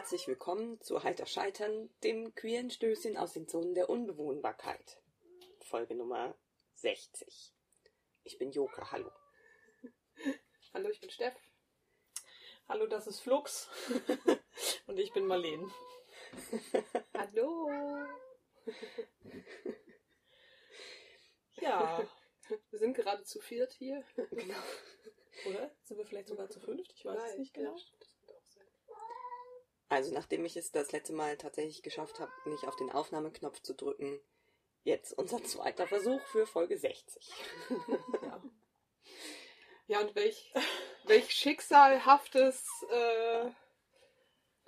herzlich willkommen zu Heiter Scheitern, dem queeren Stößchen aus den Zonen der Unbewohnbarkeit. Folge Nummer 60. Ich bin Joka, hallo. Hallo, ich bin Steff. Hallo, das ist Flux. Und ich bin Marleen. Hallo. Ja, Wir sind gerade zu viert hier. Genau. oder? Sind wir vielleicht sogar zu fünft? Ich weiß es nicht genau. Ja, das könnte auch sein. Also nachdem ich es das letzte Mal tatsächlich geschafft habe, nicht auf den Aufnahmeknopf zu drücken, jetzt unser zweiter Versuch für Folge 60. Ja. Ja, und welch, welch schicksalhaftes äh,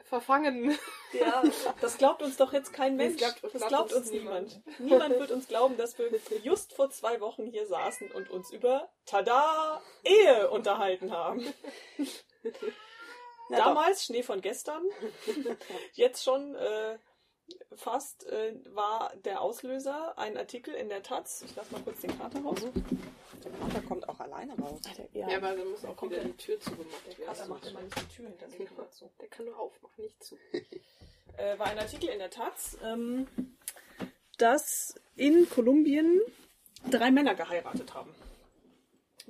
Verfangen. ja, das glaubt uns doch jetzt kein Mensch. es glaubt- das glaubt uns uns niemand. Niemand wird uns glauben, dass wir just vor zwei Wochen hier saßen und uns über Tada! Ehe unterhalten haben. Na Damals Schnee von gestern. Jetzt schon äh, fast äh, war der Auslöser ein Artikel in der Taz. Ich lass mal kurz den Kater raus. Der Kater kommt auch alleine raus. Ja, Ja, aber dann muss auch Kommt wieder der- die Tür zugemacht der werden. Kater macht immer nicht die Tür hinter sich Genau. Der kann nur aufmachen, nicht zu. äh, war ein Artikel in der Taz, ähm, dass in Kolumbien drei Männer geheiratet haben.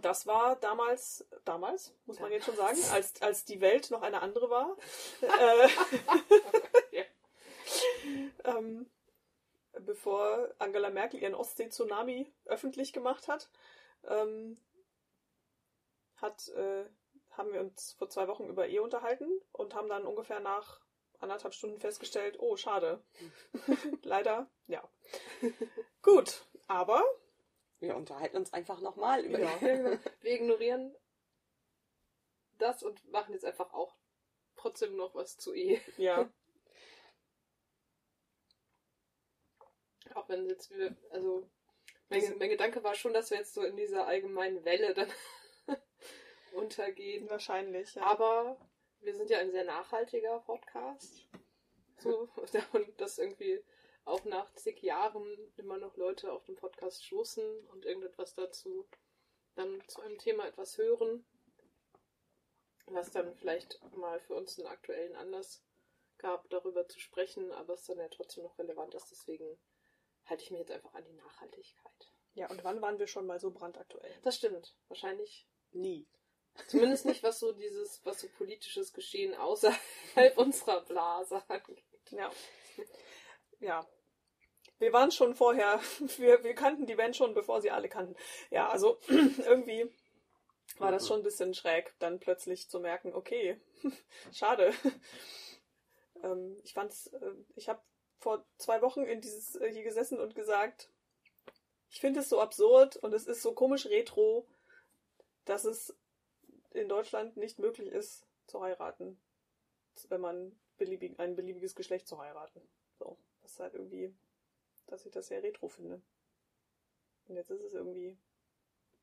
Das war damals, damals, muss man jetzt schon sagen, als, als die Welt noch eine andere war. äh, ähm, bevor Angela Merkel ihren Ostsee-Tsunami öffentlich gemacht hat, ähm, hat äh, haben wir uns vor zwei Wochen über Ehe unterhalten und haben dann ungefähr nach anderthalb Stunden festgestellt, oh, schade. Leider, ja. Gut, aber Wir unterhalten uns einfach nochmal über Ja. Wir ignorieren das und machen jetzt einfach auch trotzdem noch was zu Ehe. ja, Auch wenn jetzt wir, also mein, mein Gedanke war schon, dass wir jetzt so in dieser allgemeinen Welle dann untergehen. wahrscheinlich. Ja. Aber wir sind ja ein sehr nachhaltiger Podcast. So, und dass irgendwie auch nach zig Jahren immer noch Leute auf den Podcast stoßen und irgendetwas dazu dann zu einem Thema etwas hören, was dann vielleicht mal für uns einen aktuellen Anlass gab, darüber zu sprechen, aber es dann ja trotzdem noch relevant ist. Deswegen halte ich mich jetzt einfach an die Nachhaltigkeit. ja, und wann waren wir schon mal so brandaktuell? Das stimmt. Wahrscheinlich Nie. Zumindest nicht, was so dieses, was so politisches Geschehen außerhalb unserer Blase angeht. Ja. Ja. Wir waren schon vorher, wir, wir kannten die Band schon, bevor sie alle kannten. Ja, also irgendwie war das schon ein bisschen schräg, dann plötzlich zu merken, okay, schade. ähm, ich fand's, äh, ich habe vor zwei Wochen in dieses äh, hier gesessen und gesagt, ich finde es so absurd und es ist so komisch retro, dass es in Deutschland nicht möglich ist zu heiraten, wenn man beliebig, ein beliebiges Geschlecht zu heiraten. So, das ist halt irgendwie, dass ich das sehr retro finde. Und jetzt ist es irgendwie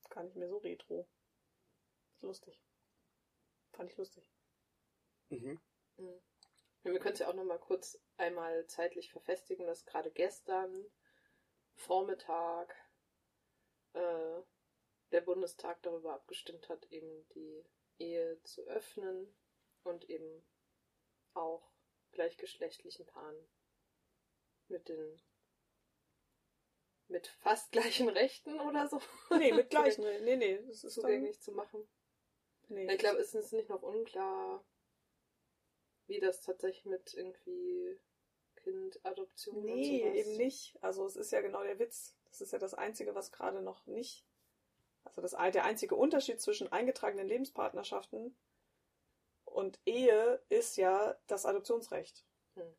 gar nicht mehr so retro. Ist lustig. Fand ich lustig. Mhm. Mhm. Ja, wir können es ja auch noch mal kurz einmal zeitlich verfestigen, dass gerade gestern Vormittag äh, der Bundestag darüber abgestimmt hat, eben die Ehe zu öffnen und eben auch gleichgeschlechtlichen Paaren mit den mit fast gleichen Rechten oder so Nee, mit gleichen. Nee, nee, das ist dann, zugänglich zu machen. nee. Ich glaube, es ist nicht noch unklar, wie das tatsächlich mit irgendwie Kindadoption Nee, und sowas. eben nicht. Also es ist ja genau der Witz. Das ist ja das Einzige, was gerade noch nicht. Also das, der einzige Unterschied zwischen eingetragenen Lebenspartnerschaften und Ehe ist ja das Adoptionsrecht. Hm.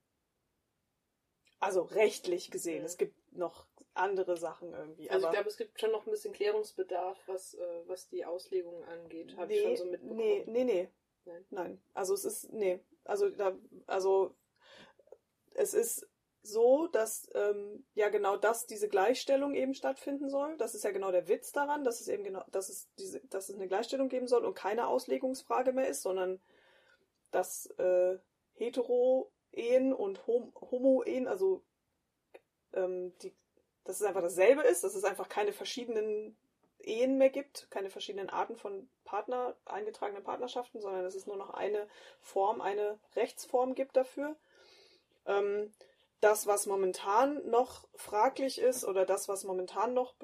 Also rechtlich gesehen. Hm. Es gibt noch andere Sachen irgendwie. Also ich aber glaube, es gibt schon noch ein bisschen Klärungsbedarf, was, äh, was die Auslegung angeht. Habe ich nee, schon so mitbekommen. nee, nee, nee. Nein. Nein. Also es ist, nee. Also da, also es ist so, dass ähm, ja genau das, diese Gleichstellung eben stattfinden soll. Das ist ja genau der Witz daran, dass es eben genau, dass es diese, dass es eine Gleichstellung geben soll und keine Auslegungsfrage mehr ist, sondern dass äh, Hetero-Ehen und Hom Homo-Ehen, also ähm, die, dass es einfach dasselbe ist, dass es einfach keine verschiedenen Ehen mehr gibt, keine verschiedenen Arten von Partner, eingetragenen Partnerschaften, sondern dass es nur noch eine Form, eine Rechtsform gibt dafür. Ähm, das, was momentan noch fraglich ist oder das, was momentan noch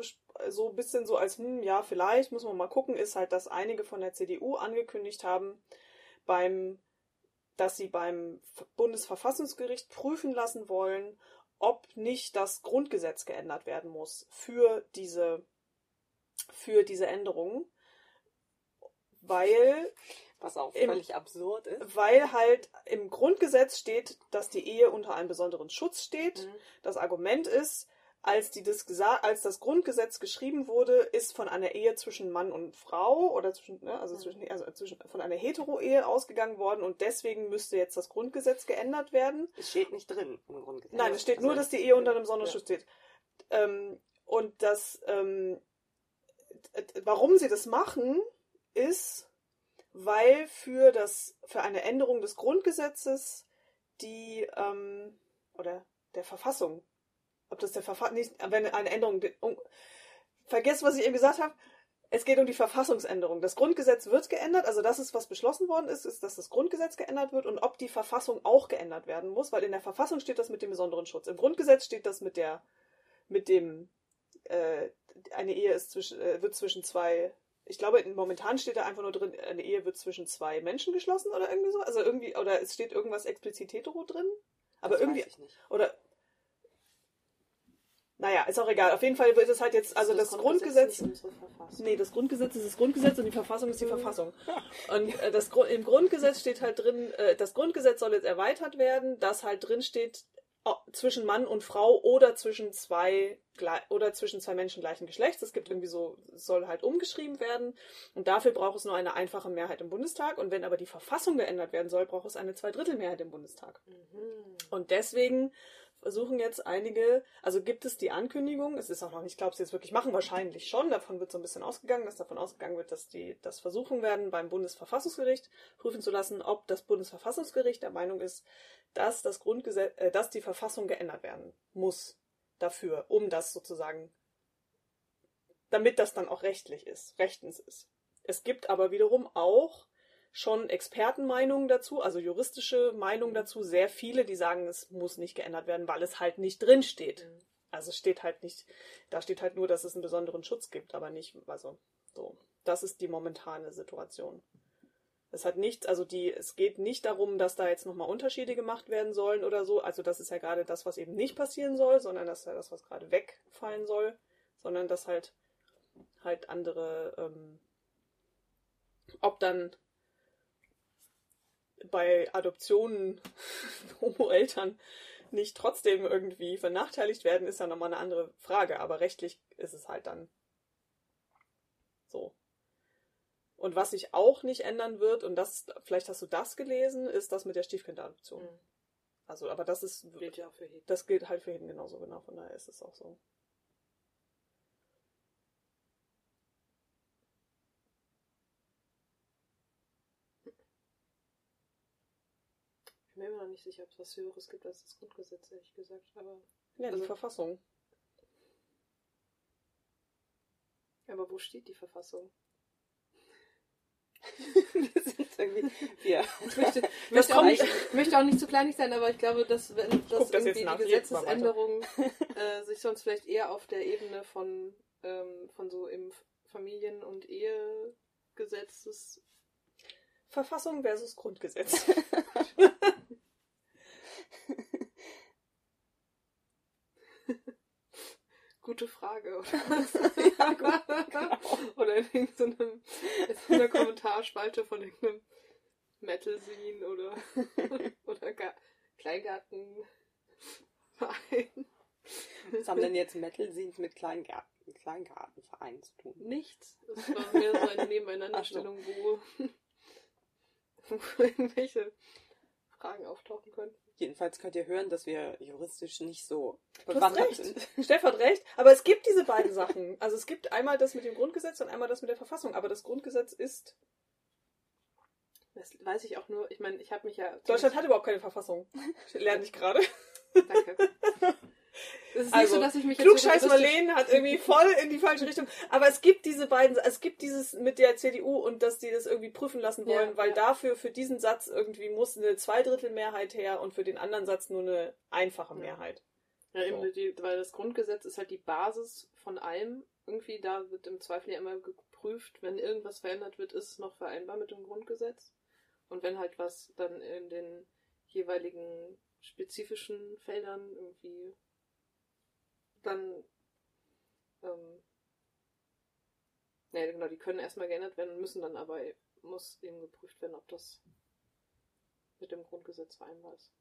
so ein bisschen so als, hm, ja, vielleicht, muss man mal gucken, ist halt, dass einige von der CDU angekündigt haben, beim, dass sie beim Bundesverfassungsgericht prüfen lassen wollen, ob nicht das Grundgesetz geändert werden muss für diese, für diese Änderungen. Weil was auch völlig Im, absurd ist. Weil halt im Grundgesetz steht, dass die Ehe unter einem besonderen Schutz steht. Mhm. Das Argument ist, als, die das als das Grundgesetz geschrieben wurde, ist von einer Ehe zwischen Mann und Frau oder zwischen, ne, also, zwischen, also zwischen, von einer Hetero-Ehe ausgegangen worden und deswegen müsste jetzt das Grundgesetz geändert werden. Es steht nicht drin im Grundgesetz. Nein, es steht also nur, dass die Ehe unter einem Sonderschutz ja. steht. Ähm, und das, ähm, warum sie das machen, ist, weil für das, für eine Änderung des Grundgesetzes die, ähm, oder der Verfassung, ob das der Verfassung, wenn eine Änderung, um, vergesst, was ich eben gesagt habe, es geht um die Verfassungsänderung. Das Grundgesetz wird geändert, also das ist, was beschlossen worden ist, ist, dass das Grundgesetz geändert wird und ob die Verfassung auch geändert werden muss, weil in der Verfassung steht das mit dem besonderen Schutz. Im Grundgesetz steht das mit der, mit dem, äh, eine Ehe ist zwischen, äh, wird zwischen zwei ich glaube, momentan steht da einfach nur drin, eine Ehe wird zwischen zwei Menschen geschlossen oder irgendwie so. Also irgendwie, oder es steht irgendwas explizit hetero drin. Aber das irgendwie. Oder. Naja, ist auch egal. Auf jeden Fall wird es halt jetzt, also das, das Grundgesetz. Grundgesetz nee, das Grundgesetz ist das Grundgesetz und die Verfassung ist die Verfassung. Und äh, das, im Grundgesetz steht halt drin, äh, das Grundgesetz soll jetzt erweitert werden, dass halt drin steht, zwischen Mann und Frau oder zwischen zwei oder zwischen zwei Menschen gleichen Geschlechts. Es gibt irgendwie so, soll halt umgeschrieben werden. Und dafür braucht es nur eine einfache Mehrheit im Bundestag. Und wenn aber die Verfassung geändert werden soll, braucht es eine Zweidrittelmehrheit im Bundestag. Mhm. Und deswegen versuchen jetzt einige, also gibt es die Ankündigung, es ist auch noch nicht, ich glaube, sie es wirklich machen, wahrscheinlich schon, davon wird so ein bisschen ausgegangen, dass davon ausgegangen wird, dass die das versuchen werden, beim Bundesverfassungsgericht prüfen zu lassen, ob das Bundesverfassungsgericht der Meinung ist, dass das Grundgesetz, äh, dass die Verfassung geändert werden muss dafür, um das sozusagen, damit das dann auch rechtlich ist, rechtens ist. Es gibt aber wiederum auch schon Expertenmeinungen dazu, also juristische Meinungen dazu, sehr viele, die sagen, es muss nicht geändert werden, weil es halt nicht drin steht. Mhm. Also es steht halt nicht, da steht halt nur, dass es einen besonderen Schutz gibt, aber nicht, also so. Das ist die momentane Situation. Es hat nichts, also die, es geht nicht darum, dass da jetzt nochmal Unterschiede gemacht werden sollen oder so. Also das ist ja gerade das, was eben nicht passieren soll, sondern das ist ja das, was gerade wegfallen soll, sondern dass halt halt andere, ähm, ob dann bei Adoptionen Homo-Eltern nicht trotzdem irgendwie benachteiligt werden, ist ja nochmal eine andere Frage. Aber rechtlich ist es halt dann so. Und was sich auch nicht ändern wird, und das, vielleicht hast du das gelesen, ist das mit der Stiefkindadoption. Mhm. Also, aber das ist. Gilt ja für Heden. Das gilt halt für Heden genauso, genau. Von daher ist es auch so. Ich bin mir immer noch nicht sicher, ob es was Höheres gibt als das Grundgesetz, ehrlich gesagt. Aber. Ja, die also, Verfassung. Aber wo steht die Verfassung? wir sind irgendwie, ja. Ich möchte, möchte, auch nicht, möchte, auch nicht, zu kleinig sein, aber ich glaube, dass wenn dass das irgendwie die Gesetzesänderung äh, sich sonst vielleicht eher auf der Ebene von, ähm, von so im Familien- und Ehegesetzes Verfassung versus Grundgesetz. Gute Frage, oder? ja, gut, genau. Oder in so, einem, in so einer Kommentarspalte von irgendeinem Metal-Scene oder, oder Kleingartenverein. Was haben denn jetzt Metal-Scenes mit Kleingarten, Kleingartenvereinen zu tun? Nichts. Es war mehr so eine Nebeneinanderstellung, so. wo, wo irgendwelche Fragen auftauchen können. Jedenfalls könnt ihr hören, dass wir juristisch nicht so bewandert sind. Steff hat recht. Aber es gibt diese beiden Sachen. Also es gibt einmal das mit dem Grundgesetz und einmal das mit der Verfassung. Aber das Grundgesetz ist. Das weiß ich auch nur. Ich meine, ich habe mich ja. Deutschland hat überhaupt keine Verfassung. Lerne ich gerade. Danke. Es ist Also, nicht so, dass ich mich jetzt Klugscheiß Marleen hat irgendwie voll in die falsche Richtung. Aber es gibt diese beiden, es gibt dieses mit der CDU und dass die das irgendwie prüfen lassen wollen, Ja, weil ja. dafür, für diesen Satz irgendwie muss eine Zweidrittelmehrheit her und für den anderen Satz nur eine einfache. Mehrheit. Ja, eben So. die, weil das Grundgesetz ist halt die Basis von allem. Irgendwie, da wird im Zweifel ja immer geprüft, wenn irgendwas verändert wird, ist es noch vereinbar mit dem Grundgesetz. Und wenn halt was dann in den jeweiligen spezifischen Feldern irgendwie dann ähm, ja, genau, die können erstmal geändert werden, müssen dann aber muss eben geprüft werden, ob das mit dem Grundgesetz vereinbar ist.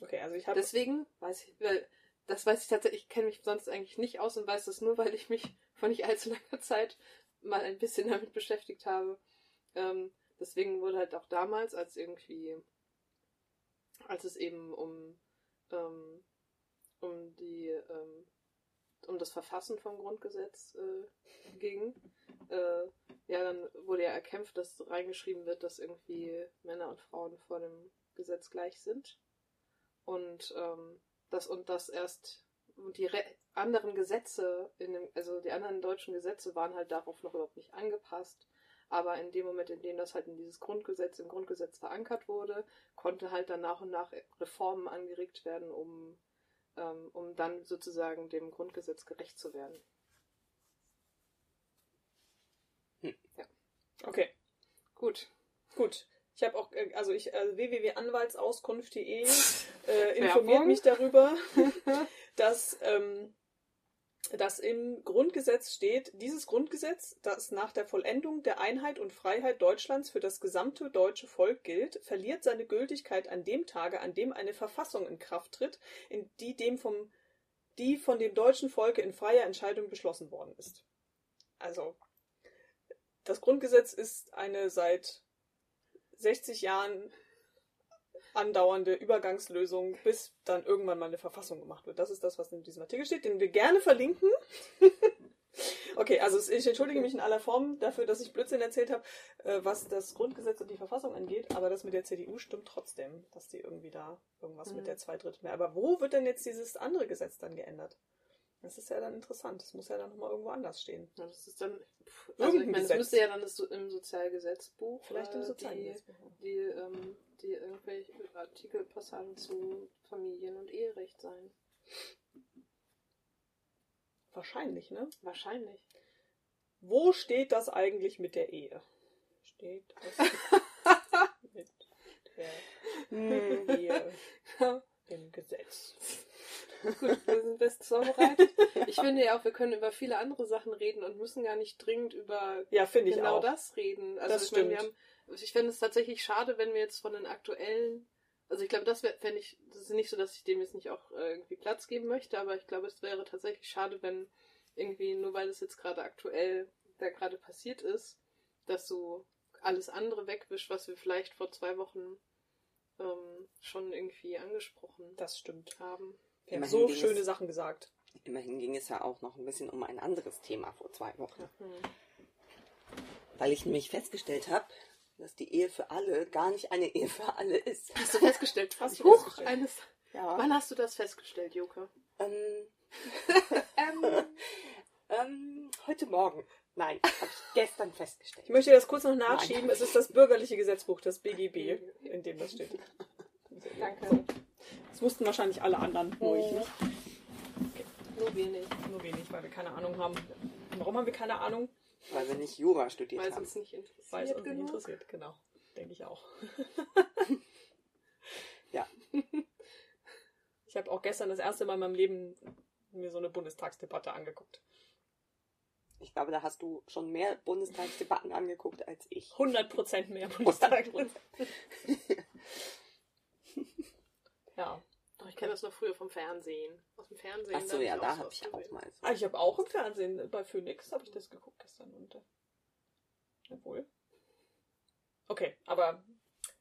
Okay, also ich habe Deswegen weiß ich, weil das weiß ich tatsächlich, ich kenne mich sonst eigentlich nicht aus und weiß das nur, weil ich mich vor nicht allzu langer Zeit mal ein bisschen damit beschäftigt habe. Ähm, deswegen wurde halt auch damals, als irgendwie, als es eben um, ähm, um die, ähm, um das Verfassen vom Grundgesetz äh, ging, äh, ja, dann wurde ja erkämpft, dass reingeschrieben wird, dass irgendwie Männer und Frauen vor dem Gesetz gleich sind und ähm, das und das erst und die Re anderen Gesetze dem, also die anderen deutschen Gesetze waren halt darauf noch überhaupt nicht angepasst. Aber in dem Moment, in dem das halt in dieses Grundgesetz, im Grundgesetz verankert wurde, konnte halt dann nach und nach Reformen angeregt werden, um, ähm, um dann sozusagen dem Grundgesetz gerecht zu werden. Okay, Gut. gut. Ich habe auch, äh, also ich, äh, www.anwaltsauskunft.de äh, informiert Werbung. mich darüber, dass, ähm, dass im Grundgesetz steht, dieses Grundgesetz, das nach der Vollendung der Einheit und Freiheit Deutschlands für das gesamte deutsche Volk gilt, verliert seine Gültigkeit an dem Tage, an dem eine Verfassung in Kraft tritt, in die dem vom, die von dem deutschen Volke in freier Entscheidung beschlossen worden ist. Also, das Grundgesetz ist eine seit 60 Jahren andauernde Übergangslösung, bis dann irgendwann mal eine Verfassung gemacht wird. Das ist das, was in diesem Artikel steht, den wir gerne verlinken. okay, also ich entschuldige mich in aller Form dafür, dass ich Blödsinn erzählt habe, äh, was das Grundgesetz und die Verfassung angeht, aber das mit der CDU stimmt trotzdem, dass die irgendwie da irgendwas Mhm. mit der Zweidrittel mehr. Aber wo wird denn jetzt dieses andere Gesetz dann geändert? Das ist ja dann interessant. Das muss ja dann nochmal irgendwo anders stehen. Ja, das ist dann. pff, Also ich meine, Gesetz. müsste ja dann das so im Sozialgesetzbuch. Vielleicht im äh, Sozialgesetzbuch. Die, die, ähm, die irgendwelche Artikelpassagen zu Familien- und Eherecht sein. Wahrscheinlich, ne? Wahrscheinlich. Wo steht das eigentlich mit der Ehe? Steht das mit der. Ehe im Gesetz? Gut, wir sind best vorbereitet. Ich finde ja auch, wir können über viele andere Sachen reden und müssen gar nicht dringend über Ja, finde ich genau auch. das reden. Also Das ich meine, wir stimmt. haben, ich fände es tatsächlich schade, wenn wir jetzt von den aktuellen, also ich glaube, das fände ich, das ist nicht so, dass ich dem jetzt nicht auch äh, irgendwie Platz geben möchte, aber ich glaube, es wäre tatsächlich schade, wenn irgendwie, nur weil es jetzt gerade aktuell da gerade passiert ist, dass so alles andere wegwischt, was wir vielleicht vor zwei Wochen ähm, schon irgendwie angesprochen Das stimmt. haben. Wir haben so schöne es- Sachen gesagt. Immerhin ging es ja auch noch ein bisschen um ein anderes Thema vor zwei Wochen. Hm. Weil ich nämlich festgestellt habe, dass die Ehe für alle gar nicht eine Ehe für alle ist. Hast du festgestellt? Hast du Huch, festgestellt? eines. Ja. Wann hast du das festgestellt, Joke? Ähm, ähm, ähm, heute Morgen. Nein, habe ich gestern festgestellt. Ich möchte das kurz noch nachschieben. Es ist das bürgerliche Gesetzbuch, das BGB, in dem das steht. Danke. Das wussten wahrscheinlich alle anderen, nur ich nicht. Nur wenig. Nur wenig, weil wir keine Ahnung haben. Warum haben wir keine Ahnung? Weil wir nicht Jura studiert Weil es haben. uns nicht interessiert. Weil es uns nicht genug. interessiert, genau. Denke ich auch. Ja. Ich habe auch gestern das erste Mal in meinem Leben mir so eine Bundestagsdebatte angeguckt. Ich glaube, da hast du schon mehr Bundestagsdebatten angeguckt als ich. 100% mehr Bundestag. 100%. ja. Ich kenne das noch früher vom Fernsehen. Aus dem Fernsehen. Achso, ja, da habe ich auch mal Ah, ich habe auch im Fernsehen, bei Phoenix habe ich das geguckt gestern. Und, äh, jawohl. Okay, aber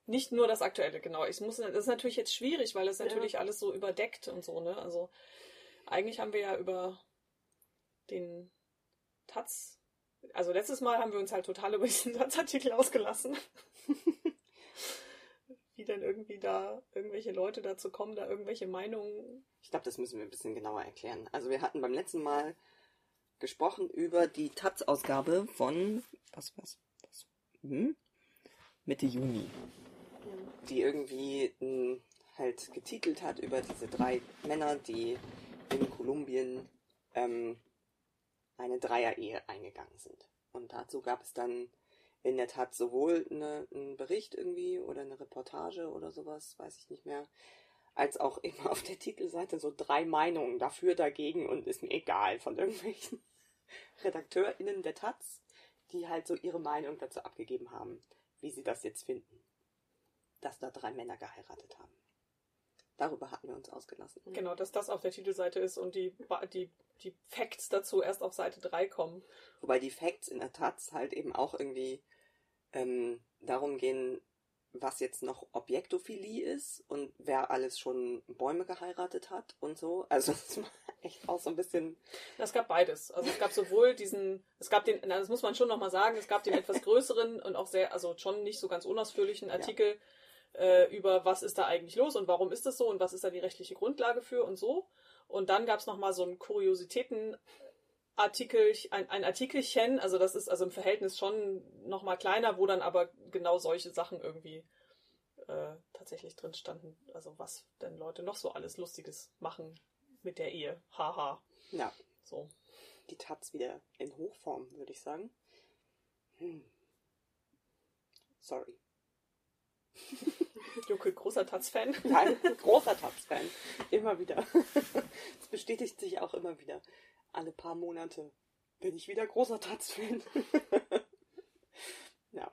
nicht nur das Aktuelle, genau. Ich muss, das ist natürlich jetzt schwierig, weil das Ja. natürlich alles so überdeckt und so, ne? Also eigentlich haben wir ja über den Taz, also letztes Mal haben wir uns halt total über diesen Taz-Artikel ausgelassen. wie denn irgendwie da irgendwelche Leute dazu kommen, da irgendwelche Meinungen. Ich glaube, das müssen wir ein bisschen genauer erklären. Also wir hatten beim letzten Mal gesprochen über die Taz-Ausgabe von was was was hm? Mitte Juni, die irgendwie mh, halt getitelt hat über diese drei Männer, die in Kolumbien ähm, eine Dreier-Ehe eingegangen sind. Und dazu gab es dann in der Tat sowohl eine, einen Bericht irgendwie oder eine Reportage oder sowas, weiß ich nicht mehr, als auch immer auf der Titelseite so drei Meinungen dafür, dagegen und ist mir egal von irgendwelchen RedakteurInnen der Taz, die halt so ihre Meinung dazu abgegeben haben, wie sie das jetzt finden, dass da drei Männer geheiratet haben. Darüber hatten wir uns ausgelassen. Genau, dass das auf der Titelseite ist und die, die, die Facts dazu erst auf Seite 3 kommen. Wobei die Facts in der Taz halt eben auch irgendwie ähm, darum gehen, was jetzt noch Objektophilie ist und wer alles schon Bäume geheiratet hat und so. Also das war echt auch so ein bisschen. Es gab beides. Also es gab sowohl diesen, es gab den, das muss man schon nochmal sagen, es gab den etwas größeren und auch sehr, also schon nicht so ganz unausführlichen Artikel ja. äh, über was ist da eigentlich los und warum ist das so und was ist da die rechtliche Grundlage für und so. Und dann gab es nochmal so einen Kuriositäten Artikel, ein, ein Artikelchen, also das ist also im Verhältnis schon nochmal kleiner, wo dann aber genau solche Sachen irgendwie äh, tatsächlich drin standen. Also was denn Leute noch so alles Lustiges machen mit der Ehe. Haha. Ja. So. Die Taz wieder in Hochform, würde ich sagen. Hm. Sorry. Jucke, großer Taz-Fan. Nein, großer Taz-Fan. Immer wieder. Es bestätigt sich auch immer wieder alle paar Monate bin ich wieder großer Taz-Fan. ja.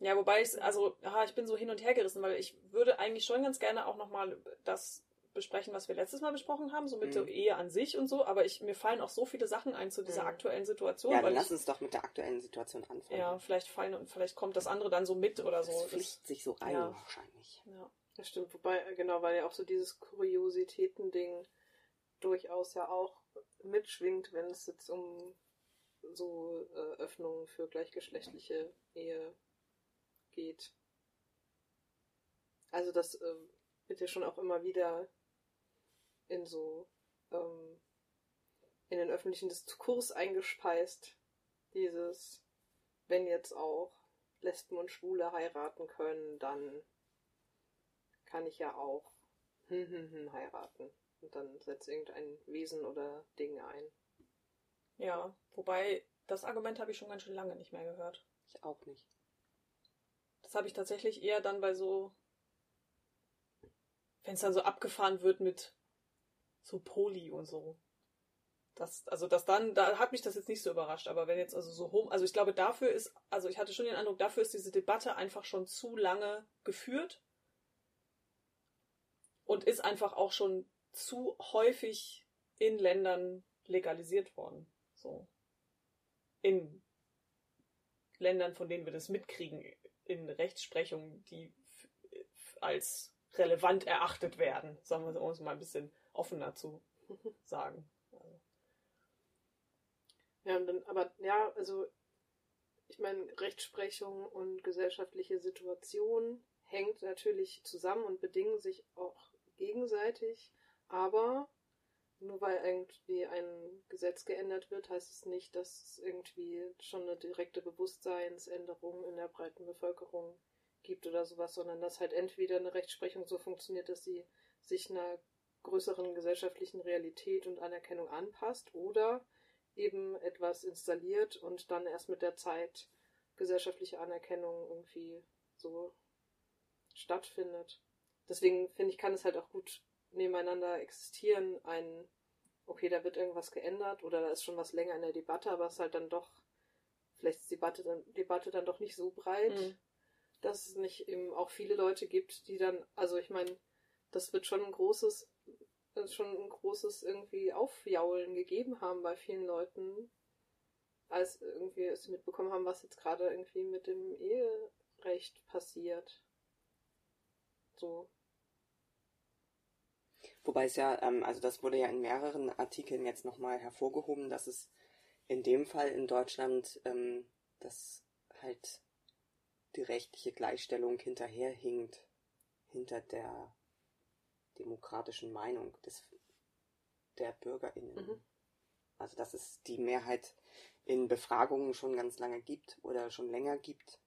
Ja, wobei ich, also, aha, ich bin so hin und her gerissen, weil ich würde eigentlich schon ganz gerne auch nochmal das besprechen, was wir letztes Mal besprochen haben, so mit mhm. der Ehe an sich und so, aber ich, mir fallen auch so viele Sachen ein zu dieser mhm. aktuellen Situation. Ja, dann lass uns doch mit der aktuellen Situation anfangen. Ja, vielleicht fallen und vielleicht kommt das andere dann so mit oder so. Das pflicht sich so rein ja. wahrscheinlich. Ja. Das stimmt, wobei, genau, weil ja auch so dieses Kuriositäten-Ding durchaus ja auch mitschwingt, wenn es jetzt um so äh, Öffnungen für gleichgeschlechtliche Ehe geht. Also das äh, wird ja schon auch immer wieder in so ähm, in den öffentlichen Diskurs eingespeist. Dieses, wenn jetzt auch Lesben und Schwule heiraten können, dann kann ich ja auch heiraten. Und dann setzt irgendein Wesen oder Ding ein. Ja, wobei das Argument habe ich schon ganz schön lange nicht mehr gehört. Ich auch nicht. Das habe ich tatsächlich eher dann bei so, wenn es dann so abgefahren wird mit so Poli und so. Das, also das dann, da hat mich das jetzt nicht so überrascht, aber wenn jetzt also so home, also ich glaube, dafür ist, also ich hatte schon den Eindruck, dafür ist diese Debatte einfach schon zu lange geführt und ist einfach auch schon zu häufig in Ländern legalisiert worden. So. In Ländern, von denen wir das mitkriegen, in Rechtsprechung, die als relevant erachtet werden, sagen wir uns mal ein bisschen offener zu sagen. Ja, und dann, aber ja, also ich meine, Rechtsprechung und gesellschaftliche Situation hängt natürlich zusammen und bedingen sich auch gegenseitig. Aber nur weil irgendwie ein Gesetz geändert wird, heißt es nicht, dass es irgendwie schon eine direkte Bewusstseinsänderung in der breiten Bevölkerung gibt oder sowas, sondern dass halt entweder eine Rechtsprechung so funktioniert, dass sie sich einer größeren gesellschaftlichen Realität und Anerkennung anpasst oder eben etwas installiert und dann erst mit der Zeit gesellschaftliche Anerkennung irgendwie so stattfindet. Deswegen finde ich, kann es halt auch gut nebeneinander existieren, ein, okay, da wird irgendwas geändert oder da ist schon was länger in der Debatte, aber es ist halt dann doch, vielleicht ist die Debatte dann, Debatte dann doch nicht so breit, mhm. dass es nicht eben auch viele Leute gibt, die dann, also ich meine, das wird schon ein großes, schon ein großes irgendwie Aufjaulen gegeben haben bei vielen Leuten, als irgendwie sie mitbekommen haben, was jetzt gerade irgendwie mit dem Eherecht passiert. So. Wobei es ja, ähm, also das wurde ja in mehreren Artikeln jetzt nochmal hervorgehoben, dass es in dem Fall in Deutschland, ähm, dass halt die rechtliche Gleichstellung hinterherhinkt hinter der demokratischen Meinung des, der BürgerInnen. Mhm. Also dass es die Mehrheit in Befragungen schon ganz lange gibt oder schon länger gibt.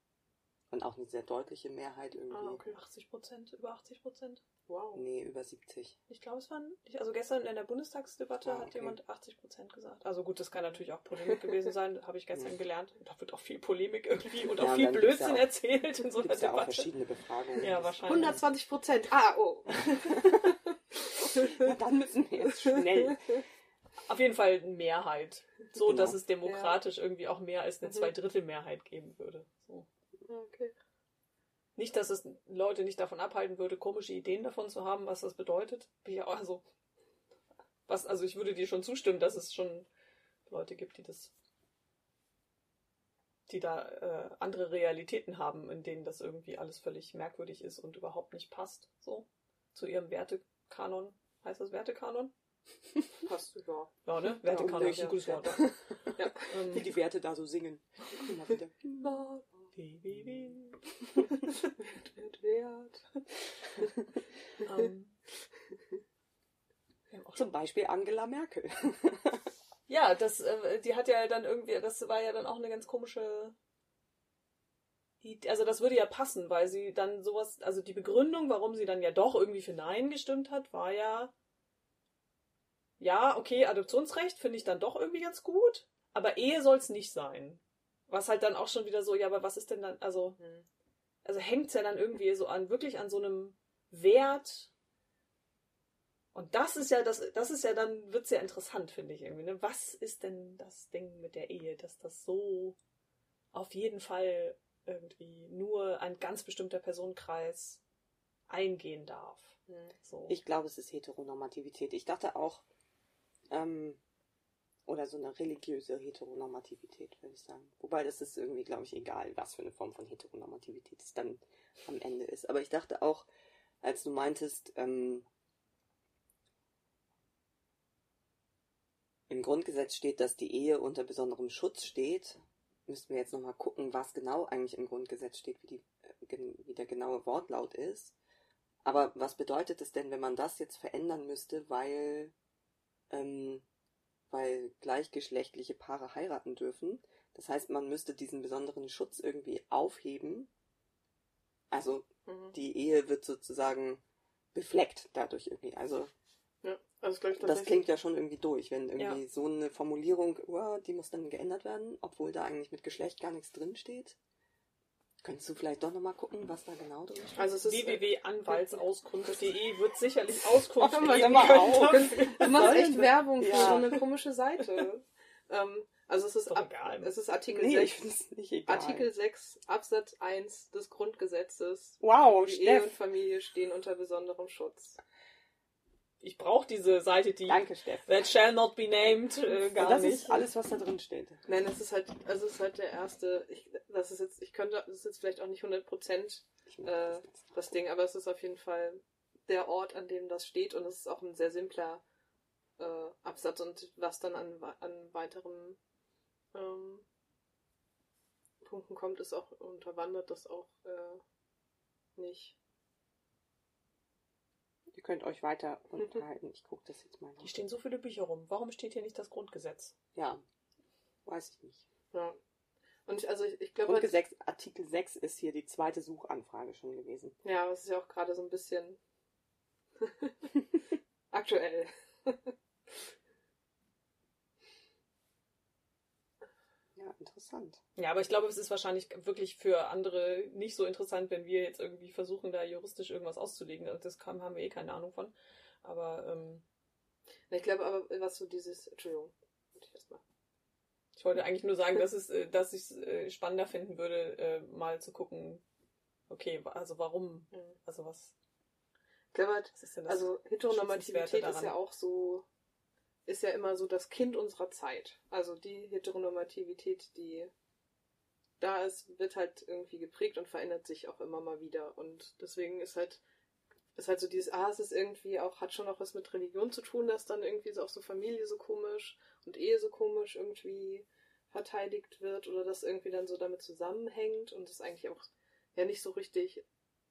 Und auch eine sehr deutliche Mehrheit irgendwie. Ah, okay. 80 Prozent, über 80 Prozent. Wow. Nee, über 70. Ich glaube, es waren, also gestern in der Bundestagsdebatte Ah, hat okay. jemand 80 Prozent gesagt. Also gut, das kann natürlich auch Polemik gewesen sein, habe ich gestern gelernt. Da wird auch viel Polemik irgendwie und Ja, auch und viel Blödsinn ja auch- erzählt in so einer Gibt ja auch Debatte. verschiedene Befragungen. Ja, wahrscheinlich. 120 Prozent. Ah, oh. Na, dann müssen wir jetzt schnell. Auf jeden Fall eine Mehrheit. So, Genau. dass es demokratisch irgendwie auch mehr als eine Mhm. Zweidrittelmehrheit geben würde. So. Okay. Nicht, dass es Leute nicht davon abhalten würde, komische Ideen davon zu haben, was das bedeutet. Also, was, also ich würde dir schon zustimmen, dass es schon Leute gibt, die das, die da äh, andere Realitäten haben, in denen das irgendwie alles völlig merkwürdig ist und überhaupt nicht passt, so zu ihrem Wertekanon. Heißt das Wertekanon? Passt über. Ja, ne? Wertekanon Ja, ist ein ja. gutes Wort. Ja. Ähm, Wie die Werte da so singen. Immer wieder. Wie, wie. Wert, wert. Ähm, Zum Beispiel Angela Merkel. Ja, das, äh, die hat ja dann irgendwie, das war ja dann auch eine ganz komische Idee. Also das würde ja passen, weil sie dann sowas, also die Begründung, warum sie dann ja doch irgendwie für Nein gestimmt hat, war ja, ja, okay, Adoptionsrecht finde ich dann doch irgendwie ganz gut, aber Ehe soll es nicht sein. Was halt dann auch schon wieder so, ja, aber was ist denn dann, also, Hm. also hängt's ja dann irgendwie so an, wirklich an so einem Wert. Und das ist ja, das, das ist ja dann, wird's ja interessant, finde ich irgendwie. Ne? Was ist denn das Ding mit der Ehe, dass das so auf jeden Fall irgendwie nur ein ganz bestimmter Personenkreis eingehen darf? Hm. So. Ich glaube, es ist Heteronormativität. Ich dachte auch, ähm, oder so eine religiöse Heteronormativität, würde ich sagen. Wobei das ist irgendwie, glaube ich, egal, was für eine Form von Heteronormativität es dann am Ende ist. Aber ich dachte auch, als du meintest, ähm, im Grundgesetz steht, dass die Ehe unter besonderem Schutz steht, müssten wir jetzt nochmal gucken, was genau eigentlich im Grundgesetz steht, wie, die, äh, wie der genaue Wortlaut ist. Aber was bedeutet es denn, wenn man das jetzt verändern müsste, weil, ähm, weil gleichgeschlechtliche Paare heiraten dürfen? Das heißt, man müsste diesen besonderen Schutz irgendwie aufheben. Also Mhm. die Ehe wird sozusagen befleckt dadurch irgendwie. Also Ja, also das tatsächlich. klingt ja schon irgendwie durch, wenn irgendwie so eine Formulierung, oh, die muss dann geändert werden, obwohl da eigentlich mit Geschlecht gar nichts drin steht. Könntest du vielleicht doch nochmal gucken, was da genau drin steht? Also es ist www.anwaltsauskunft.de wird sicherlich Auskunft hör mal, mal auf. Du machst echt Werbung für Ja. so eine komische Seite. ähm, also es ist, ab, egal. es ist Artikel nee, ich 6. finde es nicht egal. Artikel 6 Absatz 1 des Grundgesetzes. wow, Die Ehe und. Familie stehen unter besonderem Schutz. Ich brauche diese Seite, die Danke. That shall not be named, äh, gar das nicht. ist alles, was da drin steht. Nein, das ist halt, also es ist halt der erste, ich, das ist jetzt, ich könnte, das ist jetzt vielleicht auch nicht 100% Ich mag Äh, das das Ding, aber es ist auf jeden Fall der Ort, an dem das steht und es ist auch ein sehr simpler äh, Absatz und was dann an, an weiteren ähm, Punkten kommt, ist auch unterwandert das auch äh, nicht. Könnt euch weiter unterhalten. Ich gucke das jetzt mal nach. Hier stehen so viele Bücher rum. Warum steht hier nicht das Grundgesetz? Ja, weiß ich nicht. Ja. Und ich, also ich, ich glaube, halt, Grundgesetz, Artikel 6 ist hier die zweite Suchanfrage schon gewesen. ja, es ist ja auch gerade so ein bisschen aktuell. Ja, interessant. Ja, aber ich glaube, es ist wahrscheinlich wirklich für andere nicht so interessant, wenn wir jetzt irgendwie versuchen, da juristisch irgendwas auszulegen. Das haben wir eh keine Ahnung von. Aber ähm, Ich glaube aber, was so dieses, Entschuldigung, ich erst mal. ich wollte eigentlich nur sagen, dass, es, äh, dass ich es äh, spannender finden würde, äh, mal zu gucken, okay, also warum, also was, Ich glaube halt, was ist denn das? Also Heteronormativität ist ja auch so, ist ja immer so das Kind unserer Zeit. Also die Heteronormativität, die da ist, wird halt irgendwie geprägt und verändert sich auch immer mal wieder. Und deswegen ist halt, ist halt so dieses, ah, es ist irgendwie auch, hat schon auch was mit Religion zu tun, dass dann irgendwie so auch so Familie so komisch und Ehe so komisch irgendwie verteidigt wird oder das irgendwie dann so damit zusammenhängt und es eigentlich auch ja nicht so richtig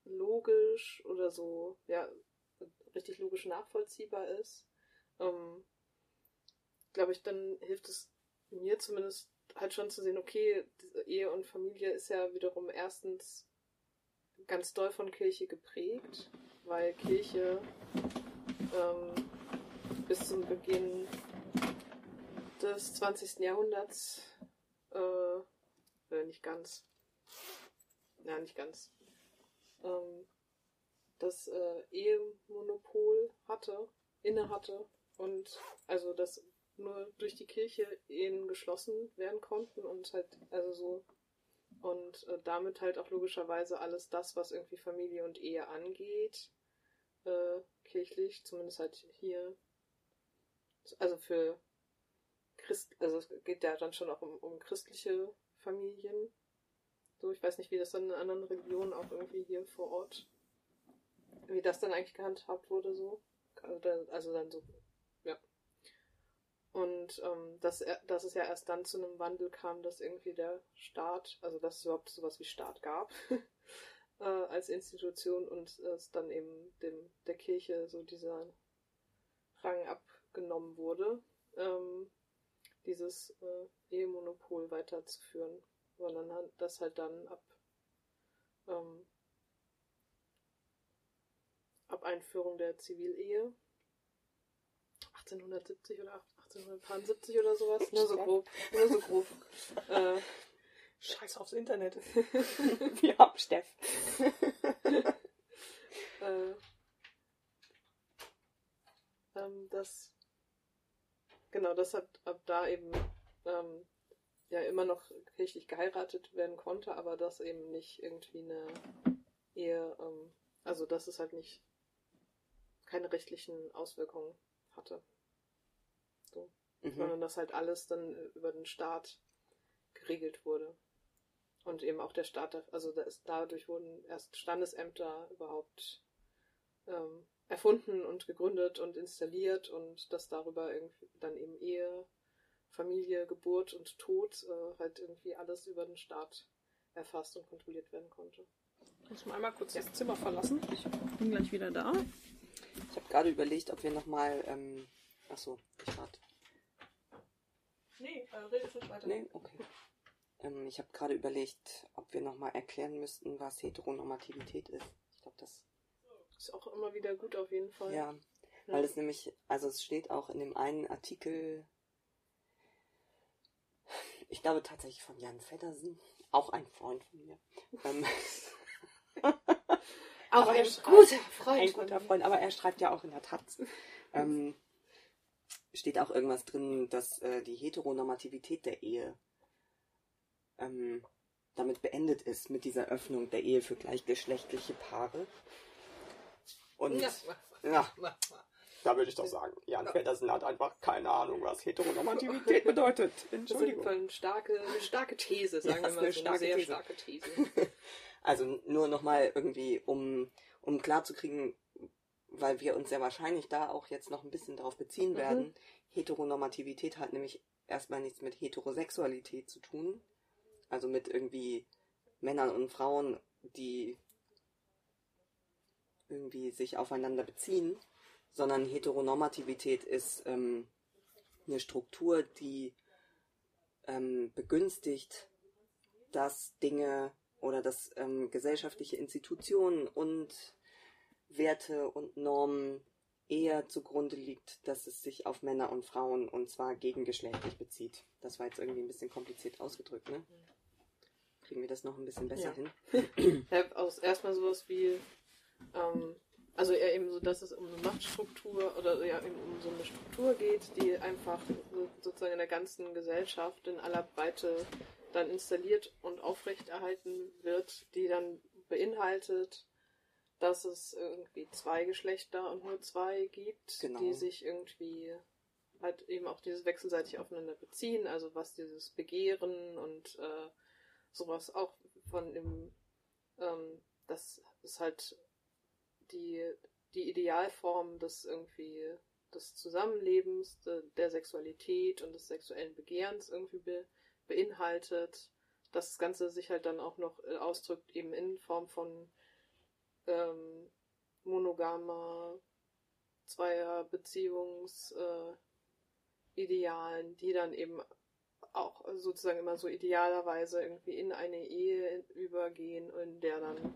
logisch oder so, ja, richtig logisch nachvollziehbar ist, ähm, glaube ich, dann hilft es mir zumindest halt schon zu sehen, okay, Ehe und Familie ist ja wiederum erstens ganz doll von Kirche geprägt, weil Kirche ähm, bis zum Beginn des 20. Jahrhunderts, äh, äh, nicht ganz, ja, nicht ganz, ähm, das äh, Ehemonopol hatte, inne hatte und also das nur durch die Kirche Ehen geschlossen werden konnten und halt, also so, und äh, damit halt auch logischerweise alles das, was irgendwie Familie und Ehe angeht, äh, kirchlich, zumindest halt hier, also für Christ, also es geht ja dann schon auch um, um christliche Familien. So, ich weiß nicht, wie das dann in anderen Religionen auch irgendwie hier vor Ort, wie das dann eigentlich gehandhabt wurde, so. Also, also dann so und ähm, dass, dass es ja erst dann zu einem Wandel kam, dass irgendwie der Staat, also dass es überhaupt sowas wie Staat gab äh, als Institution und es dann eben dem, der Kirche so dieser Rang abgenommen wurde, ähm, dieses äh, Ehemonopol weiterzuführen, sondern das halt dann ab ähm, ab Einführung der Zivilehe 1870 oder 1870 oder sowas. Nur so grob. Nur so grob. äh, Scheiß aufs Internet. Haben Steff. äh, ähm, das genau, das hat ab da eben ähm, ja immer noch kirchlich geheiratet werden konnte, aber das eben nicht irgendwie eine Ehe, ähm, also dass es halt nicht keine rechtlichen Auswirkungen hatte so. Mhm. Sondern dass halt alles dann über den Staat geregelt wurde. Und eben auch der Staat, also dadurch wurden erst Standesämter überhaupt ähm, erfunden und gegründet und installiert und dass darüber irgendwie dann eben Ehe, Familie, Geburt und Tod äh, halt irgendwie alles über den Staat erfasst und kontrolliert werden konnte. Ich muss mal einmal kurz ja. das Zimmer verlassen. Ich bin gleich wieder da. Ich habe gerade überlegt, ob wir nochmal. Ähm, achso, ich warte. Nee, äh, redet nicht weiter. Nee, okay. Ähm, ich habe gerade überlegt, ob wir nochmal erklären müssten, was Heteronormativität ist. Ich glaube, das ist auch immer wieder gut auf jeden Fall. Ja, ja, weil es nämlich, also es steht auch in dem einen Artikel, ich glaube tatsächlich von Jan Feddersen, auch ein Freund von mir. Ähm, auch ein guter Freund. Ein guter Freund, aber er schreibt ja auch in der Taz. Ähm, steht auch irgendwas drin, dass äh, die Heteronormativität der Ehe ähm, damit beendet ist, mit dieser Öffnung der Ehe für gleichgeschlechtliche Paare. Und ja, ja da würde ich doch sagen, Jan Feddersen hat einfach keine Ahnung, was Heteronormativität bedeutet. Entschuldigung. Das ist eine starke, eine starke These, sagen ja, wir mal. Eine so starke eine sehr These. starke These. also nur nochmal irgendwie, um, um klarzukriegen, weil wir uns sehr wahrscheinlich da auch jetzt noch ein bisschen darauf beziehen mhm. werden. Heteronormativität hat nämlich erstmal nichts mit Heterosexualität zu tun. Also mit irgendwie Männern und Frauen, die irgendwie sich aufeinander beziehen, sondern Heteronormativität ist ähm, eine Struktur, die ähm, begünstigt, dass Dinge oder dass ähm, gesellschaftliche Institutionen und Werte und Normen eher zugrunde liegt, dass es sich auf Männer und Frauen und zwar gegengeschlechtlich bezieht. Das war jetzt irgendwie ein bisschen kompliziert ausgedrückt, ne? Kriegen wir das noch ein bisschen besser ja. hin? aus erstmal sowas wie, ähm, also eher eben so, dass es um eine Machtstruktur oder ja eben um so eine Struktur geht, die einfach sozusagen in der ganzen Gesellschaft in aller Breite dann installiert und aufrechterhalten wird, die dann beinhaltet, dass es irgendwie zwei Geschlechter und nur zwei gibt, genau. die sich irgendwie halt eben auch dieses wechselseitig aufeinander beziehen, also was dieses Begehren und äh, sowas auch von dem, ähm, das ist halt die, die Idealform des irgendwie des Zusammenlebens, de, der Sexualität und des sexuellen Begehrens irgendwie be, beinhaltet, dass das Ganze sich halt dann auch noch äh, ausdrückt, eben in Form von ähm, monogamer Zweierbeziehungsidealen, äh, die dann eben auch sozusagen immer so idealerweise irgendwie in eine Ehe übergehen, in der dann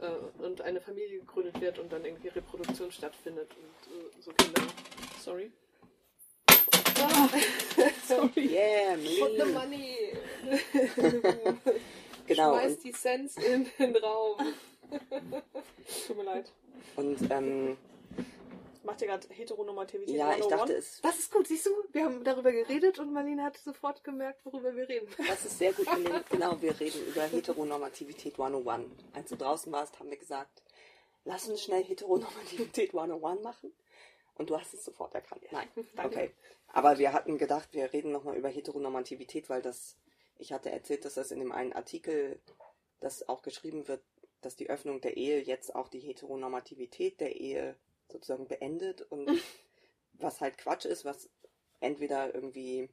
äh, und eine Familie gegründet wird und dann irgendwie Reproduktion stattfindet und äh, so Kinder. Sorry. Ah, sorry. Yeah, Put the money. genau. Schmeiß die Cents in den Raum. Tut mir leid. Und ähm, Macht ihr gerade Heteronormativität ja, ich 101? dachte es. Das ist gut, siehst du? Wir haben darüber geredet und Marlene hat sofort gemerkt, worüber wir reden. Das ist sehr gut gelingen. Genau, wir reden über Heteronormativität 101. Als du draußen warst, haben wir gesagt, lass uns schnell Heteronormativität 101 machen. Und du hast es sofort erkannt. Nein, Danke. okay. Aber wir hatten gedacht, wir reden nochmal über Heteronormativität, weil das, ich hatte erzählt, dass das in dem einen Artikel, das auch geschrieben wird, dass die Öffnung der Ehe jetzt auch die Heteronormativität der Ehe sozusagen beendet und was halt Quatsch ist, was entweder irgendwie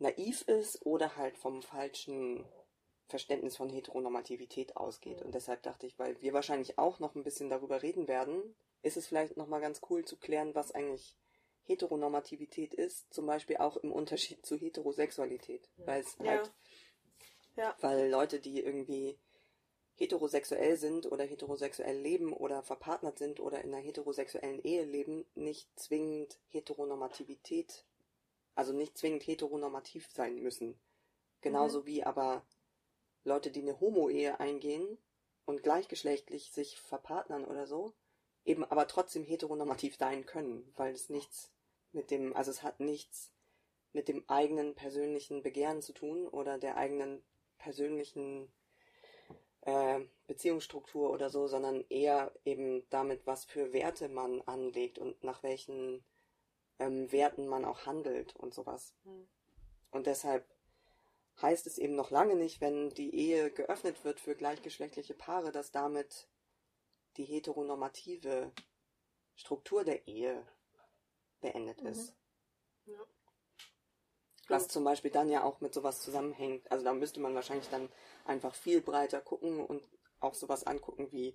naiv ist oder halt vom falschen Verständnis von Heteronormativität ausgeht. Und deshalb dachte ich, weil wir wahrscheinlich auch noch ein bisschen darüber reden werden, ist es vielleicht nochmal ganz cool zu klären, was eigentlich Heteronormativität ist, zum Beispiel auch im Unterschied zu Heterosexualität. Weil es Ja. halt, Ja. weil Leute, die irgendwie heterosexuell sind oder heterosexuell leben oder verpartnert sind oder in einer heterosexuellen Ehe leben, nicht zwingend Heteronormativität, also nicht zwingend heteronormativ sein müssen. Genauso wie aber Leute, die eine Homo-Ehe eingehen und gleichgeschlechtlich sich verpartnern oder so, eben aber trotzdem heteronormativ sein können, weil es nichts mit dem, also es hat nichts mit dem eigenen persönlichen Begehren zu tun oder der eigenen persönlichen äh, Beziehungsstruktur oder so, sondern eher eben damit, was für Werte man anlegt und nach welchen ähm, Werten man auch handelt und sowas. Hm. Und deshalb heißt es eben noch lange nicht, wenn die Ehe geöffnet wird für gleichgeschlechtliche Paare, dass damit die heteronormative Struktur der Ehe beendet Mhm. ist. Ja. Was zum Beispiel dann ja auch mit sowas zusammenhängt. Also da müsste man wahrscheinlich dann einfach viel breiter gucken und auch sowas angucken wie,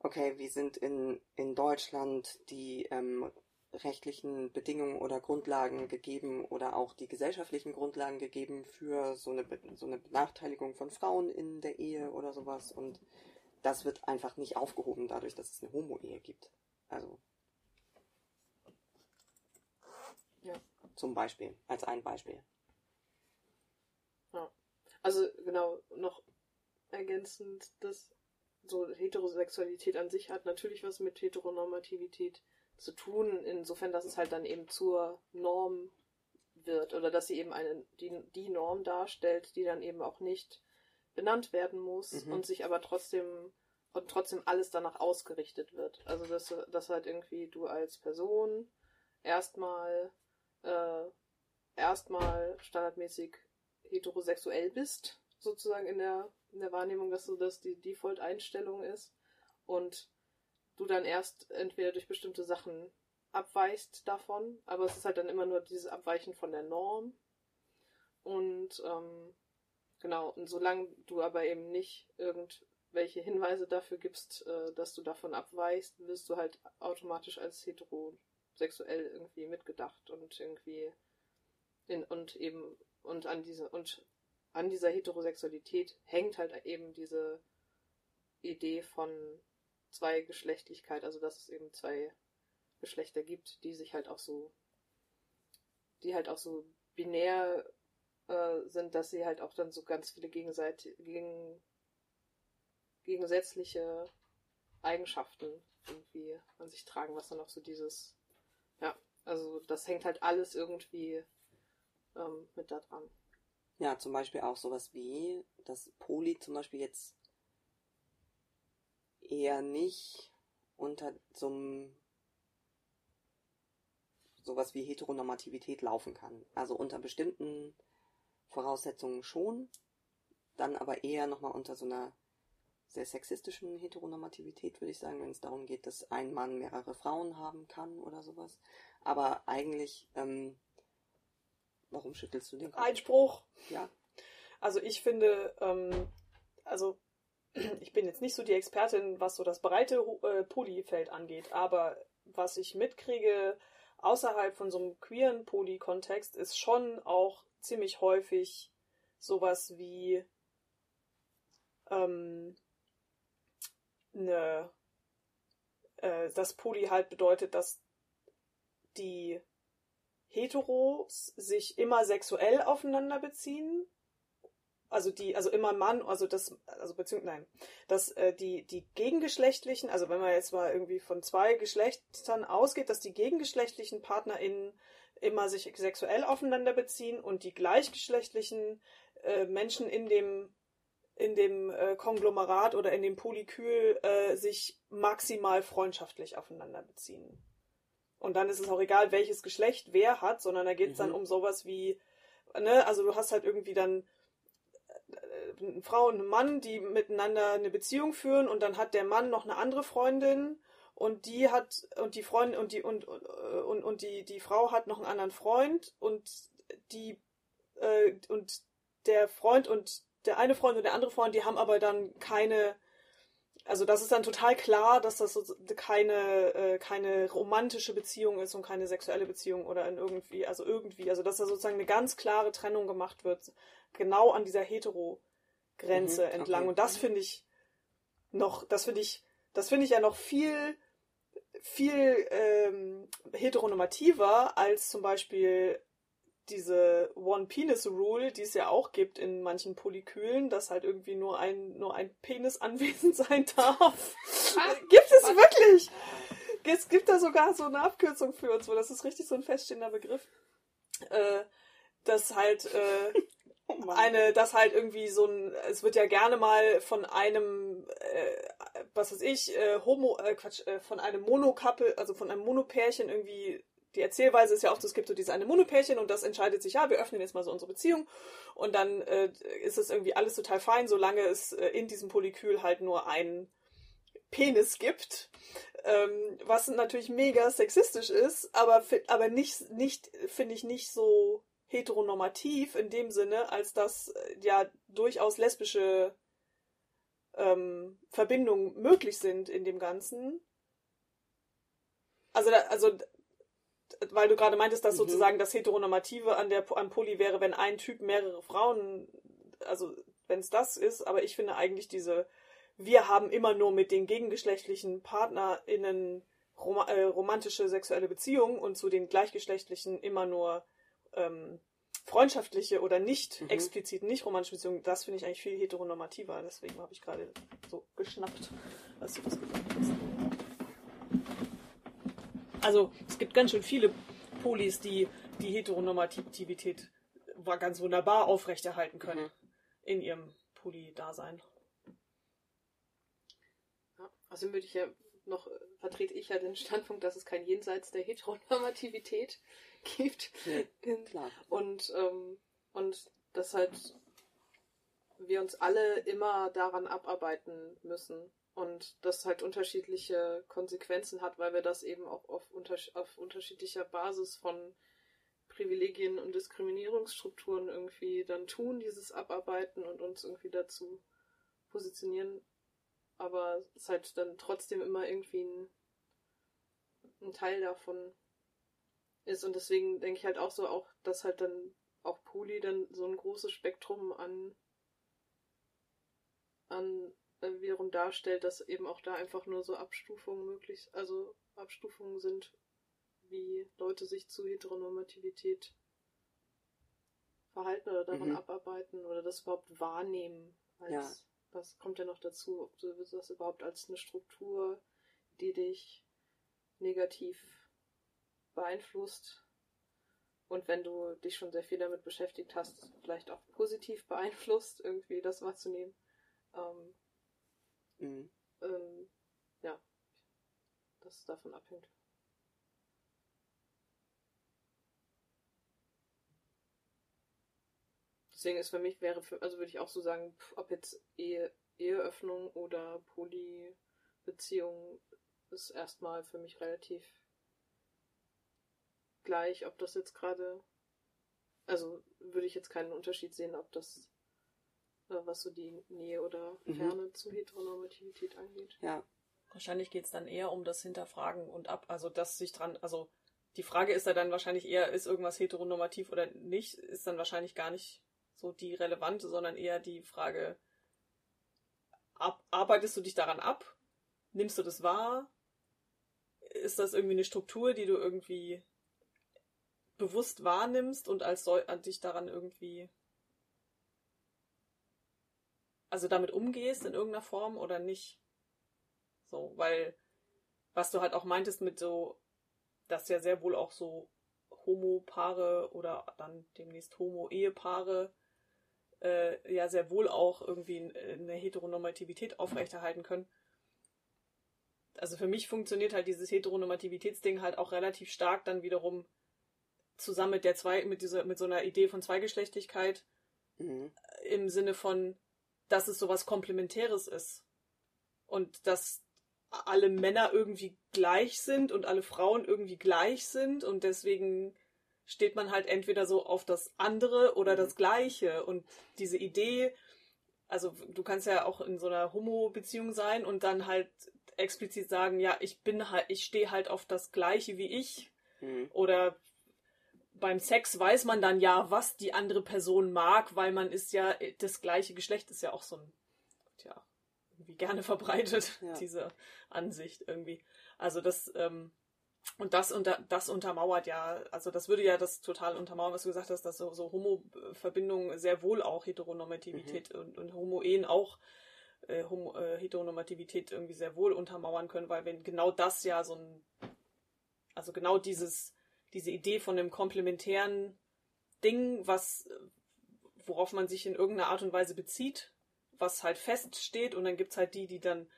okay, wie sind in, in Deutschland die ähm, rechtlichen Bedingungen oder Grundlagen gegeben oder auch die gesellschaftlichen Grundlagen gegeben für so eine, so eine Benachteiligung von Frauen in der Ehe oder sowas. Und das wird einfach nicht aufgehoben dadurch, dass es eine Homo-Ehe gibt. Also. Ja. Zum Beispiel, als ein Beispiel. Also genau, noch ergänzend, dass so Heterosexualität an sich hat natürlich was mit Heteronormativität zu tun, insofern, dass es halt dann eben zur Norm wird oder dass sie eben eine, die, die Norm darstellt, die dann eben auch nicht benannt werden muss Mhm. und sich aber trotzdem und trotzdem alles danach ausgerichtet wird. Also dass, dass halt irgendwie du als Person erstmal äh, erstmal standardmäßig heterosexuell bist, sozusagen in der, in der Wahrnehmung, dass so das die Default-Einstellung ist und du dann erst entweder durch bestimmte Sachen abweichst davon, aber es ist halt dann immer nur dieses Abweichen von der Norm und ähm, genau, und solange du aber eben nicht irgendwelche Hinweise dafür gibst, äh, dass du davon abweichst, wirst du halt automatisch als heterosexuell irgendwie mitgedacht und irgendwie in, und eben und an diese und an dieser Heterosexualität hängt halt eben diese Idee von Zweigeschlechtlichkeit, also dass es eben zwei Geschlechter gibt, die sich halt auch so, die halt auch so binär äh, sind, dass sie halt auch dann so ganz viele gegenseitig, gegen, gegensätzliche Eigenschaften irgendwie an sich tragen, was dann auch so dieses, also das hängt halt alles irgendwie ähm, mit da dran. Ja, zum Beispiel auch sowas wie, dass Poli zum Beispiel jetzt eher nicht unter so einem sowas wie Heteronormativität laufen kann. Also unter bestimmten Voraussetzungen schon, dann aber eher nochmal unter so einer sehr sexistischen Heteronormativität, würde ich sagen, wenn es darum geht, dass ein Mann mehrere Frauen haben kann oder sowas. Aber eigentlich, ähm, warum schüttelst du den Kopf? Einspruch. Ja. Also ich finde, ähm, also ich bin jetzt nicht so die Expertin, was so das breite äh, Polyfeld angeht, aber was ich mitkriege außerhalb von so einem queeren Poly-Kontext ist schon auch ziemlich häufig sowas wie ähm, eine, äh, das Poly halt bedeutet, dass die Heteros sich immer sexuell aufeinander beziehen. Also die, also immer Mann, also das, also beziehungsweise, nein, dass äh, die, die gegengeschlechtlichen, also wenn man jetzt mal irgendwie von zwei Geschlechtern ausgeht, dass die gegengeschlechtlichen PartnerInnen immer sich sexuell aufeinander beziehen und die gleichgeschlechtlichen äh, Menschen in dem in dem äh, Konglomerat oder in dem Polykül äh, sich maximal freundschaftlich aufeinander beziehen. Und dann ist es auch egal, welches Geschlecht wer hat, sondern da geht es mhm. dann um sowas wie, ne, also du hast halt irgendwie dann äh, eine Frau und einen Mann, die miteinander eine Beziehung führen und dann hat der Mann noch eine andere Freundin und die hat und die Freundin und die und und, und die die Frau hat noch einen anderen Freund und die äh, und der Freund und der eine Freund und der andere Freund, die haben aber dann keine also das ist dann total klar, dass das keine, äh, keine romantische Beziehung ist und keine sexuelle Beziehung oder in irgendwie, also irgendwie, also dass da sozusagen eine ganz klare Trennung gemacht wird, genau an dieser Hetero-Grenze mhm, entlang. Okay. Und das finde ich noch, das finde ich, das finde ich ja noch viel, viel ähm, heteronormativer als zum Beispiel diese One-Penis-Rule, die es ja auch gibt in manchen Polykülen, dass halt irgendwie nur ein, nur ein Penis anwesend sein darf. Gibt es was? wirklich! Es gibt da sogar so eine Abkürzung für uns, wo das ist richtig so ein feststehender Begriff. Äh, dass halt äh, oh eine, dass halt irgendwie so ein, es wird ja gerne mal von einem, äh, was weiß ich, äh, Homo, äh, Quatsch, äh, von einem Monokappel, also von einem Monopärchen irgendwie die Erzählweise ist ja auch, es gibt so diese eine Monopärchen und das entscheidet sich, ja, wir öffnen jetzt mal so unsere Beziehung und dann äh, ist es irgendwie alles total fein, solange es äh, in diesem Polykül halt nur einen Penis gibt, ähm, was natürlich mega sexistisch ist, aber, aber nicht, nicht finde ich nicht so heteronormativ in dem Sinne, als dass äh, ja durchaus lesbische ähm, Verbindungen möglich sind in dem Ganzen. Also, da, also weil du gerade meintest, dass mhm. sozusagen das Heteronormative an der am Poly wäre, wenn ein Typ mehrere Frauen, also wenn es das ist, aber ich finde eigentlich diese, wir haben immer nur mit den gegengeschlechtlichen PartnerInnen rom äh, romantische sexuelle Beziehungen und zu den gleichgeschlechtlichen immer nur ähm, freundschaftliche oder nicht mhm. explizit nicht romantische Beziehungen, das finde ich eigentlich viel heteronormativer. Deswegen habe ich gerade so geschnappt, als du das gesagt hast. Also es gibt ganz schön viele Polis, die die Heteronormativität ganz wunderbar aufrechterhalten können mhm. in ihrem Poli-Dasein. Ja, also würde ich ja noch, vertrete ich ja den Standpunkt, dass es kein Jenseits der Heteronormativität gibt. Ja, klar. Und, ähm, und dass halt wir uns alle immer daran abarbeiten müssen und das halt unterschiedliche Konsequenzen hat, weil wir das eben auch auf, unter auf unterschiedlicher Basis von Privilegien und Diskriminierungsstrukturen irgendwie dann tun, dieses Abarbeiten und uns irgendwie dazu positionieren. Aber es ist halt dann trotzdem immer irgendwie ein, ein Teil davon ist. Und deswegen denke ich halt auch so, auch, dass halt dann auch Poli dann so ein großes Spektrum an, an wiederum darstellt, dass eben auch da einfach nur so Abstufungen möglich, also Abstufungen sind, wie Leute sich zu Heteronormativität verhalten oder daran mhm. abarbeiten oder das überhaupt wahrnehmen. Als, ja. Was kommt ja noch dazu? Ob du das überhaupt als eine Struktur, die dich negativ beeinflusst und wenn du dich schon sehr viel damit beschäftigt hast, vielleicht auch positiv beeinflusst, irgendwie das wahrzunehmen. Ähm, Mhm. Ähm, ja, das davon abhängt. Deswegen ist für mich wäre für, also würde ich auch so sagen, ob jetzt Ehe, Eheöffnung oder Polybeziehung ist erstmal für mich relativ gleich, ob das jetzt gerade, also würde ich jetzt keinen Unterschied sehen, ob das was so die Nähe oder Mhm. Ferne zu Heteronormativität angeht. Ja. Wahrscheinlich geht es dann eher um das Hinterfragen und ab, also dass sich dran, also die Frage ist ja dann wahrscheinlich eher, ist irgendwas heteronormativ oder nicht, ist dann wahrscheinlich gar nicht so die relevante, sondern eher die Frage, ab, arbeitest du dich daran ab? Nimmst du das wahr? Ist das irgendwie eine Struktur, die du irgendwie bewusst wahrnimmst und als soll an dich daran irgendwie also damit umgehst in irgendeiner Form oder nicht? So, weil was du halt auch meintest mit so, dass ja sehr wohl auch so Homo-Paare oder dann demnächst Homo-Ehepaare äh, ja sehr wohl auch irgendwie eine Heteronormativität aufrechterhalten können. Also für mich funktioniert halt dieses Heteronormativitätsding halt auch relativ stark dann wiederum zusammen mit der zwei, mit dieser, mit so einer Idee von Zweigeschlechtlichkeit Mhm. im Sinne von, dass es sowas Komplementäres ist. Und dass alle Männer irgendwie gleich sind und alle Frauen irgendwie gleich sind und deswegen steht man halt entweder so auf das andere oder das Gleiche. Und diese Idee, also du kannst ja auch in so einer Homo-Beziehung sein und dann halt explizit sagen, ja, ich bin halt, ich stehe halt auf das Gleiche wie ich. Mhm. Oder beim Sex weiß man dann ja, was die andere Person mag, weil man ist ja, das gleiche Geschlecht ist ja auch so ein, tja, irgendwie gerne verbreitet, Ja. diese Ansicht irgendwie. Also das, ähm, und das, unter, das untermauert ja, also das würde ja das total untermauern, was du gesagt hast, dass so, so Homo-Verbindungen sehr wohl auch Heteronormativität und, und Homo-Ehen auch äh, Homo, äh, Heteronormativität irgendwie sehr wohl untermauern können, weil wenn genau das ja so ein, also genau dieses, diese Idee von einem komplementären Ding, was, äh, worauf man sich in irgendeiner Art und Weise bezieht, was halt feststeht und dann gibt's halt die, die dann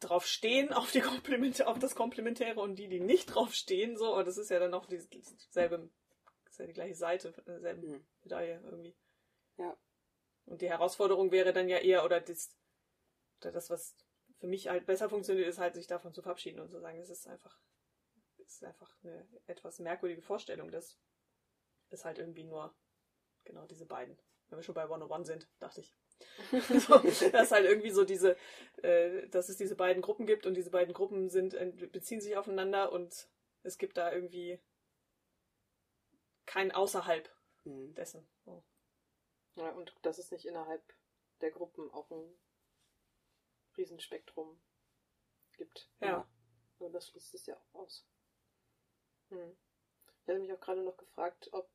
drauf stehen auf die Komplemente, auf das Komplementäre und die, die nicht drauf stehen, so, und das ist ja dann auch dieselbe, ist ja die gleiche Seite, derselben Mhm. Medaille irgendwie. Ja. Und die Herausforderung wäre dann ja eher, oder das, oder das, was für mich halt besser funktioniert, ist halt, sich davon zu verabschieden und zu sagen, es ist einfach, es ist einfach eine etwas merkwürdige Vorstellung, das ist halt irgendwie nur genau diese beiden. Wenn wir schon bei 101 sind, dachte ich. so, dass halt irgendwie so diese, äh, dass es diese beiden Gruppen gibt und diese beiden Gruppen sind, äh, beziehen sich aufeinander und es gibt da irgendwie kein Außerhalb Mhm. dessen. So. Ja, und dass es nicht innerhalb der Gruppen auch ein Riesenspektrum gibt. Ja. Und das schließt es ja auch aus. Hm. Ich hatte mich auch gerade noch gefragt, ob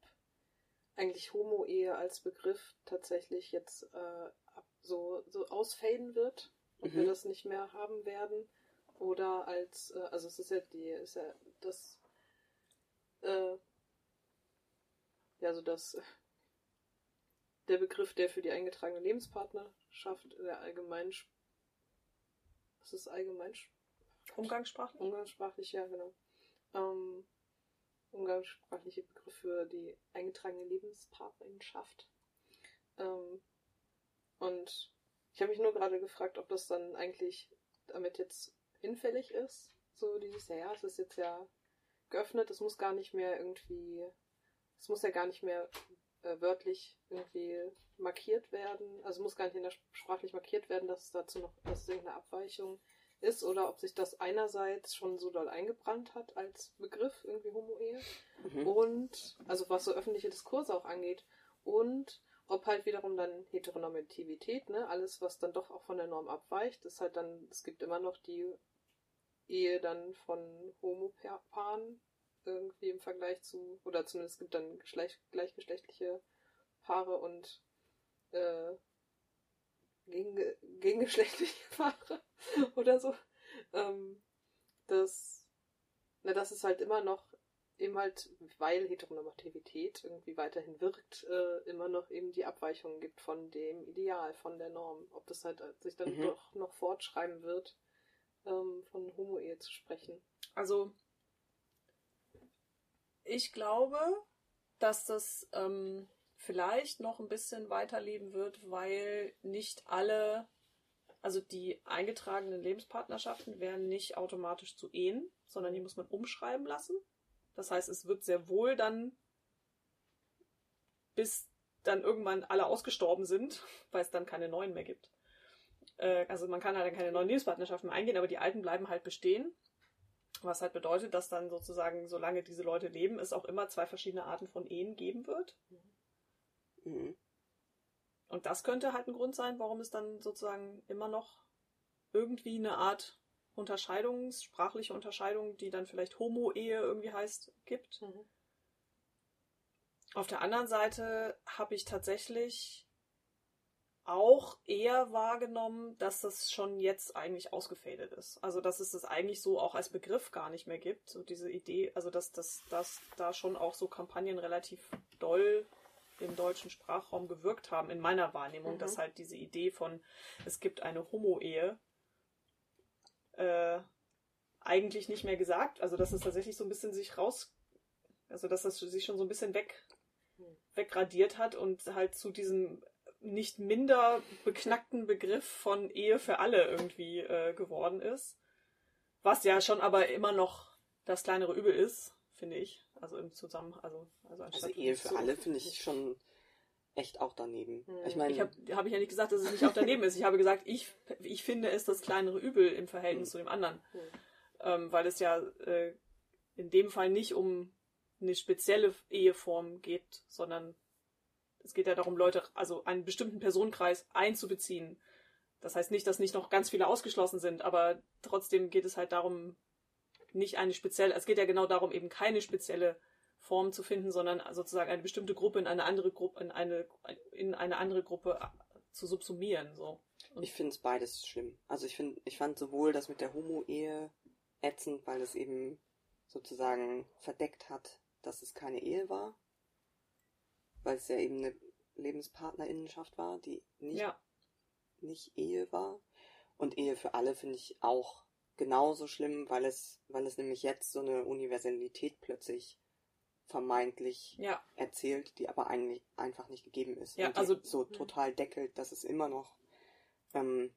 eigentlich Homo-Ehe als Begriff tatsächlich jetzt äh, so, so ausfaden wird wir Mhm. das nicht mehr haben werden. Oder als, äh, also es ist ja die, ist ja das, äh, ja, so das, der Begriff, der für die eingetragene Lebenspartnerschaft der allgemein, was ist allgemein Umgangssprachlich? Umgangssprachlich, ja, genau. Ähm, umgangssprachliche Begriff für die eingetragene Lebenspartnerschaft. Ähm, und ich habe mich nur gerade gefragt, ob das dann eigentlich damit jetzt hinfällig ist. So dieses, ja, es ist jetzt ja geöffnet, es muss gar nicht mehr irgendwie, es muss ja gar nicht mehr äh, wörtlich irgendwie markiert werden, also muss gar nicht in der sprachlich markiert werden, dass es dazu noch, dass es irgendeine Abweichung ist oder ob sich das einerseits schon so doll eingebrannt hat als Begriff, irgendwie Homo-Ehe, Mhm. und, also was so öffentliche Diskurse auch angeht, und ob halt wiederum dann Heteronormativität, ne, alles, was dann doch auch von der Norm abweicht, ist halt dann, es gibt immer noch die Ehe dann von Homopaaren irgendwie im Vergleich zu, oder zumindest gibt dann Geschlecht, gleichgeschlechtliche Paare und äh, gegen, gegengeschlechtliche Paare oder so. Ähm, das, na, das ist halt immer noch eben halt, weil Heteronormativität irgendwie weiterhin wirkt, äh, immer noch eben die Abweichungen gibt von dem Ideal, von der Norm. Ob das halt sich dann Mhm. doch noch fortschreiben wird, ähm, von Homo-Ehe zu sprechen. Also, ich glaube, dass das ähm, vielleicht noch ein bisschen weiterleben wird, weil nicht alle, also die eingetragenen Lebenspartnerschaften werden nicht automatisch zu Ehen, sondern die muss man umschreiben lassen. Das heißt, es wird sehr wohl dann bis dann irgendwann alle ausgestorben sind, weil es dann keine neuen mehr gibt. Äh, also man kann halt dann keine neuen Lebenspartnerschaften mehr eingehen, aber die alten bleiben halt bestehen. Was halt bedeutet, dass dann sozusagen, solange diese Leute leben, es auch immer zwei verschiedene Arten von Ehen geben wird. Mhm. Und das könnte halt ein Grund sein, warum es dann sozusagen immer noch irgendwie eine Art Unterscheidung, sprachliche Unterscheidung, die dann vielleicht Homo-Ehe irgendwie heißt, gibt. Mhm. Auf der anderen Seite habe ich tatsächlich auch eher wahrgenommen, dass das schon jetzt eigentlich ausgefadet ist. Also dass es das eigentlich so auch als Begriff gar nicht mehr gibt. So diese Idee, also dass, dass, dass da schon auch so Kampagnen relativ doll im deutschen Sprachraum gewirkt haben, in meiner Wahrnehmung, Mhm. dass halt diese Idee von, es gibt eine Homo-Ehe, äh, eigentlich nicht mehr gesagt. Also dass es tatsächlich so ein bisschen sich raus, also dass das sich schon so ein bisschen weg, Mhm. wegradiert hat und halt zu diesem nicht minder beknackten Begriff von Ehe für alle irgendwie äh, geworden ist. Was ja schon aber immer noch das kleinere Übel ist, finde ich. Also im Zusammen, also, also Also Ehe für alle finde ich schon echt auch daneben. Mhm. Ich meine, Ich habe hab ich ja nicht gesagt, dass es nicht auch daneben ist. Ich habe gesagt, ich, ich finde es das kleinere Übel im Verhältnis Mhm. zu dem anderen. Mhm. Ähm, weil es ja äh, in dem Fall nicht um eine spezielle Eheform geht, sondern es geht ja darum, Leute, also einen bestimmten Personenkreis einzubeziehen. Das heißt nicht, dass nicht noch ganz viele ausgeschlossen sind, aber trotzdem geht es halt darum, nicht eine spezielle, es geht ja genau darum, eben keine spezielle Form zu finden, sondern sozusagen eine bestimmte Gruppe in eine andere Gruppe, in eine, in eine andere Gruppe zu subsumieren, so. ich finde es beides schlimm. Also ich finde, ich fand sowohl das mit der Homo-Ehe ätzend, weil es eben sozusagen verdeckt hat, dass es keine Ehe war. Weil es ja eben eine Lebenspartnerinnenschaft war, die nicht Ja, nicht Ehe war. Und Ehe für alle finde ich auch genauso schlimm, weil es, weil es nämlich jetzt so eine Universalität plötzlich vermeintlich ja, erzählt, die aber eigentlich einfach nicht gegeben ist. Ja, also- so total deckelt, dass es immer noch, ähm,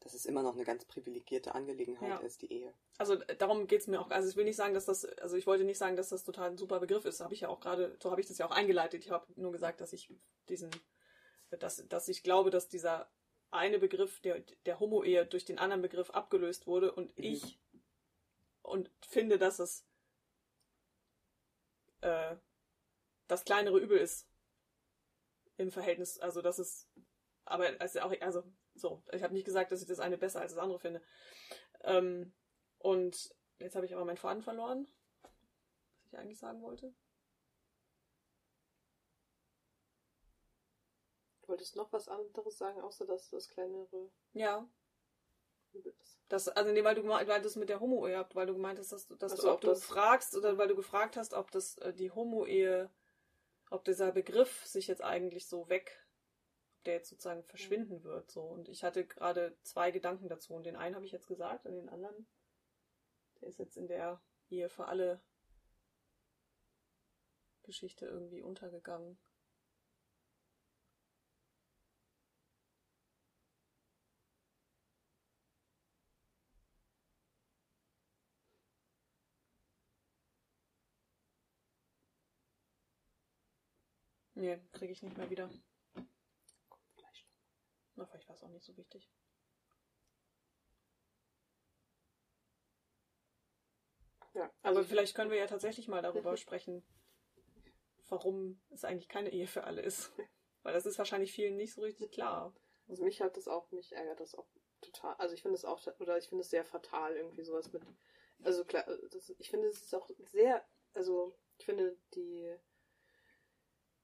dass es immer noch eine ganz privilegierte Angelegenheit Ja. ist, die Ehe. also darum geht's mir auch. Also ich will nicht sagen, dass das, also ich wollte nicht sagen, dass das total ein super Begriff ist. Habe ich ja auch gerade, so habe ich das ja auch eingeleitet. Ich habe nur gesagt, dass ich diesen, dass, dass ich glaube, dass dieser eine Begriff der, der Homo-Ehe durch den anderen Begriff abgelöst wurde und Mhm. ich und finde, dass es äh, das kleinere Übel ist im Verhältnis, also dass es, aber also auch, also so, ich habe nicht gesagt, dass ich das eine besser als das andere finde. Ähm, und jetzt habe ich aber meinen Faden verloren, was ich eigentlich sagen wollte. Wolltest noch was anderes sagen, außer dass das kleinere Ja, das, also nee, weil du das mit der Homo-Ehe habt, weil du gemeint hast, dass du, dass Ach du, ob du das- fragst oder weil du gefragt hast, ob das äh, die Homo-Ehe, ob dieser Begriff sich jetzt eigentlich so weg, ob der jetzt sozusagen verschwinden wird, so. Und ich hatte gerade zwei Gedanken dazu und den einen habe ich jetzt gesagt und den anderen, der ist jetzt in der Ehe für alle Geschichte irgendwie untergegangen. Nee, kriege ich nicht mehr wieder. Vielleicht. Na, vielleicht war es auch nicht so wichtig. Ja, Aber also vielleicht können wir ja tatsächlich mal darüber sprechen, warum es eigentlich keine Ehe für alle ist. Weil das ist wahrscheinlich vielen nicht so richtig klar. Also mich hat das auch, mich ärgert das auch total. Also ich finde es auch, oder ich finde es sehr fatal, irgendwie sowas mit. Also klar, das, ich finde es ist auch sehr, also ich finde die,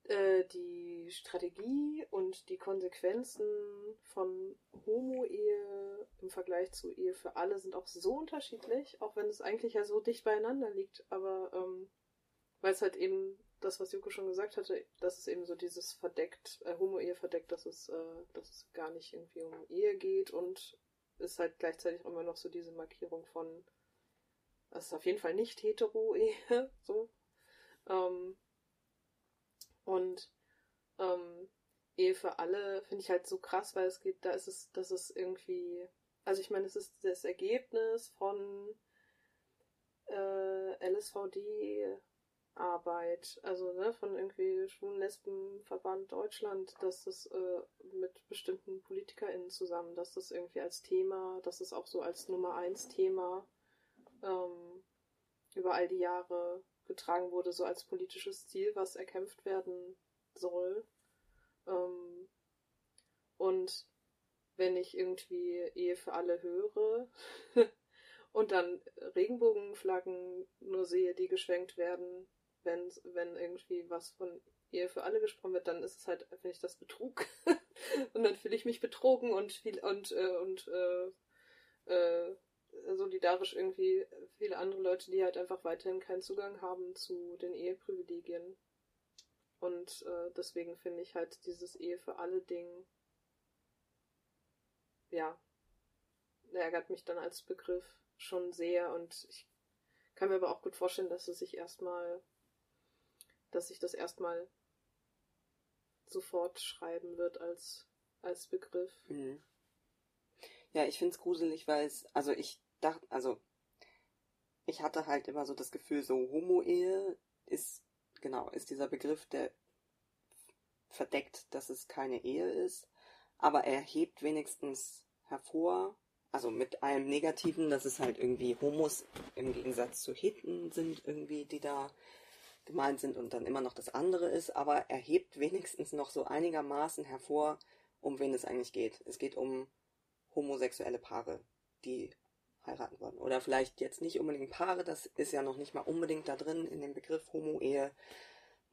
äh, die Strategie und die Konsequenzen von Homo-Ehe im Vergleich zu Ehe für alle sind auch so unterschiedlich, auch wenn es eigentlich ja so dicht beieinander liegt, aber ähm, weil es halt eben das, was Juko schon gesagt hatte, dass es eben so dieses verdeckt, äh, Homo-Ehe verdeckt, dass es, äh, dass es gar nicht irgendwie um Ehe geht und ist halt gleichzeitig immer noch so diese Markierung von, das ist auf jeden Fall nicht hetero-Ehe, so. Ähm, und ähm, Ehe für alle finde ich halt so krass, weil es geht, da ist es, das ist irgendwie, also ich meine, es ist das Ergebnis von äh, LSVD Arbeit, also ne, von irgendwie Schwulen Lesbenverband Deutschland, dass das äh, mit bestimmten PolitikerInnen zusammen, dass das irgendwie als Thema, dass es auch so als Nummer eins Thema ähm, über all die Jahre getragen wurde, so als politisches Ziel, was erkämpft werden soll. Ähm, und wenn ich irgendwie Ehe für alle höre und dann Regenbogenflaggen nur sehe, die geschwenkt werden, wenn, wenn irgendwie was von Ehe für alle gesprochen wird, dann ist es halt, finde ich das Betrug. und dann fühle ich mich betrogen und viel und äh, und äh, äh, solidarisch irgendwie viele andere Leute, die halt einfach weiterhin keinen Zugang haben zu den Eheprivilegien. Und äh, deswegen finde ich halt dieses Ehe für alle Ding, ja, ärgert mich dann als Begriff schon sehr und ich kann mir aber auch gut vorstellen, dass es sich erstmal dass sich das erstmal sofort schreiben wird als, als Begriff. Mhm. Ja, ich finde es gruselig, weil es, also ich dachte, also ich hatte halt immer so das Gefühl, so Homo-Ehe ist, genau, ist dieser Begriff, der verdeckt, dass es keine Ehe ist, aber er hebt wenigstens hervor, also mit allem Negativen, dass es halt irgendwie Homos im Gegensatz zu Heten sind, irgendwie, die da gemeint sind und dann immer noch das andere ist, aber er hebt wenigstens noch so einigermaßen hervor, um wen es eigentlich geht. Es geht um homosexuelle Paare, die heiraten wollen. Oder vielleicht jetzt nicht unbedingt Paare, das ist ja noch nicht mal unbedingt da drin in dem Begriff Homo-Ehe.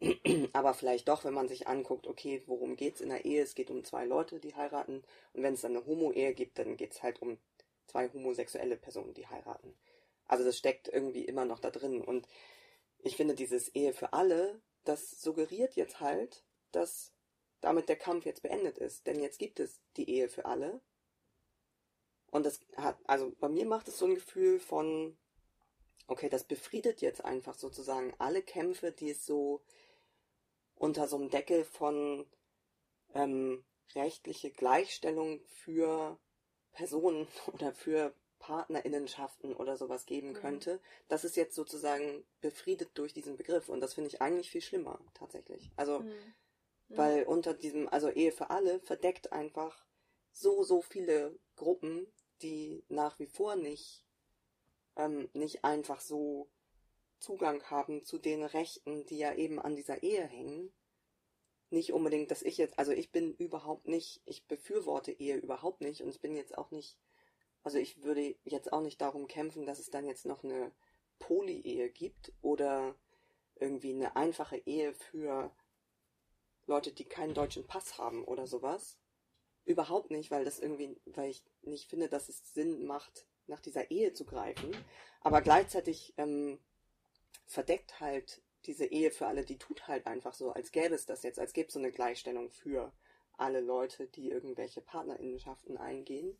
Aber vielleicht doch, wenn man sich anguckt, okay, worum geht's in der Ehe? Es geht um zwei Leute, die heiraten. Und wenn es dann eine Homo-Ehe gibt, dann geht's halt um zwei homosexuelle Personen, die heiraten. Also das steckt irgendwie immer noch da drin. Und ich finde dieses Ehe für alle, das suggeriert jetzt halt, dass damit der Kampf jetzt beendet ist. Denn jetzt gibt es die Ehe für alle. Und das hat, also bei mir macht es so ein Gefühl von, okay, das befriedet jetzt einfach sozusagen alle Kämpfe, die es so unter so einem Deckel von ähm, rechtliche Gleichstellung für Personen oder für Partnerinnenschaften oder sowas geben mhm. könnte, das ist jetzt sozusagen befriedet durch diesen Begriff und das finde ich eigentlich viel schlimmer tatsächlich. Also mhm. weil unter diesem also Ehe für alle verdeckt einfach so so viele Gruppen, die nach wie vor nicht ähm, nicht einfach so Zugang haben zu den Rechten, die ja eben an dieser Ehe hängen. Nicht unbedingt, dass ich jetzt, also ich bin überhaupt nicht, ich befürworte Ehe überhaupt nicht und ich bin jetzt auch nicht also ich würde jetzt auch nicht darum kämpfen, dass es dann jetzt noch eine Poly-Ehe gibt oder irgendwie eine einfache Ehe für Leute, die keinen deutschen Pass haben oder sowas. Überhaupt nicht, weil das irgendwie, weil ich nicht finde, dass es Sinn macht, nach dieser Ehe zu greifen. Aber gleichzeitig ähm, verdeckt halt diese Ehe für alle, die tut halt einfach so, als gäbe es das jetzt, als gäbe es so eine Gleichstellung für alle Leute, die irgendwelche Partnerinnenschaften eingehen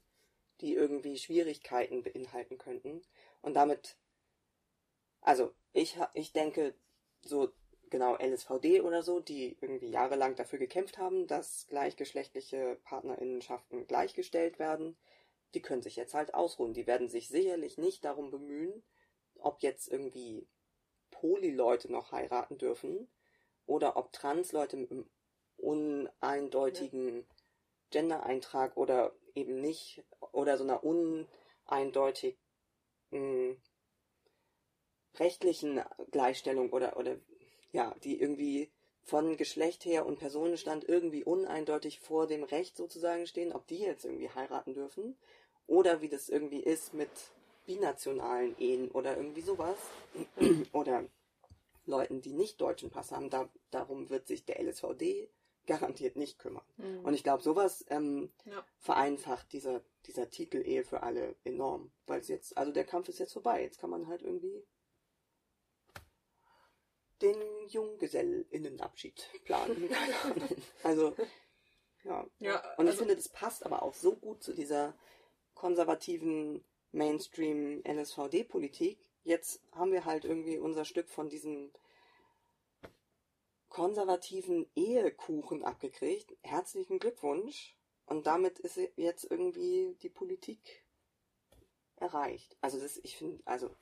die irgendwie Schwierigkeiten beinhalten könnten. Und damit, also ich, ich denke, so genau LSVD oder so, die irgendwie jahrelang dafür gekämpft haben, dass gleichgeschlechtliche Partnerinnenschaften gleichgestellt werden, die können sich jetzt halt ausruhen. Die werden sich sicherlich nicht darum bemühen, ob jetzt irgendwie Poly-Leute noch heiraten dürfen oder ob Trans-Leute mit einem uneindeutigen ja. Gender-Eintrag oder eben nicht oder so einer uneindeutigen rechtlichen Gleichstellung oder, oder ja, die irgendwie von Geschlecht her und Personenstand irgendwie uneindeutig vor dem Recht sozusagen stehen, ob die jetzt irgendwie heiraten dürfen oder wie das irgendwie ist mit binationalen Ehen oder irgendwie sowas oder Leuten, die nicht deutschen Pass haben. Da, darum wird sich der LSVD garantiert nicht kümmern. Mhm. Und ich glaube, sowas ähm, ja. vereinfacht dieser, dieser Titel Ehe für alle enorm. Weil es jetzt, also der Kampf ist jetzt vorbei. Jetzt kann man halt irgendwie den Junggesellinnenabschied planen. also, ja. ja Und ich also finde, das passt aber auch so gut zu dieser konservativen Mainstream-NSVD-Politik. Jetzt haben wir halt irgendwie unser Stück von diesem konservativen Ehekuchen abgekriegt. Herzlichen Glückwunsch. Und damit ist jetzt irgendwie die Politik erreicht. Also das, ich finde, also.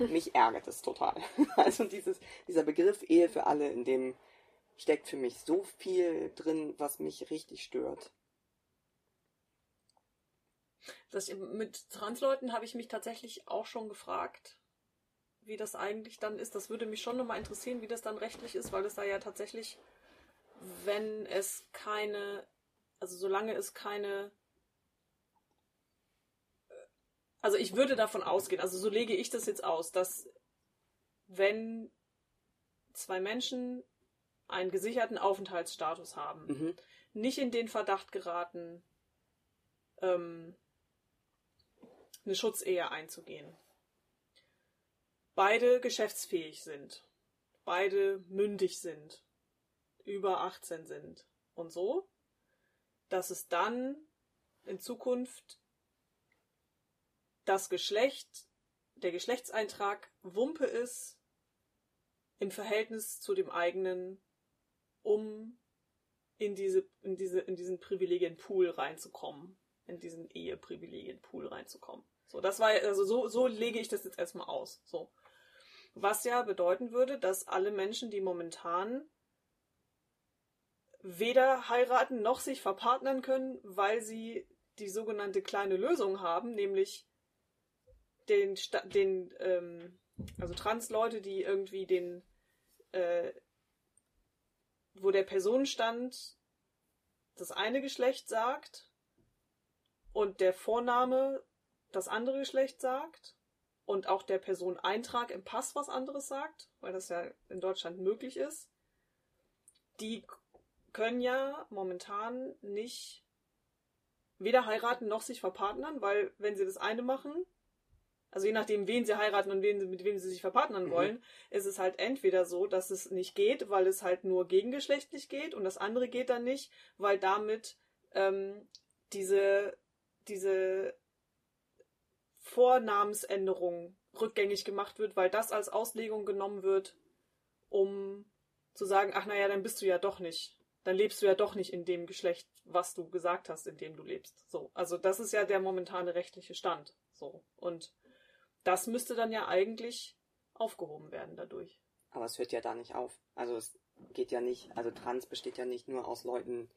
mich ärgert es total. Also dieses, dieser Begriff Ehe für alle, in dem steckt für mich so viel drin, was mich richtig stört. Das, mit Transleuten habe ich mich tatsächlich auch schon gefragt, wie das eigentlich dann ist. Das würde mich schon nochmal interessieren, wie das dann rechtlich ist, weil es da ja tatsächlich, wenn es keine, also solange es keine also ich würde davon ausgehen, also so lege ich das jetzt aus, dass wenn zwei Menschen einen gesicherten Aufenthaltsstatus haben, mhm. nicht in den Verdacht geraten, ähm, eine Schutzehe einzugehen, beide geschäftsfähig sind, beide mündig sind, über 18 sind und so, dass es dann in Zukunft das Geschlecht, der Geschlechtseintrag Wumpe ist im Verhältnis zu dem eigenen, um in diese, in diese, in diesen Privilegienpool reinzukommen, in diesen Eheprivilegienpool reinzukommen. So, das war, also so, so lege ich das jetzt erstmal aus. So. Was ja bedeuten würde, dass alle Menschen, die momentan weder heiraten noch sich verpartnern können, weil sie die sogenannte kleine Lösung haben, nämlich den, den ähm, also Trans-Leute, die irgendwie den, äh, wo der Personenstand das eine Geschlecht sagt und der Vorname das andere Geschlecht sagt und auch der Personeneintrag im Pass was anderes sagt, weil das ja in Deutschland möglich ist, die können ja momentan nicht weder heiraten noch sich verpartnern, weil wenn sie das eine machen, also je nachdem, wen sie heiraten und wen, mit wem sie sich verpartnern mhm. wollen, ist es halt entweder so, dass es nicht geht, weil es halt nur gegengeschlechtlich geht und das andere geht dann nicht, weil damit ähm, diese, diese Vornamensänderung rückgängig gemacht wird, weil das als Auslegung genommen wird, um zu sagen, ach naja, dann bist du ja doch nicht. Dann lebst du ja doch nicht in dem Geschlecht, was du gesagt hast, in dem du lebst. So. Also das ist ja der momentane rechtliche Stand. So. Und das müsste dann ja eigentlich aufgehoben werden dadurch. Aber es hört ja da nicht auf. Also es geht ja nicht, also Trans besteht ja nicht nur aus Leuten,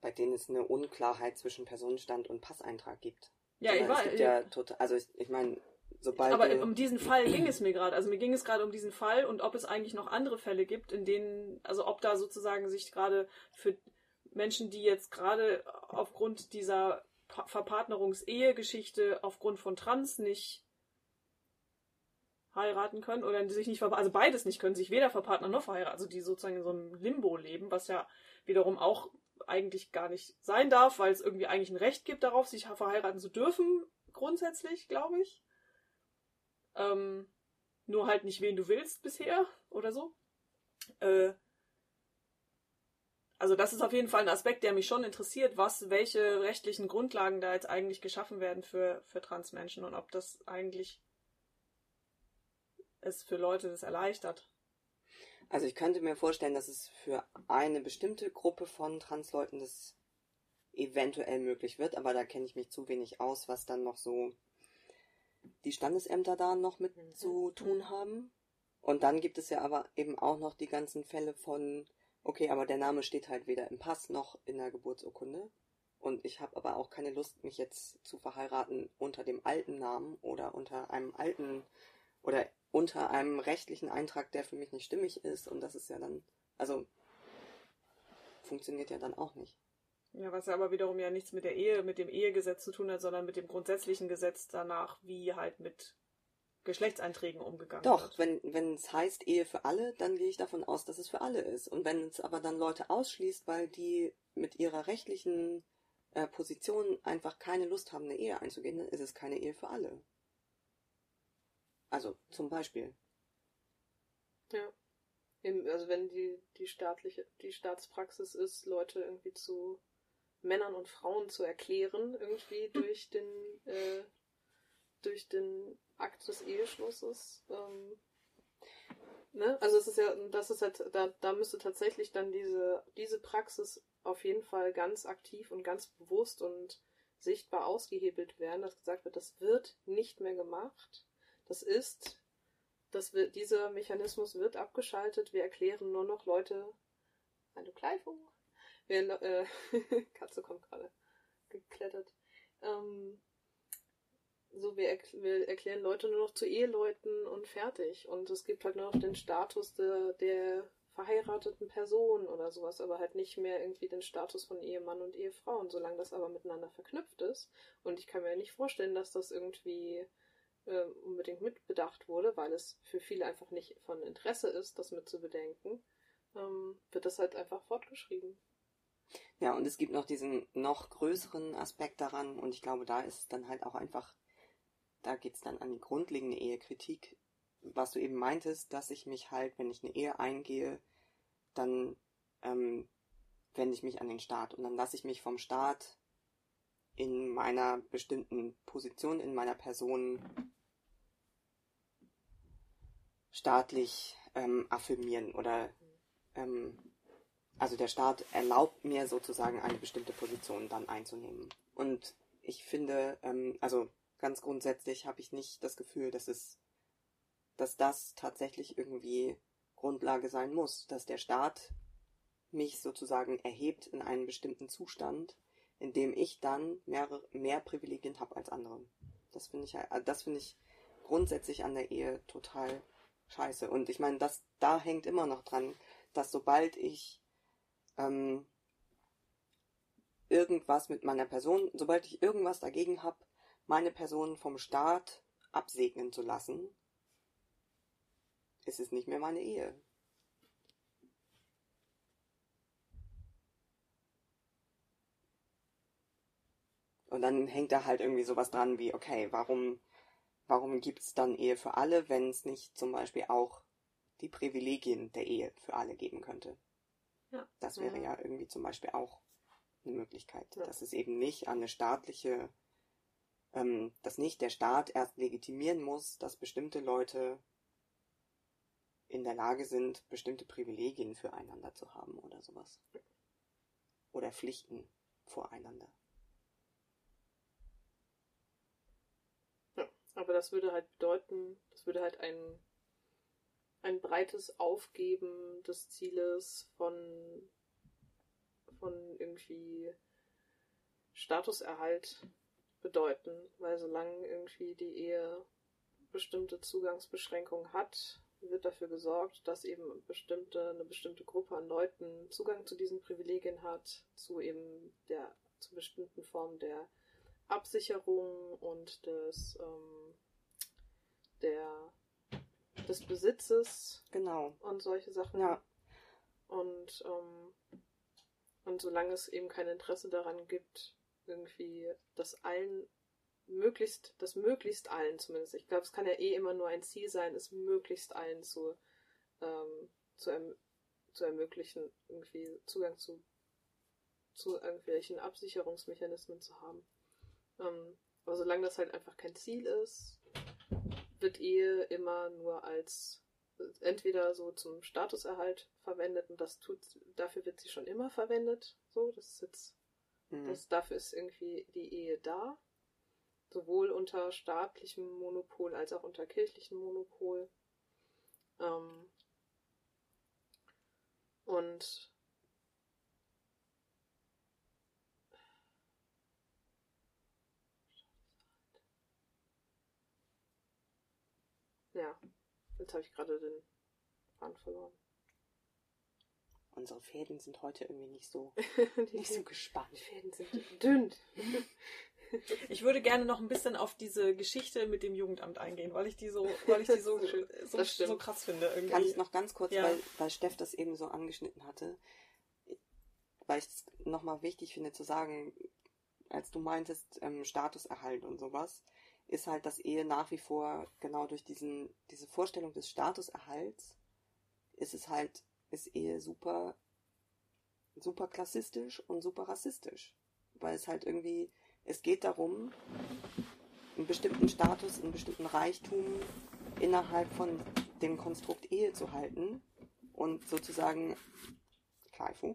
bei denen es eine Unklarheit zwischen Personenstand und Passeintrag gibt. Ja, ich weiß. Gibt ja total, also ich, ich meine, sobald. Aber um diesen Fall ging es mir gerade. Also mir ging es gerade um diesen Fall und ob es eigentlich noch andere Fälle gibt, in denen, also ob da sozusagen sich gerade für Menschen, die jetzt gerade aufgrund dieser Verpartnerungs-Ehe-Geschichte aufgrund von Trans nicht heiraten können oder sich nicht verpartnern, also beides nicht können, sich weder verpartnern noch verheiraten, also die sozusagen in so einem Limbo leben, was ja wiederum auch eigentlich gar nicht sein darf, weil es irgendwie eigentlich ein Recht gibt darauf, sich verheiraten zu dürfen, grundsätzlich, glaube ich. Ähm, nur halt nicht, wen du willst bisher oder so. Äh, also das ist auf jeden Fall ein Aspekt, der mich schon interessiert, was, welche rechtlichen Grundlagen da jetzt eigentlich geschaffen werden für, für Transmenschen und ob das eigentlich es für Leute das erleichtert. Also ich könnte mir vorstellen, dass es für eine bestimmte Gruppe von Transleuten das eventuell möglich wird, aber da kenne ich mich zu wenig aus, was dann noch so die Standesämter da noch mit mhm. zu tun haben. Und dann gibt es ja aber eben auch noch die ganzen Fälle von, okay, aber der Name steht halt weder im Pass noch in der Geburtsurkunde. Und ich habe aber auch keine Lust, mich jetzt zu verheiraten unter dem alten Namen oder unter einem alten oder unter einem rechtlichen Eintrag, der für mich nicht stimmig ist. Und das ist ja dann, also funktioniert ja dann auch nicht. Ja, was ja aber wiederum ja nichts mit der Ehe, mit dem Ehegesetz zu tun hat, sondern mit dem grundsätzlichen Gesetz danach, wie halt mit Geschlechtseinträgen umgegangen Doch, wird. wenn, wenn es heißt Ehe für alle, dann gehe ich davon aus, dass es für alle ist. Und wenn es aber dann Leute ausschließt, weil die mit ihrer rechtlichen äh, Position einfach keine Lust haben, eine Ehe einzugehen, dann ist es keine Ehe für alle. Also zum Beispiel. Ja. Also wenn die, die staatliche, die Staatspraxis ist, Leute irgendwie zu Männern und Frauen zu erklären, irgendwie durch den, äh, durch den Akt des Eheschlusses. Ähm, ne? Also es ist ja, das ist halt, da, da müsste tatsächlich dann diese, diese Praxis auf jeden Fall ganz aktiv und ganz bewusst und sichtbar ausgehebelt werden, dass gesagt wird, das wird nicht mehr gemacht. Das ist das wird, dieser Mechanismus wird abgeschaltet. Wir erklären nur noch Leute. Hallo Kleifo. Wir, äh, Katze kommt gerade geklettert. Ähm, so, wir, erkl wir, erklären Leute nur noch zu Eheleuten und fertig. Und es gibt halt nur noch den Status der, der verheirateten Person oder sowas, aber halt nicht mehr irgendwie den Status von Ehemann und Ehefrau. Und solange das aber miteinander verknüpft ist, und ich kann mir nicht vorstellen, dass das irgendwie äh, unbedingt mitbedacht wurde, weil es für viele einfach nicht von Interesse ist, das mit zu bedenken, ähm, wird das halt einfach fortgeschrieben. Ja, und es gibt noch diesen noch größeren Aspekt daran, und ich glaube, da ist es dann halt auch einfach, da geht es dann an die grundlegende Ehekritik, was du eben meintest, dass ich mich halt, wenn ich eine Ehe eingehe, dann ähm, wende ich mich an den Staat und dann lasse ich mich vom Staat in meiner bestimmten Position, in meiner Person staatlich ähm, affirmieren oder ähm, also der Staat erlaubt mir sozusagen eine bestimmte Position dann einzunehmen. Und ich finde, ähm, also ganz grundsätzlich habe ich nicht das Gefühl, dass es, dass das tatsächlich irgendwie Grundlage sein muss, dass der Staat mich sozusagen erhebt in einen bestimmten Zustand, in dem ich dann mehrere, mehr Privilegien habe als andere. Das finde ich, also das finde ich grundsätzlich an der Ehe total scheiße. Und ich meine, das da hängt immer noch dran, dass sobald ich ähm, irgendwas mit meiner Person, sobald ich irgendwas dagegen habe, meine Person vom Staat absegnen zu lassen, ist es nicht mehr meine Ehe. Und dann hängt da halt irgendwie sowas dran wie, okay, warum, warum gibt's dann Ehe für alle, wenn es nicht zum Beispiel auch die Privilegien der Ehe für alle geben könnte? Ja. Das wäre Mhm. ja irgendwie zum Beispiel auch eine Möglichkeit, Ja. dass es eben nicht an eine staatliche, ähm, dass nicht der Staat erst legitimieren muss, dass bestimmte Leute in der Lage sind, bestimmte Privilegien füreinander zu haben oder sowas. Oder Pflichten voreinander. Aber das würde halt bedeuten, das würde halt ein, ein breites Aufgeben des Zieles von, von irgendwie Statuserhalt bedeuten, weil solange irgendwie die Ehe bestimmte Zugangsbeschränkungen hat, wird dafür gesorgt, dass eben bestimmte, eine bestimmte Gruppe an Leuten Zugang zu diesen Privilegien hat, zu eben der, zu bestimmten Formen der Absicherung und des, ähm, der, des Besitzes Genau. und solche Sachen. Ja. Und, ähm, und solange es eben kein Interesse daran gibt, irgendwie das allen möglichst, das möglichst allen zumindest, ich glaube, es kann ja eh immer nur ein Ziel sein, es möglichst allen zu, ähm, zu, erm zu ermöglichen, irgendwie Zugang zu, zu irgendwelchen Absicherungsmechanismen zu haben. Ähm, aber solange das halt einfach kein Ziel ist, wird Ehe immer nur als entweder so zum Statuserhalt verwendet und das tut, dafür wird sie schon immer verwendet. So, das ist jetzt, Mhm. das, dafür ist irgendwie die Ehe da. Sowohl unter staatlichem Monopol als auch unter kirchlichem Monopol. Ähm, und ja, jetzt habe ich gerade den Faden verloren. Unsere Fäden sind heute irgendwie nicht so, die nicht so gespannt. Fäden sind dünn. Ich würde gerne noch ein bisschen auf diese Geschichte mit dem Jugendamt eingehen, weil ich die so, weil ich die so, so, so krass finde. Irgendwie. Kann ich noch ganz kurz, Ja. weil, weil Steff das eben so angeschnitten hatte, weil ich es nochmal wichtig finde zu sagen, als du meintest, ähm, Statuserhalt und sowas, ist halt, dass Ehe nach wie vor genau durch diesen, diese Vorstellung des Statuserhalts ist es halt, ist Ehe super, super klassistisch und super rassistisch. Weil es halt irgendwie, es geht darum, einen bestimmten Status, einen bestimmten Reichtum innerhalb von dem Konstrukt Ehe zu halten und sozusagen Kaifu,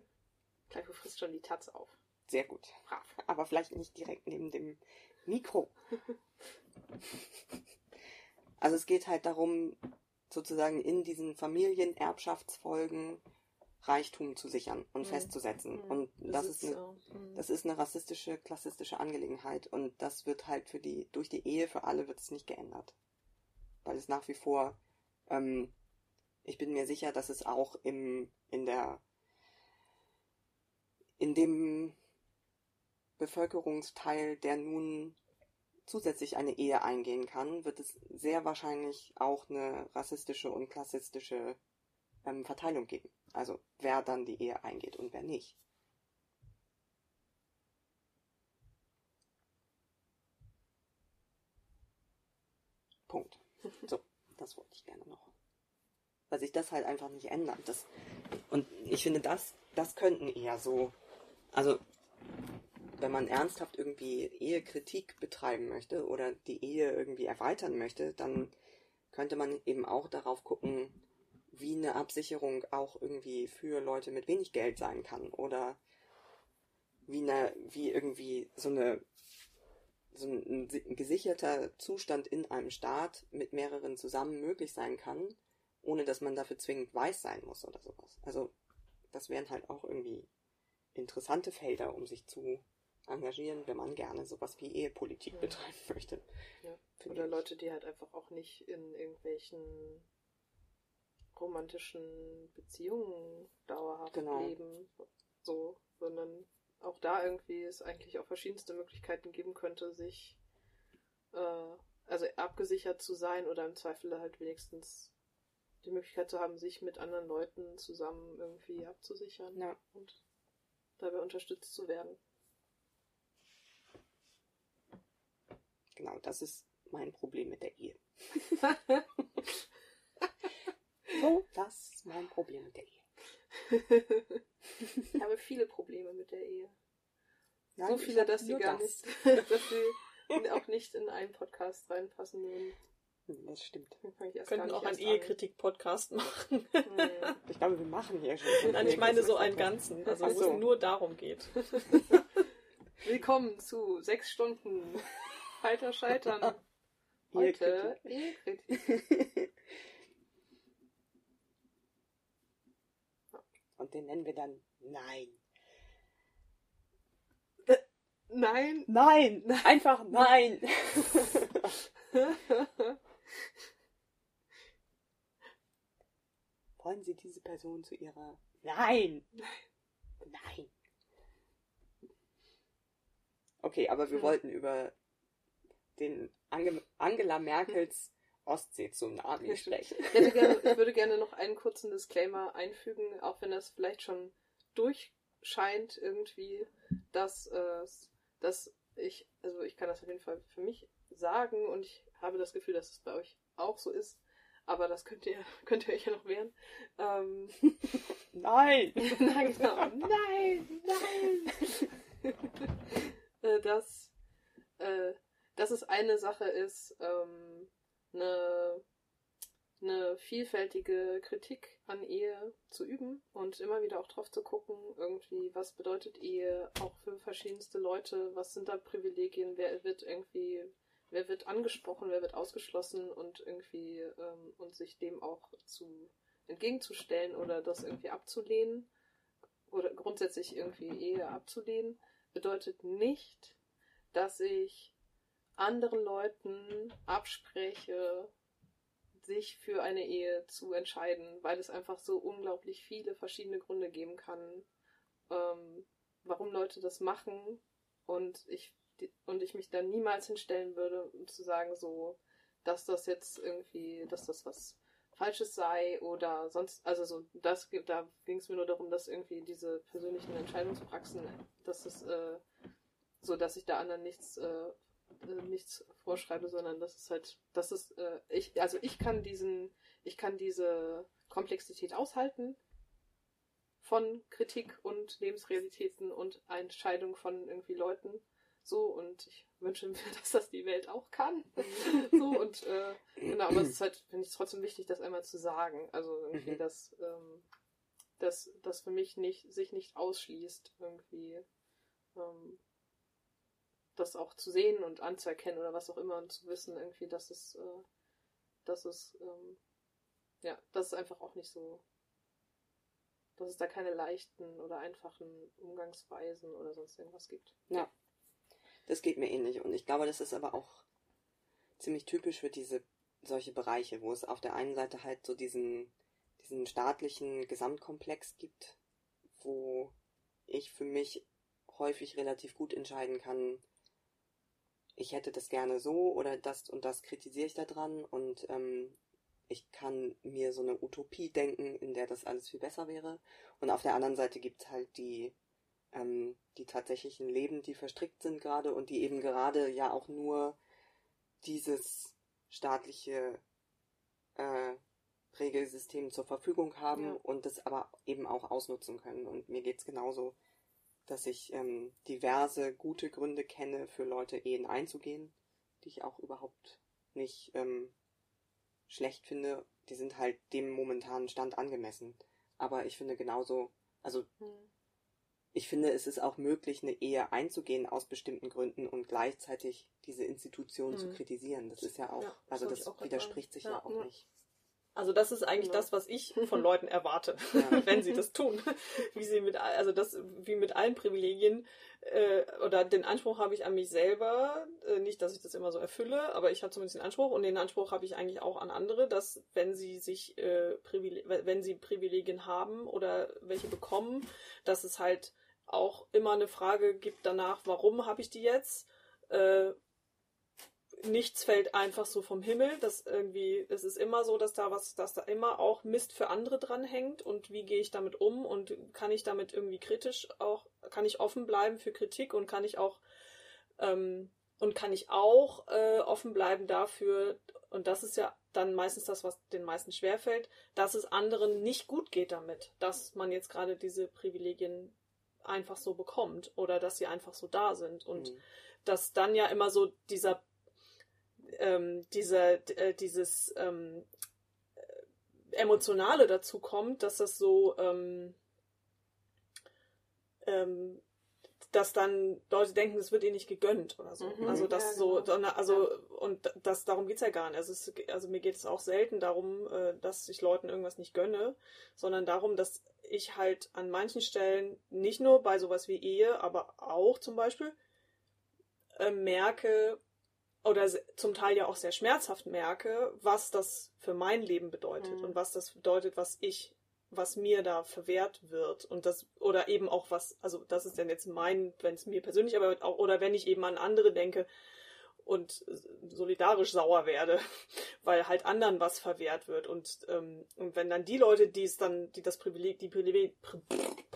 du frisst schon die Tatze auf. sehr gut. Brav. Aber vielleicht nicht direkt neben dem Mikro. Also es geht halt darum, sozusagen in diesen Familienerbschaftsfolgen Reichtum zu sichern und Mhm. festzusetzen. Mhm. Und das ist, Besitz, eine, ja. Mhm. das ist eine rassistische, klassistische Angelegenheit. Und das wird halt für die, durch die Ehe für alle wird es nicht geändert. Weil es nach wie vor, ähm, ich bin mir sicher, dass es auch im, in der, in dem Bevölkerungsteil, der nun zusätzlich eine Ehe eingehen kann, wird es sehr wahrscheinlich auch eine rassistische und klassistische ähm, Verteilung geben. Also wer dann die Ehe eingeht und wer nicht. Punkt. So, das wollte ich gerne noch. Weil sich das halt einfach nicht ändert. Das, und ich finde, das, das könnten eher so, also wenn man ernsthaft irgendwie Ehekritik betreiben möchte oder die Ehe irgendwie erweitern möchte, dann könnte man eben auch darauf gucken, wie eine Absicherung auch irgendwie für Leute mit wenig Geld sein kann oder wie eine, wie irgendwie so eine so ein, ein gesicherter Zustand in einem Staat mit mehreren zusammen möglich sein kann, ohne dass man dafür zwingend weiß sein muss oder sowas. Also das wären halt auch irgendwie interessante Felder, um sich zu engagieren, wenn man gerne sowas wie Ehepolitik Ja. betreiben möchte. Ja. Oder ich. Leute, die halt einfach auch nicht in irgendwelchen romantischen Beziehungen dauerhaft Genau. leben. So, sondern auch da irgendwie es eigentlich auch verschiedenste Möglichkeiten geben könnte, sich äh, also abgesichert zu sein oder im Zweifel halt wenigstens die Möglichkeit zu haben, sich mit anderen Leuten zusammen irgendwie abzusichern Ja. und dabei unterstützt zu werden. Genau, das ist mein Problem mit der Ehe. So, das ist mein Problem mit der Ehe. ich habe viele Probleme mit der Ehe. Nein, so viele, dass sie gar das. nicht, dass sie auch nicht in einen Podcast reinpassen würden. Das stimmt. Wir könnten auch einen. Ehekritik-Podcast machen. Hm. Ich glaube, wir machen hier schon. Nein, ich meine so einen ganzen, also wo so. es nur darum geht. Willkommen zu sechs Stunden weiter scheitern. Heute Ehekritik. Und den nennen wir dann Nein. Nein. Nein! Einfach Nein! Wollen Sie diese Person zu Ihrer. Nein! Nein! Okay, aber wir Hm. wollten über den Ange Angela Merkels Ostsee-Tsunami sprechen. Ich, ich würde gerne noch einen kurzen Disclaimer einfügen, auch wenn das vielleicht schon durchscheint irgendwie, dass, äh, dass ich, also ich kann das auf jeden Fall für mich sagen und ich habe das Gefühl, dass es bei euch auch so ist, aber das könnt ihr, könnt ihr euch ja noch wehren. Ähm, Nein! nein, genau. Nein, nein. Äh, dass, äh, dass es eine Sache ist, ähm, eine, eine vielfältige Kritik an Ehe zu üben und immer wieder auch drauf zu gucken, irgendwie, was bedeutet Ehe auch für verschiedenste Leute, was sind da Privilegien, wer wird irgendwie, wer wird angesprochen, wer wird ausgeschlossen und irgendwie ähm, und sich dem auch zu entgegenzustellen oder das irgendwie abzulehnen oder grundsätzlich irgendwie Ehe abzulehnen, bedeutet nicht, dass ich anderen Leuten abspreche, sich für eine Ehe zu entscheiden, weil es einfach so unglaublich viele verschiedene Gründe geben kann, ähm, warum Leute das machen und ich und ich mich dann niemals hinstellen würde, um zu sagen so, dass das jetzt irgendwie, dass das was Falsches sei oder sonst, also so, das da ging es mir nur darum, dass irgendwie diese persönlichen Entscheidungspraxen, dass es äh, so, dass ich da anderen nichts äh, äh, nichts vorschreibe, sondern dass es halt, dass es, äh, ich, also ich kann diesen, ich kann diese Komplexität aushalten von Kritik und Lebensrealitäten und Entscheidung von irgendwie Leuten. So, und ich wünsche mir, dass das die Welt auch kann. so, und äh, genau, aber es ist halt, finde ich trotzdem wichtig, das einmal zu sagen. Also irgendwie, Mhm. dass, ähm, dass das für mich nicht, sich nicht ausschließt, irgendwie. Ähm, das auch zu sehen und anzuerkennen oder was auch immer und zu wissen irgendwie, dass es, äh, dass es, ähm, ja, das ist einfach auch nicht so, dass es da keine leichten oder einfachen Umgangsweisen oder sonst irgendwas gibt. Ja, das geht mir ähnlich. Und ich glaube, das ist aber auch ziemlich typisch für diese solche Bereiche, wo es auf der einen Seite halt so diesen, diesen staatlichen Gesamtkomplex gibt, wo ich für mich häufig relativ gut entscheiden kann, ich hätte das gerne so oder das und das kritisiere ich da dran und ähm, ich kann mir so eine Utopie denken, in der das alles viel besser wäre. Und auf der anderen Seite gibt es halt die, ähm, die tatsächlichen Leben, die verstrickt sind gerade und die eben gerade ja auch nur dieses staatliche äh, Regelsystem zur Verfügung haben ja. und das aber eben auch ausnutzen können. Und mir geht es genauso, dass ich ähm, diverse gute Gründe kenne, für Leute Ehen einzugehen, die ich auch überhaupt nicht ähm, schlecht finde. Die sind halt dem momentanen Stand angemessen. Aber ich finde genauso, also hm. ich finde, es ist auch möglich, eine Ehe einzugehen aus bestimmten Gründen und gleichzeitig diese Institution hm. zu kritisieren. Das ist ja auch, ja, also das widerspricht sich ja, ja auch nicht. Also das ist eigentlich genau. das, was ich von Leuten erwarte, ja. wenn sie das tun. Wie sie mit, also das, wie mit allen Privilegien, äh, oder den Anspruch habe ich an mich selber, äh, nicht, dass ich das immer so erfülle, aber ich habe zumindest den Anspruch und den Anspruch habe ich eigentlich auch an andere, dass wenn sie sich, äh, wenn sie Privilegien haben oder welche bekommen, dass es halt auch immer eine Frage gibt danach, warum habe ich die jetzt? Äh, nichts fällt einfach so vom Himmel. Das irgendwie, es ist immer so, dass da was, dass da immer auch Mist für andere dranhängt und wie gehe ich damit um und kann ich damit irgendwie kritisch auch, kann ich offen bleiben für Kritik und kann ich auch ähm, und kann ich auch äh, offen bleiben dafür, und das ist ja dann meistens das, was den meisten schwerfällt, dass es anderen nicht gut geht damit, dass man jetzt gerade diese Privilegien einfach so bekommt oder dass sie einfach so da sind und mhm. dass dann ja immer so dieser ähm, dieser, äh, dieses ähm, Emotionale dazu kommt, dass das so, ähm, ähm, dass dann Leute denken, es wird ihnen nicht gegönnt oder so. Mhm, also das ja, so, genau. also ja. und das darum geht's ja gar nicht. Also, es, also mir geht es auch selten darum, äh, dass ich Leuten irgendwas nicht gönne, sondern darum, dass ich halt an manchen Stellen nicht nur bei sowas wie Ehe, aber auch zum Beispiel äh, merke, oder zum Teil ja auch sehr schmerzhaft merke, was das für mein Leben bedeutet mhm. und was das bedeutet, was ich, was mir da verwehrt wird und das oder eben auch was, also das ist dann jetzt mein, wenn es mir persönlich, aber auch oder wenn ich eben an andere denke und solidarisch sauer werde, weil halt anderen was verwehrt wird und ähm, und wenn dann die Leute, die es dann, die das Privileg, die Privileg,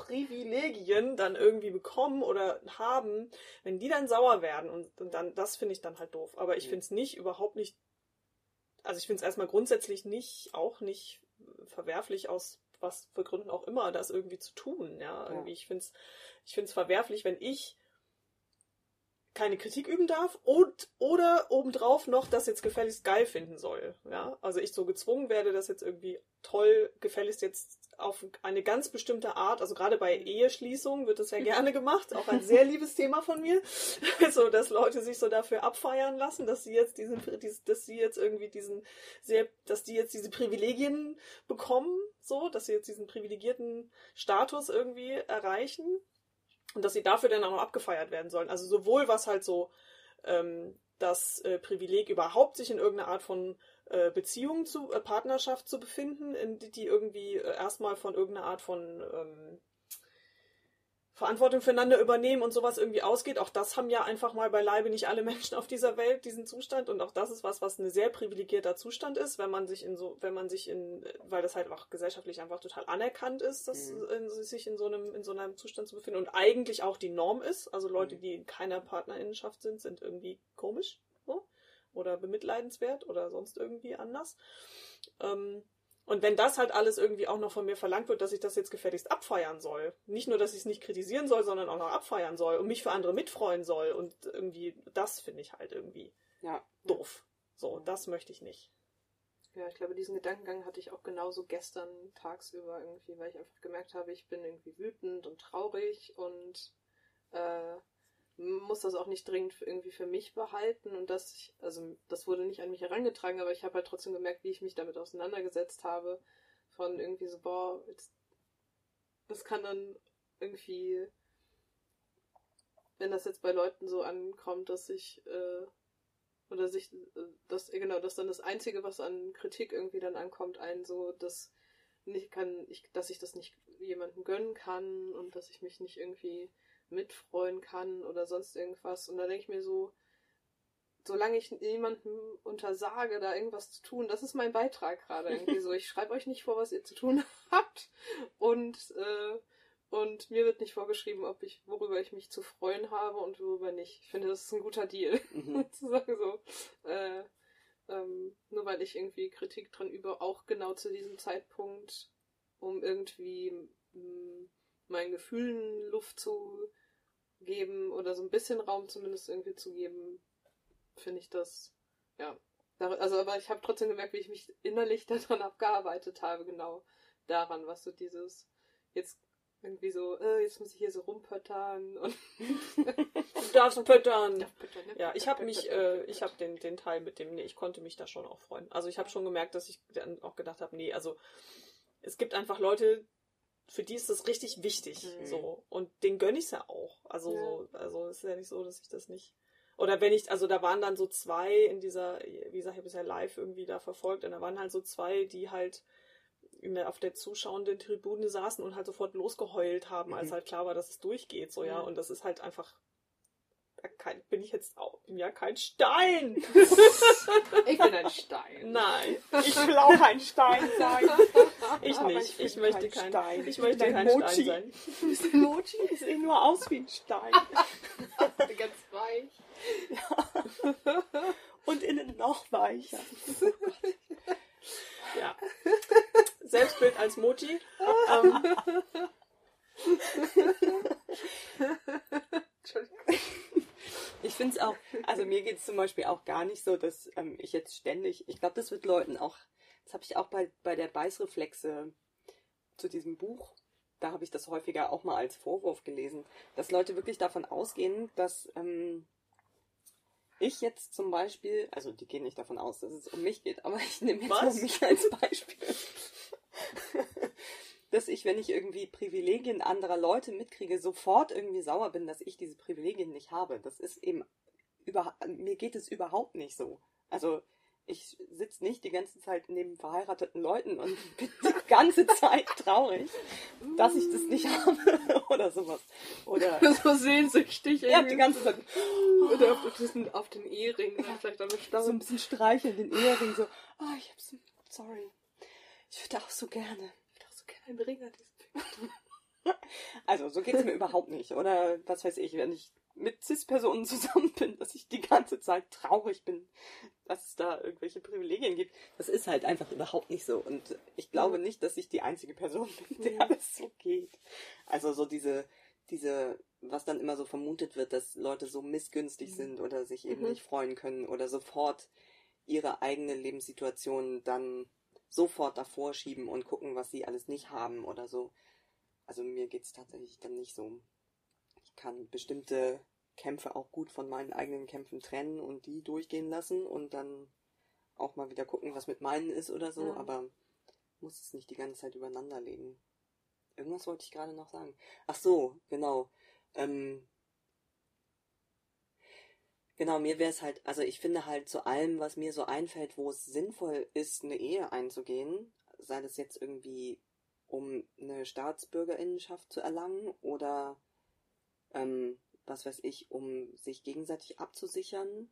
Privilegien dann irgendwie bekommen oder haben, wenn die dann sauer werden und, und dann, das finde ich dann halt doof. Aber ich mhm. finde es nicht, überhaupt nicht, also ich finde es erstmal grundsätzlich nicht, auch nicht verwerflich aus was für Gründen auch immer, das irgendwie zu tun, ja. Irgendwie, ja. ich finde es, ich finde es verwerflich, wenn ich keine Kritik üben darf und oder obendrauf noch das jetzt gefälligst geil finden soll. Ja, also ich so gezwungen werde, das jetzt irgendwie toll gefälligst jetzt auf eine ganz bestimmte Art, also gerade bei Eheschließungen wird das ja gerne gemacht, auch ein sehr liebes Thema von mir, so dass Leute sich so dafür abfeiern lassen, dass sie jetzt diesen, dass sie jetzt irgendwie diesen sehr, dass die jetzt diese Privilegien bekommen, so, dass sie jetzt diesen privilegierten Status irgendwie erreichen und dass sie dafür dann auch noch abgefeiert werden sollen. Also sowohl was halt so ähm, das äh, Privileg überhaupt sich in irgendeiner Art von äh, Beziehung zu äh, Partnerschaft zu befinden, in die, irgendwie äh, erstmal von irgendeiner Art von ähm, Verantwortung füreinander übernehmen und sowas irgendwie ausgeht. Auch das haben ja einfach mal beileibe nicht alle Menschen auf dieser Welt, diesen Zustand. Und auch das ist was, was ein sehr privilegierter Zustand ist, wenn man sich in so, wenn man sich in, weil das halt auch gesellschaftlich einfach total anerkannt ist, dass mhm. in, sich in so einem, in so einem Zustand zu befinden und eigentlich auch die Norm ist. Also Leute, mhm. die in keiner Partnerinnenschaft sind, sind irgendwie komisch. Oder bemitleidenswert oder sonst irgendwie anders. Ähm, und wenn das halt alles irgendwie auch noch von mir verlangt wird, dass ich das jetzt gefälligst abfeiern soll, nicht nur, dass ich es nicht kritisieren soll, sondern auch noch abfeiern soll und mich für andere mitfreuen soll und irgendwie, das finde ich halt irgendwie ja. doof. So, das möchte ich nicht. Ja, ich glaube, diesen Gedankengang hatte ich auch genauso gestern tagsüber irgendwie, weil ich einfach gemerkt habe, ich bin irgendwie wütend und traurig und äh, muss das auch nicht dringend irgendwie für mich behalten und das, ich, also das wurde nicht an mich herangetragen, aber ich habe halt trotzdem gemerkt, wie ich mich damit auseinandergesetzt habe. Von irgendwie so, boah, jetzt, das kann dann irgendwie, wenn das jetzt bei Leuten so ankommt, dass ich, äh, oder sich, äh, das, genau, dass dann das Einzige, was an Kritik irgendwie dann ankommt, einen so, dass nicht kann, ich, dass ich das nicht jemandem gönnen kann und dass ich mich nicht irgendwie mitfreuen kann oder sonst irgendwas. Und da denke ich mir so, solange ich jemandem untersage, da irgendwas zu tun, das ist mein Beitrag gerade irgendwie so. Ich schreibe euch nicht vor, was ihr zu tun habt. Und, äh, und mir wird nicht vorgeschrieben, ob ich, worüber ich mich zu freuen habe und worüber nicht. Ich finde, das ist ein guter Deal. Mhm. zu sagen so, äh, ähm, nur weil ich irgendwie Kritik dran übe, auch genau zu diesem Zeitpunkt, um irgendwie mh, meinen Gefühlen Luft zu geben oder so ein bisschen Raum zumindest irgendwie zu geben, finde ich das, ja. Also, aber ich habe trotzdem gemerkt, wie ich mich innerlich daran abgearbeitet habe, genau daran, was so dieses, jetzt irgendwie so, äh, jetzt muss ich hier so rumpöttern und du darfst pöttern. Darf pöttern ne? Ja, ich habe mich, äh, ich habe den, den Teil mit dem, nee, ich konnte mich da schon auch freuen. Also ich habe schon gemerkt, dass ich dann auch gedacht habe, nee, also es gibt einfach Leute, für die ist das richtig wichtig. Mhm. So. Und den gönne ich es ja auch. Also, ja. So, also es ist ja nicht so, dass ich das nicht. Oder wenn ich, also da waren dann so zwei in dieser, wie gesagt, ich habe es ja live irgendwie da verfolgt, und da waren halt so zwei, die halt der, auf der zuschauenden Tribüne saßen und halt sofort losgeheult haben, mhm. als halt klar war, dass es durchgeht. So, ja. Und das ist halt einfach kein, bin ich jetzt auch, bin ja kein Stein. ich bin ein Stein. Nein, ich will auch ein Stein sein. Ich Aber nicht. Ich, ich möchte kein Stein. Ich möchte kein Mochi. Stein sein. Du bist ein Mochi. Ich sehe nur aus wie ein Stein. Ganz weich. Ja. Und innen noch weicher. ja. Selbstbild als Mochi. Ähm. Entschuldigung. Ich finde es auch, es zum Beispiel auch gar nicht so, dass ähm, ich jetzt ständig, ich glaube, das wird Leuten auch, das habe ich auch bei, bei der Beißreflexe zu diesem Buch, da habe ich das häufiger auch mal als Vorwurf gelesen, dass Leute wirklich davon ausgehen, dass ähm, ich jetzt zum Beispiel, also die gehen nicht davon aus, dass es um mich geht, aber ich nehme jetzt Was? mich als Beispiel dass ich, wenn ich irgendwie Privilegien anderer Leute mitkriege, sofort irgendwie sauer bin, dass ich diese Privilegien nicht habe. Das ist eben über, mir geht es überhaupt nicht so. Also ich sitze nicht die ganze Zeit neben verheirateten Leuten und bin die ganze Zeit traurig, dass ich das nicht habe oder sowas. Oder so sehnsüchtig. Ja, die ganze Zeit. Oder auf, diesen, auf den Ehering, vielleicht damit So ein bisschen streicheln, den Ehering, so, oh, ich hab's, sorry. Ich würde auch so gerne kein Ring an Also, so geht es mir überhaupt nicht. Oder was weiß ich, wenn ich mit CIS-Personen zusammen bin, dass ich die ganze Zeit traurig bin, dass es da irgendwelche Privilegien gibt. Das ist halt einfach überhaupt nicht so. Und ich glaube ja. nicht, dass ich die einzige Person bin, der das so geht. Also so diese, diese, was dann immer so vermutet wird, dass Leute so missgünstig mhm. sind oder sich eben mhm. nicht freuen können oder sofort ihre eigene Lebenssituation dann sofort davor schieben und gucken, was sie alles nicht haben oder so. Also mir geht es tatsächlich dann nicht so. Ich kann bestimmte Kämpfe auch gut von meinen eigenen Kämpfen trennen und die durchgehen lassen und dann auch mal wieder gucken, was mit meinen ist oder so, ja. aber muss es nicht die ganze Zeit übereinander legen. Irgendwas wollte ich gerade noch sagen. Ach so, genau. Ähm, Genau, mir wäre es halt, also ich finde halt zu allem, was mir so einfällt, wo es sinnvoll ist, eine Ehe einzugehen, sei das jetzt irgendwie, um eine Staatsbürgerinnenschaft zu erlangen oder, ähm, was weiß ich, um sich gegenseitig abzusichern,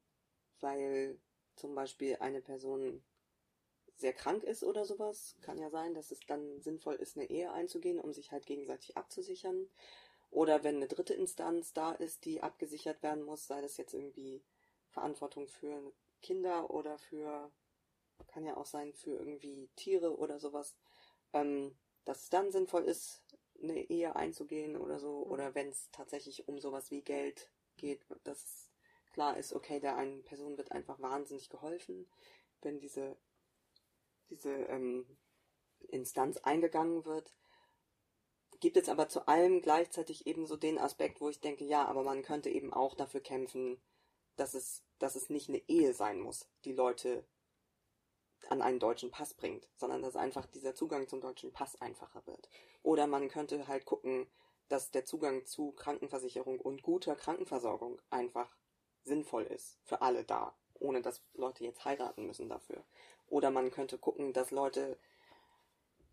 weil zum Beispiel eine Person sehr krank ist oder sowas, kann ja sein, dass es dann sinnvoll ist, eine Ehe einzugehen, um sich halt gegenseitig abzusichern. Oder wenn eine dritte Instanz da ist, die abgesichert werden muss, sei das jetzt irgendwie Verantwortung für Kinder oder für, kann ja auch sein, für irgendwie Tiere oder sowas, ähm, dass es dann sinnvoll ist, eine Ehe einzugehen oder so. Mhm. Oder wenn es tatsächlich um sowas wie Geld geht, dass klar ist, okay, der einen Person wird einfach wahnsinnig geholfen, wenn diese, diese ähm, Instanz eingegangen wird gibt es aber zu allem gleichzeitig eben so den Aspekt, wo ich denke, ja, aber man könnte eben auch dafür kämpfen, dass es, dass es nicht eine Ehe sein muss, die Leute an einen deutschen Pass bringt, sondern dass einfach dieser Zugang zum deutschen Pass einfacher wird. Oder man könnte halt gucken, dass der Zugang zu Krankenversicherung und guter Krankenversorgung einfach sinnvoll ist für alle da, ohne dass Leute jetzt heiraten müssen dafür. Oder man könnte gucken, dass Leute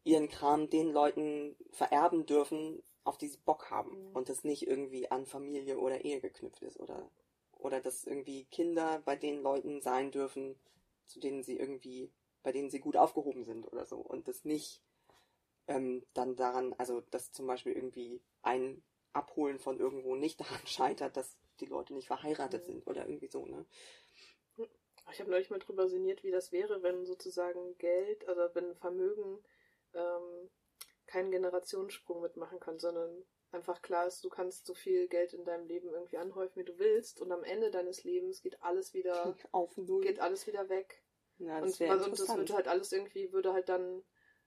ihren Kram den Leuten vererben dürfen, auf die sie Bock haben Mhm. und das nicht irgendwie an Familie oder Ehe geknüpft ist oder oder dass irgendwie Kinder bei den Leuten sein dürfen, zu denen sie irgendwie, bei denen sie gut aufgehoben sind oder so und das nicht ähm, dann daran, also dass zum Beispiel irgendwie ein Abholen von irgendwo nicht daran scheitert, dass die Leute nicht verheiratet Mhm. sind oder irgendwie so, ne? Ich habe neulich mal drüber sinniert, wie das wäre, wenn sozusagen Geld, also wenn Vermögen ähm, keinen Generationssprung mitmachen kann, sondern einfach klar ist, du kannst so viel Geld in deinem Leben irgendwie anhäufen, wie du willst, und am Ende deines Lebens geht alles wieder, Auf Null. geht alles wieder weg. ja, das Und, also, und das würde halt alles irgendwie, würde halt dann,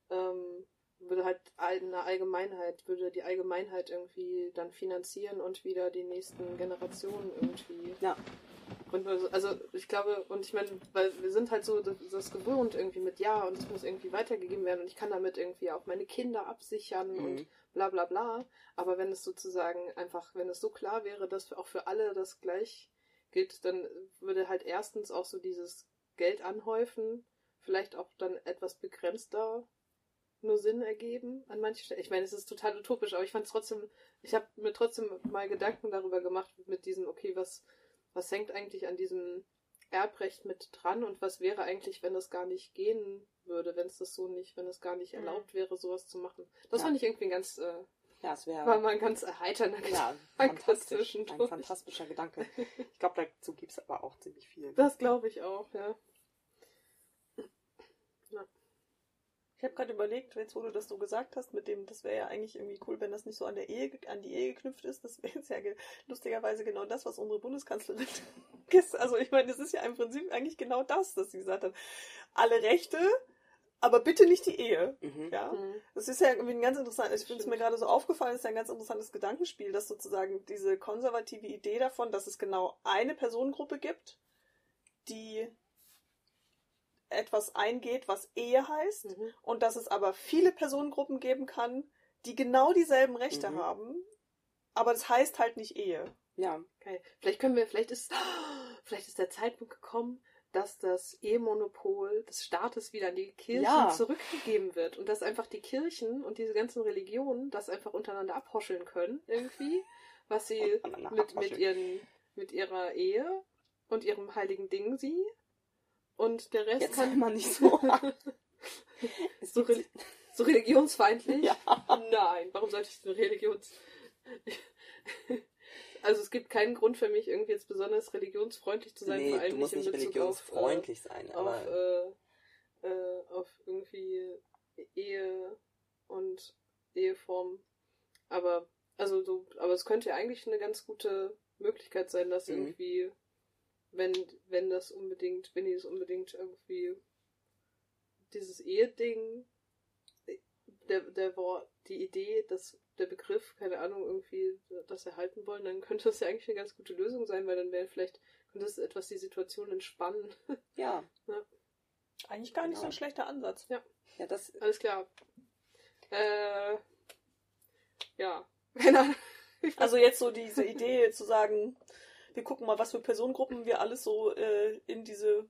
ähm, würde halt eine Allgemeinheit, würde die Allgemeinheit irgendwie dann finanzieren und wieder die nächsten Generationen irgendwie. Ja. Und also ich glaube, und ich meine, weil wir sind halt so das, das gewohnt irgendwie mit ja und es muss irgendwie weitergegeben werden und ich kann damit irgendwie auch meine Kinder absichern Mhm. und bla bla bla. Aber wenn es sozusagen einfach, wenn es so klar wäre, dass auch für alle das gleich gilt, dann würde halt erstens auch so dieses Geld anhäufen, vielleicht auch dann etwas begrenzter nur Sinn ergeben an manchen Stellen. Ich meine, es ist total utopisch, aber ich fand es trotzdem, ich habe mir trotzdem mal Gedanken darüber gemacht mit diesem, okay, was, was hängt eigentlich an diesem Erbrecht mit dran und was wäre eigentlich, wenn das gar nicht gehen würde, wenn es das so nicht, wenn es gar nicht Mhm. erlaubt wäre, sowas zu machen. Das Ja. fand ich irgendwie ein ganz, äh, Ja, es wäre war mal ein ganz erheiternder ja, Ein fantastisch. Ein fantastischer Gedanke. Ich glaube, dazu gibt es aber auch ziemlich viel. Das glaube ich auch, ja. Ich habe gerade überlegt, jetzt wo du das so gesagt hast, mit dem, das wäre ja eigentlich irgendwie cool, wenn das nicht so an der Ehe, an die Ehe geknüpft ist. Das wäre jetzt ja ge lustigerweise genau das, was unsere Bundeskanzlerin ist. Also ich meine, das ist ja im Prinzip eigentlich genau das, dass sie gesagt hat. Alle Rechte, aber bitte nicht die Ehe. Mhm. Ja. Mhm. Das ist ja irgendwie ein ganz interessant, ich finde es mir gerade so aufgefallen, das ist ja ein ganz interessantes Gedankenspiel, dass sozusagen diese konservative Idee davon, dass es genau eine Personengruppe gibt, die etwas eingeht, was Ehe heißt, Mhm. und dass es aber viele Personengruppen geben kann, die genau dieselben Rechte Mhm. haben, aber das heißt halt nicht Ehe. Ja, Geil. Vielleicht können wir, vielleicht ist, vielleicht ist der Zeitpunkt gekommen, dass das Ehemonopol des Staates wieder an die Kirchen Ja. zurückgegeben wird und dass einfach die Kirchen und diese ganzen Religionen das einfach untereinander abhoscheln können, irgendwie, was sie mit, mit, ihren, mit ihrer Ehe und ihrem heiligen Ding sie und der Rest jetzt kann mal nicht so. So, reli so religionsfeindlich. ja. Nein, warum sollte ich denn Religions... Also es gibt keinen Grund für mich, irgendwie jetzt besonders religionsfreundlich zu sein, Nee, vor allem du musst nicht nicht in Bezug religionsfreundlich sein, auf, äh, auf, aber äh, äh, auf irgendwie Ehe und Eheform. Aber also so, aber es könnte ja eigentlich eine ganz gute Möglichkeit sein, dass Mhm. irgendwie, wenn, wenn das unbedingt, wenn die das unbedingt irgendwie dieses Eheding, der, der Wort, die Idee, dass der Begriff, keine Ahnung, irgendwie das erhalten wollen, dann könnte das ja eigentlich eine ganz gute Lösung sein, weil dann wäre vielleicht, könnte es etwas die Situation entspannen. ja, Eigentlich gar nicht so Genau. ein schlechter Ansatz. ja, das Alles klar. Äh, ja. Keine Ahnung. Also jetzt so diese Idee zu sagen, wir gucken mal, was für Personengruppen wir alles so äh, in diese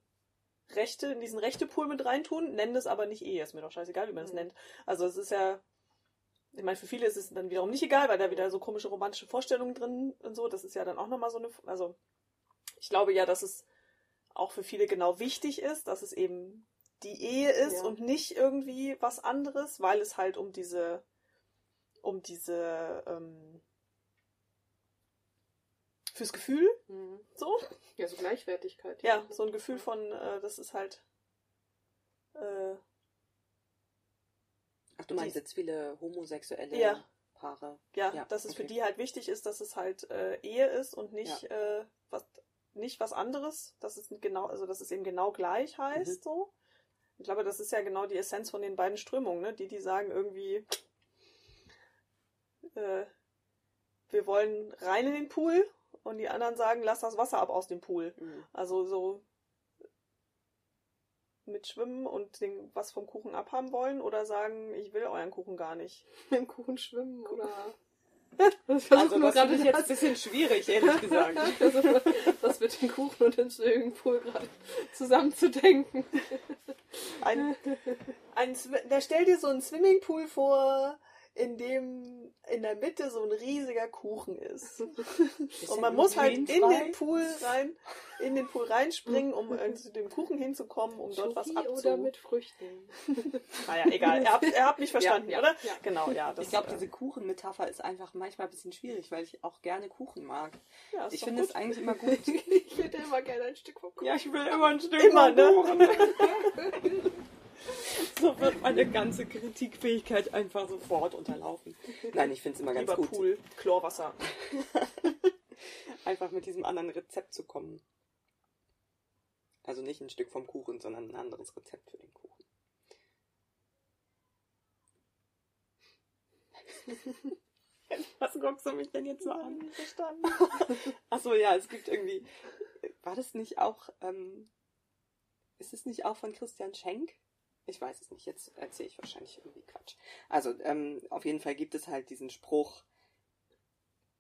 Rechte, in diesen Rechtepool mit reintun, nennen das aber nicht Ehe. Ist mir doch scheißegal, wie man es Mhm. nennt. Also es ist ja, ich meine, für viele ist es dann wiederum nicht egal, weil da wieder so komische romantische Vorstellungen drin und so. Das ist ja dann auch nochmal so eine, also ich glaube ja, dass es auch für viele genau wichtig ist, dass es eben die Ehe ist Ja. und nicht irgendwie was anderes, weil es halt um diese, um diese, ähm, fürs Gefühl, Mhm. so. Ja, so Gleichwertigkeit. Ja, so ein Gefühl von, äh, das ist halt, äh, Ach, du meinst jetzt viele homosexuelle Ja. Paare. ja, Ja, dass es für die halt wichtig ist, dass es halt äh, Ehe ist und nicht, äh, was, nicht was anderes, dass es genau, also dass es eben genau gleich heißt, Mhm. so. Ich glaube, das ist ja genau die Essenz von den beiden Strömungen, ne? Die, die sagen irgendwie, äh, wir wollen rein in den Pool und die anderen sagen, lass das Wasser ab aus dem Pool. Mhm. Also so mit Schwimmen und den, was vom Kuchen abhaben wollen oder sagen, ich will euren Kuchen gar nicht. Mit dem Kuchen schwimmen oder. Also das ich jetzt ein bisschen schwierig, ehrlich gesagt. also, das mit dem Kuchen und dem Swimmingpool gerade zusammenzudenken. Ein, ein, da stell dir so einen Swimmingpool vor, in dem in der Mitte so ein riesiger Kuchen ist. Und man muss halt in den Pool rein, in den Pool reinspringen, um äh, zu dem Kuchen hinzukommen, um dort was abzu... oder mit Früchten. Naja, egal. Er hat, er hat mich verstanden, ja, oder? ja. Genau, ja. Das, Ich glaube, äh, diese Kuchenmetapher ist einfach manchmal ein bisschen schwierig, weil ich auch gerne Kuchen mag. ja, Ich finde es eigentlich immer gut. ich hätte immer gerne ein Stück vom Kuchen. Ja, ich will immer ein Stück Immer, ne? Kuchen. So wird meine ganze Kritikfähigkeit einfach sofort unterlaufen. Nein, ich finde es immer ganz Lieber gut, Pool, Chlorwasser. einfach mit diesem anderen Rezept zu kommen. Also nicht ein Stück vom Kuchen, sondern ein anderes Rezept für den Kuchen. Was guckst du mich denn jetzt so an? Verstanden. Achso, ja, es gibt irgendwie. War das nicht auch. Ähm, ist es nicht auch von Christian Schenk? Ich weiß es nicht, jetzt erzähle ich wahrscheinlich irgendwie Quatsch. Also, ähm, auf jeden Fall gibt es halt diesen Spruch,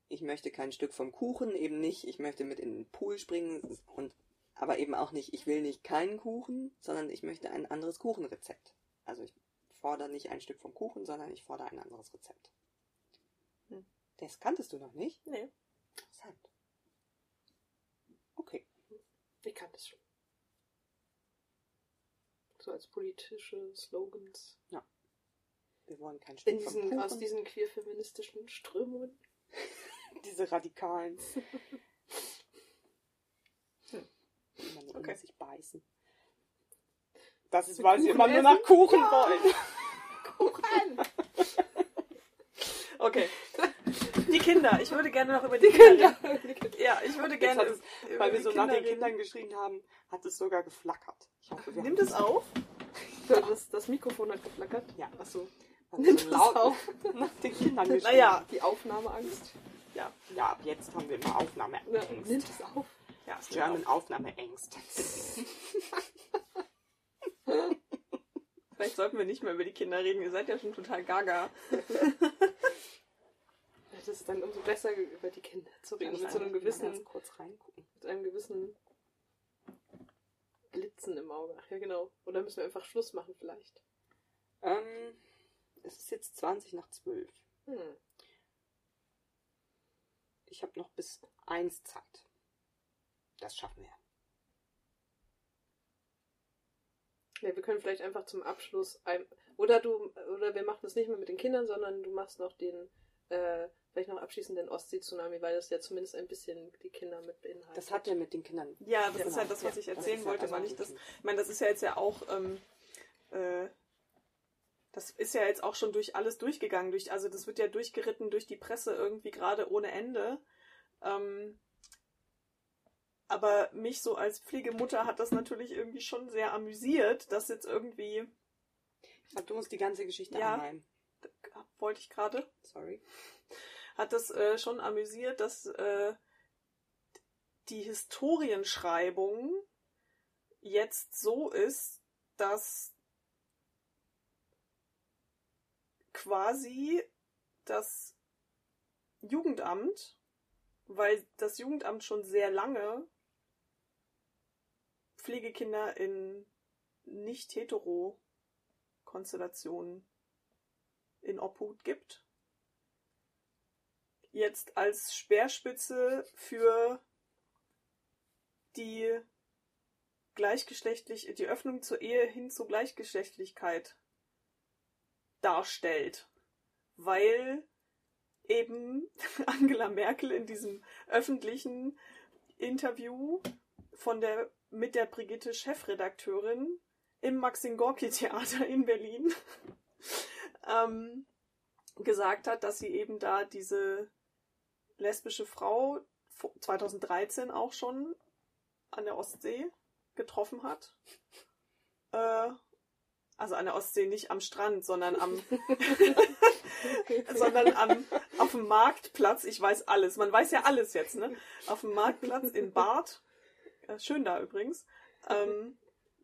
ich möchte kein Stück vom Kuchen, eben nicht, ich möchte mit in den Pool springen und aber eben auch nicht, ich will nicht keinen Kuchen, sondern ich möchte ein anderes Kuchenrezept. Also ich fordere nicht ein Stück vom Kuchen, sondern ich fordere ein anderes Rezept. Hm. Das kanntest du noch nicht? Nee. Interessant. Okay. Ich kann das schon. So als politische Slogans. Wir wollen kein Stück diesen, aus diesen queer-feministischen Strömungen. Diese Radikalen. Hm. Nur Okay. sich beißen. Das ist, weil sie immer nur essen? nach Kuchen Ja. wollen. Kuchen! Okay. Die Kinder. Ich würde gerne noch über die, Die Kinder Kinder. Ja, ich würde gerne es, weil wir so nach den reden. Kindern geschrien haben, hat es sogar geflackert. Hoffe, Nimmt es auf? So, das, das Mikrofon hat geflackert. Ja. Achso. Nimmt es auf. nach den Kindern geschrien. Naja, Die Aufnahmeangst. ja. Ja, ab jetzt haben wir immer Ja, Aufnahmeängst. nimmt es auf. ja es German Aufnahmeängst. Vielleicht sollten wir nicht mehr über die Kinder reden. Ihr seid ja schon total gaga. Das ist dann umso besser, über die Kinder zu reden. Mit so einem gewissen, kurz reingucken. mit einem gewissen Blitzen im Auge. Ach ja, genau. Oder müssen wir einfach Schluss machen vielleicht? Ähm, es ist jetzt 20 nach 12. Hm. Ich habe noch bis 1 Zeit. Das schaffen wir. Ja, wir können vielleicht einfach zum Abschluss ein, oder du oder wir machen das nicht mehr mit den Kindern, sondern du machst noch den äh, vielleicht noch abschließend den Ostsee-Tsunami, weil das ja zumindest ein bisschen die Kinder mit beinhaltet. Das hat ja mit den Kindern. Ja, das Genau. ist halt das, was ich erzählen halt wollte, weil ich das. Ich meine, das ist ja jetzt ja auch. Ähm, äh, das ist ja jetzt auch schon durch alles durchgegangen. Durch, also das wird ja durchgeritten durch die Presse irgendwie gerade ohne Ende. Ähm, aber mich so als Pflegemutter hat das natürlich irgendwie schon sehr amüsiert, dass jetzt irgendwie, Ich glaube, du musst die ganze Geschichte Ja. anleihen. wollte ich gerade, Sorry. Hat das äh, schon amüsiert, dass äh, die Historienschreibung jetzt so ist, dass quasi das Jugendamt, weil das Jugendamt schon sehr lange Pflegekinder in nicht-hetero-Konstellationen in Obhut gibt, jetzt als Speerspitze für die gleichgeschlechtlich, die Öffnung zur Ehe hin zur Gleichgeschlechtlichkeit darstellt. Weil eben Angela Merkel in diesem öffentlichen Interview von der, mit der Brigitte Chefredakteurin im Maxim Gorki Theater in Berlin ähm, gesagt hat, dass sie eben da diese lesbische Frau 2013 auch schon an der Ostsee getroffen hat. Äh, also an der Ostsee nicht am Strand, sondern am sondern am, auf dem Marktplatz, ich weiß alles, man weiß ja alles jetzt, ne? Auf dem Marktplatz in Bad, äh, schön da übrigens, ähm,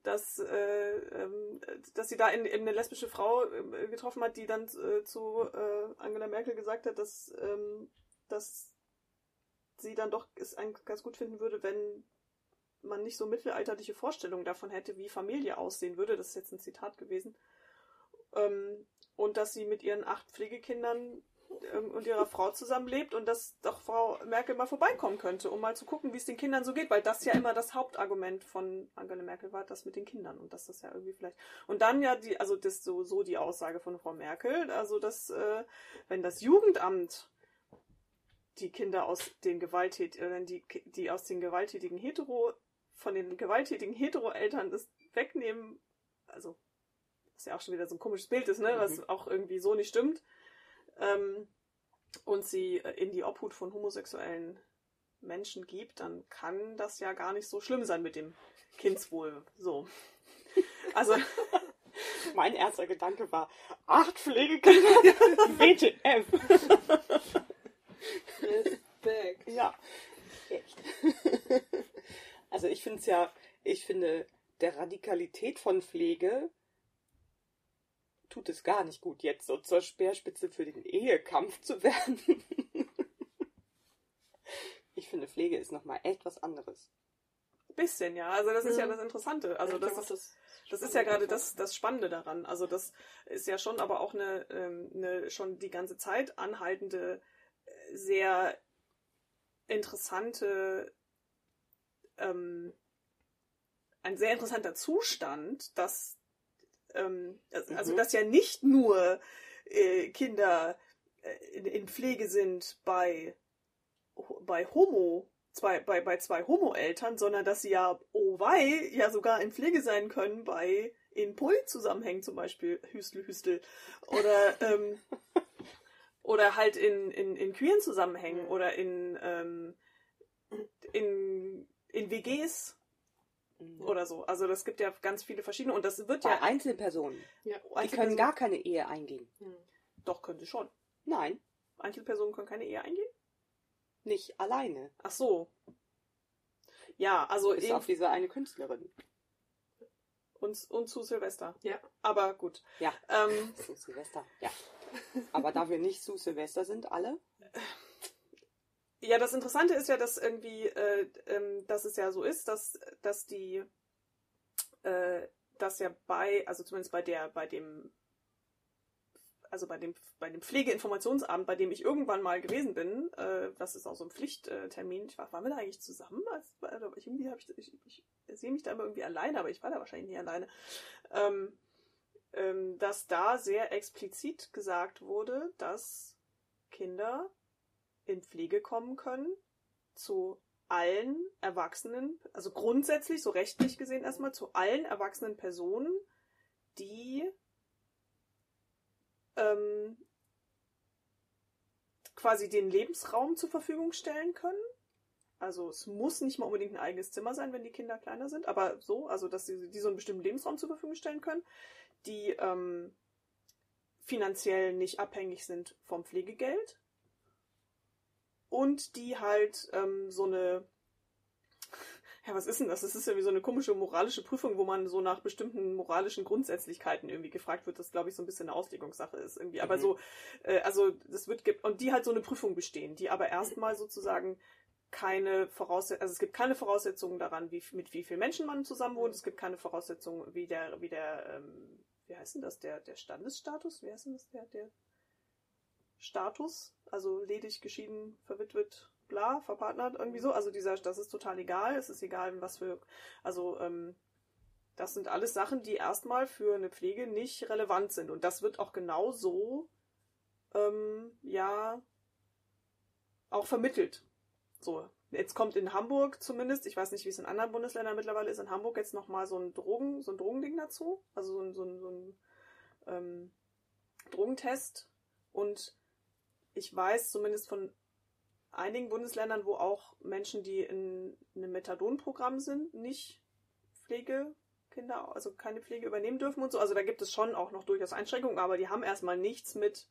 dass, äh, ähm, dass sie da in, in eine lesbische Frau äh, getroffen hat, die dann äh, zu äh, Angela Merkel gesagt hat, dass, ähm, dass sie dann doch es ganz gut finden würde, wenn man nicht so mittelalterliche Vorstellungen davon hätte, wie Familie aussehen würde. Das ist jetzt ein Zitat gewesen. Ähm, und dass sie mit ihren acht Pflegekindern ähm, und ihrer Frau zusammenlebt und dass doch Frau Merkel mal vorbeikommen könnte, um mal zu gucken, wie es den Kindern so geht, weil das ja immer das Hauptargument von Angela Merkel war, das mit den Kindern und dass das ja irgendwie vielleicht und dann ja die, also das so so die Aussage von Frau Merkel, also dass äh, wenn das Jugendamt die Kinder aus den gewalttätigen, äh, die die aus den gewalttätigen hetero von den gewalttätigen hetero-Eltern das wegnehmen, also was ja auch schon wieder so ein komisches Bild ist, ne, was mhm. auch irgendwie so nicht stimmt ähm, und sie äh, in die Obhut von homosexuellen Menschen gibt, dann kann das ja gar nicht so schlimm sein mit dem Kindswohl. So. Also. mein erster Gedanke war, acht Pflegekinder, WTF. Respekt. Ja, echt. Also ich finde es ja, ich finde der Radikalität von Pflege tut es gar nicht gut, jetzt so zur Speerspitze für den Ehekampf zu werden. ich finde, Pflege ist nochmal echt was anderes. Bisschen, ja. Also das ist ja, ja das Interessante. Also das, ist, das, das ist ja gerade das, das Spannende daran. Also das ist ja schon aber auch eine, ähm, eine schon die ganze Zeit anhaltende, sehr interessante, ähm, ein sehr interessanter Zustand, dass ähm, also mhm. dass ja nicht nur äh, Kinder äh, in, in, Pflege sind bei, bei Homo, zwei, bei, bei zwei Homo-Eltern, sondern dass sie ja, oh wei, ja sogar in Pflege sein können bei in Poly-Zusammenhängen zum Beispiel, Hüstel, Hüstel. Oder, ähm, oder halt in, in, in queeren Zusammenhängen oder in, ähm, in, in WGs Mhm. Oder so. Also das gibt ja ganz viele verschiedene und das wird Bei ja. Einzelpersonen. Ja. Die Einzelpersonen. können gar keine Ehe eingehen. Hm. Doch, können sie schon. Nein. Einzelpersonen können keine Ehe eingehen? Nicht alleine. Ach so. Ja, also. Ist auch diese eine Künstlerin. Und, und zu Silvester. Ja. Aber gut. Ja. Ähm, zu Silvester, ja. Aber da wir nicht zu Silvester sind, alle. Ja, das Interessante ist ja, dass irgendwie, äh, ähm, dass es ja so ist, dass, dass die, äh, dass ja bei, also zumindest bei der, bei dem, also bei dem, bei dem Pflegeinformationsabend, bei dem ich irgendwann mal gewesen bin, äh, das ist auch so ein Pflichttermin. Ich war, waren wir da eigentlich zusammen? Also, ich, irgendwie ich, ich, ich, ich sehe mich da immer irgendwie alleine, aber ich war da wahrscheinlich nie alleine. Ähm, ähm, dass da sehr explizit gesagt wurde, dass Kinder in Pflege kommen können zu allen Erwachsenen, also grundsätzlich, so rechtlich gesehen erstmal, zu allen erwachsenen Personen, die ähm, quasi den Lebensraum zur Verfügung stellen können. Also es muss nicht mal unbedingt ein eigenes Zimmer sein, wenn die Kinder kleiner sind, aber so, also dass sie die so einen bestimmten Lebensraum zur Verfügung stellen können, die ähm, finanziell nicht abhängig sind vom Pflegegeld, und die halt ähm, so eine ja, was ist denn das? Das ist ja wie so eine komische moralische Prüfung, wo man so nach bestimmten moralischen Grundsätzlichkeiten irgendwie gefragt wird, das glaube ich so ein bisschen eine Auslegungssache ist irgendwie. Aber mhm. so, äh, also das wird und die halt so eine Prüfung bestehen, die aber erstmal sozusagen keine Voraussetzungen, also es gibt keine Voraussetzungen daran, wie mit wie vielen Menschen man zusammen wohnt. Es gibt keine Voraussetzungen, wie der, wie der, ähm, wie heißt denn das, der, der Standesstatus? Wie heißt denn das, der, der Status, also ledig, geschieden, verwitwet, bla, verpartnert, irgendwie so. Also dieser, das ist total egal. Es ist egal, was für, also ähm, das sind alles Sachen, die erstmal für eine Pflege nicht relevant sind. Und das wird auch genau so, ähm, ja, auch vermittelt. So, jetzt kommt in Hamburg zumindest, ich weiß nicht, wie es in anderen Bundesländern mittlerweile ist, in Hamburg jetzt nochmal so ein Drogen, so ein Drogending dazu. Also so ein, so ein, so ein ähm, Drogentest. Und ich weiß zumindest von einigen Bundesländern, wo auch Menschen, die in einem Methadon-Programm sind, nicht Pflegekinder, also keine Pflege übernehmen dürfen und so. Also da gibt es schon auch noch durchaus Einschränkungen, aber die haben erstmal nichts mit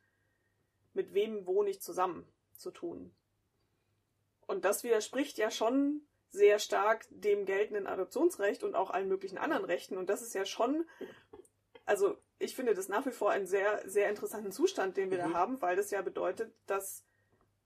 mit wem wo nicht zusammen zu tun. Und das widerspricht ja schon sehr stark dem geltenden Adoptionsrecht und auch allen möglichen anderen Rechten. Und das ist ja schon, also ich finde das nach wie vor einen sehr, sehr interessanten Zustand, den wir mhm. da haben, weil das ja bedeutet, dass,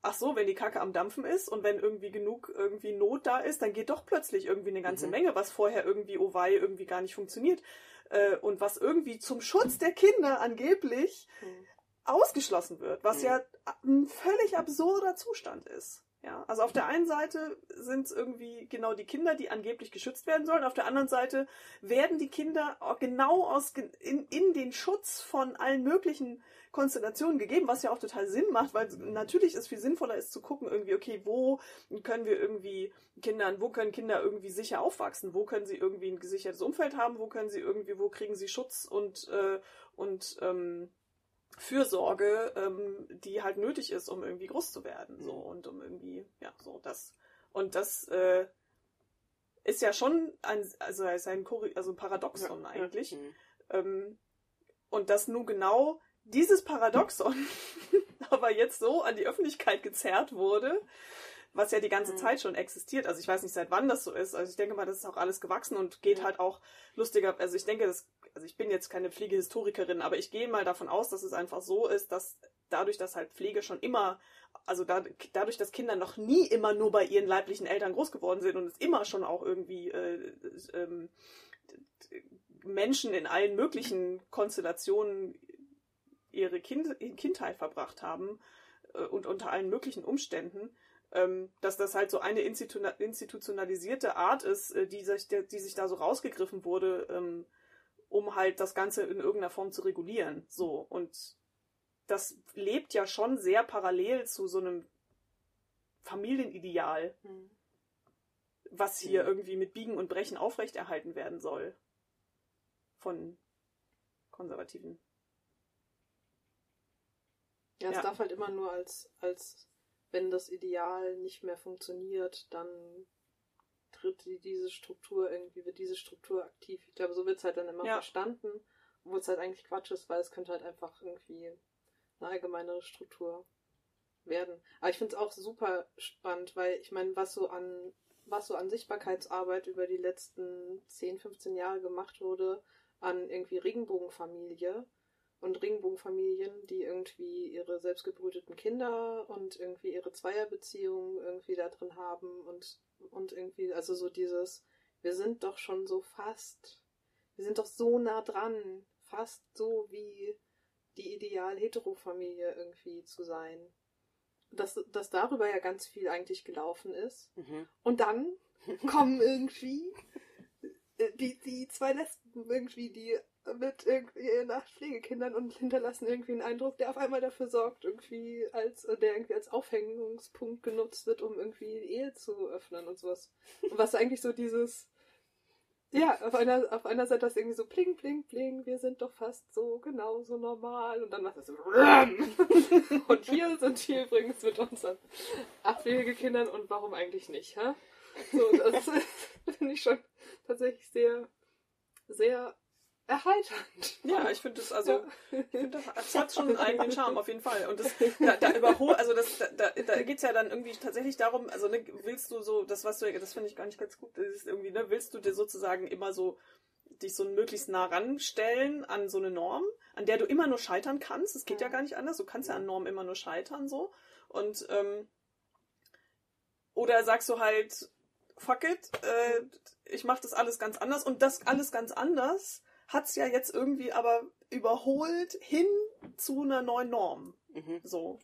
ach so, wenn die Kacke am Dampfen ist und wenn irgendwie genug irgendwie Not da ist, dann geht doch plötzlich irgendwie eine ganze mhm. Menge, was vorher irgendwie, oh wei, irgendwie gar nicht funktioniert. Äh, und was irgendwie zum Schutz der Kinder angeblich mhm. ausgeschlossen wird, was mhm. ja ein völlig absurder Zustand ist. Ja, also auf der einen Seite sind es irgendwie genau die Kinder, die angeblich geschützt werden sollen. Auf der anderen Seite werden die Kinder genau aus, in, in den Schutz von allen möglichen Konstellationen gegeben, was ja auch total Sinn macht, weil natürlich es viel sinnvoller ist zu gucken, irgendwie, okay, wo können wir irgendwie Kindern, wo können Kinder irgendwie sicher aufwachsen, wo können sie irgendwie ein gesichertes Umfeld haben, wo können sie irgendwie, wo kriegen sie Schutz und, äh, und ähm, Fürsorge, ähm, die halt nötig ist, um irgendwie groß zu werden. So mhm. und um irgendwie, ja, so das. Und das äh, ist ja schon ein, also ist ein, also ein Paradoxon ja, eigentlich. Ja. Mhm. Ähm, und dass nun genau dieses Paradoxon aber jetzt so an die Öffentlichkeit gezerrt wurde, was ja die ganze mhm. Zeit schon existiert. Also ich weiß nicht, seit wann das so ist. Also ich denke mal, das ist auch alles gewachsen und geht ja. halt auch lustiger. Also ich denke, das also ich bin jetzt keine Pflegehistorikerin, aber ich gehe mal davon aus, dass es einfach so ist, dass dadurch, dass halt Pflege schon immer, also da, dadurch, dass Kinder noch nie immer nur bei ihren leiblichen Eltern groß geworden sind und es immer schon auch irgendwie äh, äh, Menschen in allen möglichen Konstellationen ihre kind Kindheit verbracht haben äh, und unter allen möglichen Umständen, ähm, dass das halt so eine institutionalisierte Art ist, äh, die sich, die sich da so rausgegriffen wurde, ähm, um halt das Ganze in irgendeiner Form zu regulieren. So. Und das lebt ja schon sehr parallel zu so einem Familienideal, hm. was hier hm. irgendwie mit Biegen und Brechen aufrechterhalten werden soll. Von Konservativen. Ja, es ja. darf halt immer nur als, als, wenn das Ideal nicht mehr funktioniert, dann tritt diese Struktur irgendwie, wird diese Struktur aktiv. Ich glaube, so wird es halt dann immer ja. verstanden, obwohl es halt eigentlich Quatsch ist, weil es könnte halt einfach irgendwie eine allgemeinere Struktur werden. Aber ich finde es auch super spannend, weil ich meine, was so an was so an Sichtbarkeitsarbeit über die letzten 10, 15 Jahre gemacht wurde, an irgendwie Regenbogenfamilie und Regenbogenfamilien, die irgendwie ihre selbstgebrüteten Kinder und irgendwie ihre Zweierbeziehungen irgendwie da drin haben und und irgendwie, also so dieses, wir sind doch schon so fast, wir sind doch so nah dran, fast so wie die Ideal-Hetero-Familie irgendwie zu sein. Dass, dass darüber ja ganz viel eigentlich gelaufen ist. Mhm. Und dann kommen irgendwie die, die zwei Lesben irgendwie, die mit irgendwie nach Pflegekindern und hinterlassen irgendwie einen Eindruck, der auf einmal dafür sorgt, irgendwie als, der irgendwie als Aufhängungspunkt genutzt wird, um irgendwie Ehe zu öffnen und sowas. Und was eigentlich so dieses, ja, auf einer, auf einer Seite das irgendwie so pling, pling, pling, wir sind doch fast so genauso normal und dann macht es so und hier sind wir übrigens mit unseren Abwegekindern und warum eigentlich nicht, hä? So, das finde ich schon tatsächlich sehr, sehr erheiternd. Ja, ich finde das, also, ich finde das, das hat schon einen eigenen Charme, auf jeden Fall. Und das, da, da überholt, also das, da, da geht's ja dann irgendwie tatsächlich darum, also, ne, willst du so, das, was du, das finde ich gar nicht ganz gut, das ist irgendwie, ne, willst du dir sozusagen immer so, dich so möglichst nah ranstellen an so eine Norm, an der du immer nur scheitern kannst. Es geht ja gar nicht anders. Du kannst ja an Normen immer nur scheitern, so. Und, ähm, oder sagst du halt, fuck it, äh, ich mach das alles ganz anders und das alles ganz anders hat es ja jetzt irgendwie aber überholt hin zu einer neuen Norm. Mhm. So.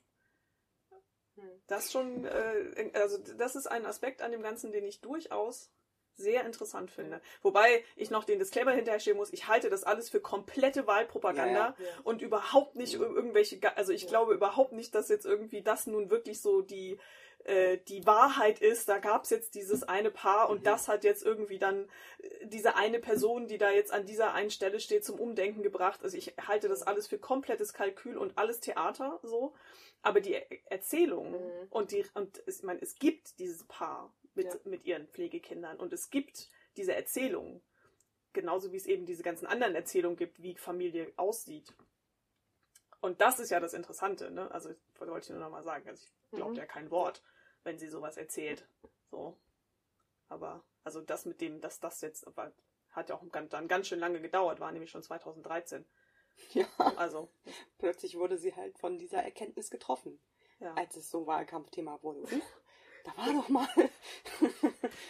Hm. Das schon, äh, also das ist ein Aspekt an dem Ganzen, den ich durchaus sehr interessant finde. Wobei ich noch den Disclaimer hinterher muss, ich halte das alles für komplette Wahlpropaganda ja, ja. und überhaupt nicht irgendwelche, also ich ja. glaube überhaupt nicht, dass jetzt irgendwie das nun wirklich so die äh, die Wahrheit ist, da gab es jetzt dieses eine Paar und mhm. das hat jetzt irgendwie dann äh, diese eine Person, die da jetzt an dieser einen Stelle steht, zum Umdenken gebracht. Also ich halte das alles für komplettes Kalkül und alles Theater so. Aber die Erzählung mhm. und die, und es, ich meine, es gibt dieses Paar mit, ja. mit ihren Pflegekindern und es gibt diese Erzählung. Genauso wie es eben diese ganzen anderen Erzählungen gibt, wie Familie aussieht. Und das ist ja das Interessante, ne? Also, das wollte ich nur nochmal sagen. Also, ich glaube Mhm. ja kein Wort, wenn sie sowas erzählt. So. Aber, also, das mit dem, dass das jetzt, aber hat ja auch dann ganz schön lange gedauert, war nämlich schon 2013. Ja, Also, plötzlich wurde sie halt von dieser Erkenntnis getroffen, ja. als es so Wahlkampfthema wurde. Da war doch mal.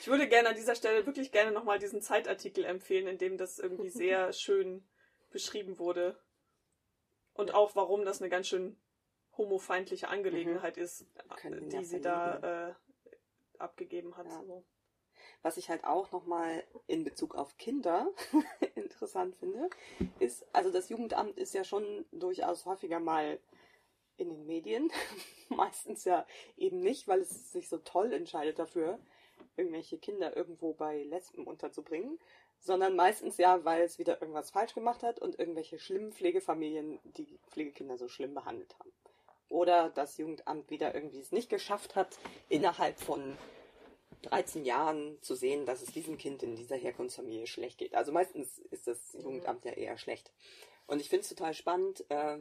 Ich würde gerne an dieser Stelle wirklich gerne nochmal diesen Zeitartikel empfehlen, in dem das irgendwie sehr schön beschrieben wurde. Und auch, warum das eine ganz schön homofeindliche Angelegenheit ist, Können wir die ja sie da äh, abgegeben hat. Ja. So. Was ich halt auch nochmal in Bezug auf Kinder interessant finde, ist, also das Jugendamt ist ja schon durchaus häufiger mal in den Medien. Meistens ja eben nicht, weil es sich so toll entscheidet dafür, irgendwelche Kinder irgendwo bei Lesben unterzubringen, sondern meistens ja, weil es wieder irgendwas falsch gemacht hat und irgendwelche schlimmen Pflegefamilien die Pflegekinder so schlimm behandelt haben. Oder das Jugendamt wieder irgendwie es nicht geschafft hat, innerhalb von 13 Jahren zu sehen, dass es diesem Kind in dieser Herkunftsfamilie schlecht geht. Also meistens ist das Jugendamt ja eher schlecht. Und ich finde es total spannend, äh,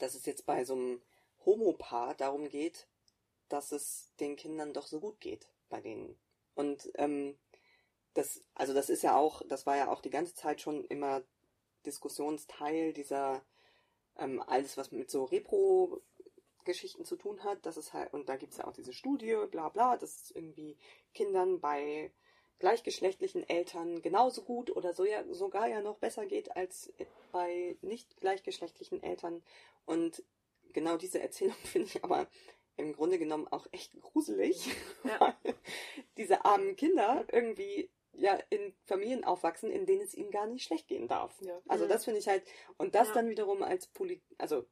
dass es jetzt bei so einem Homopaar darum geht, dass es den Kindern doch so gut geht bei denen. Und ähm, das, also das ist ja auch, das war ja auch die ganze Zeit schon immer Diskussionsteil dieser ähm, alles, was mit so Repro Geschichten zu tun hat, dass es halt, und da gibt es ja auch diese Studie, bla bla, dass es irgendwie Kindern bei gleichgeschlechtlichen Eltern genauso gut oder so ja, sogar ja noch besser geht als bei nicht gleichgeschlechtlichen Eltern. Und genau diese Erzählung finde ich aber im Grunde genommen auch echt gruselig, Ja. weil diese armen Kinder irgendwie ja in Familien aufwachsen, in denen es ihnen gar nicht schlecht gehen darf. Ja. Also Mhm. das finde ich halt, und das Ja. dann wiederum als Polit, also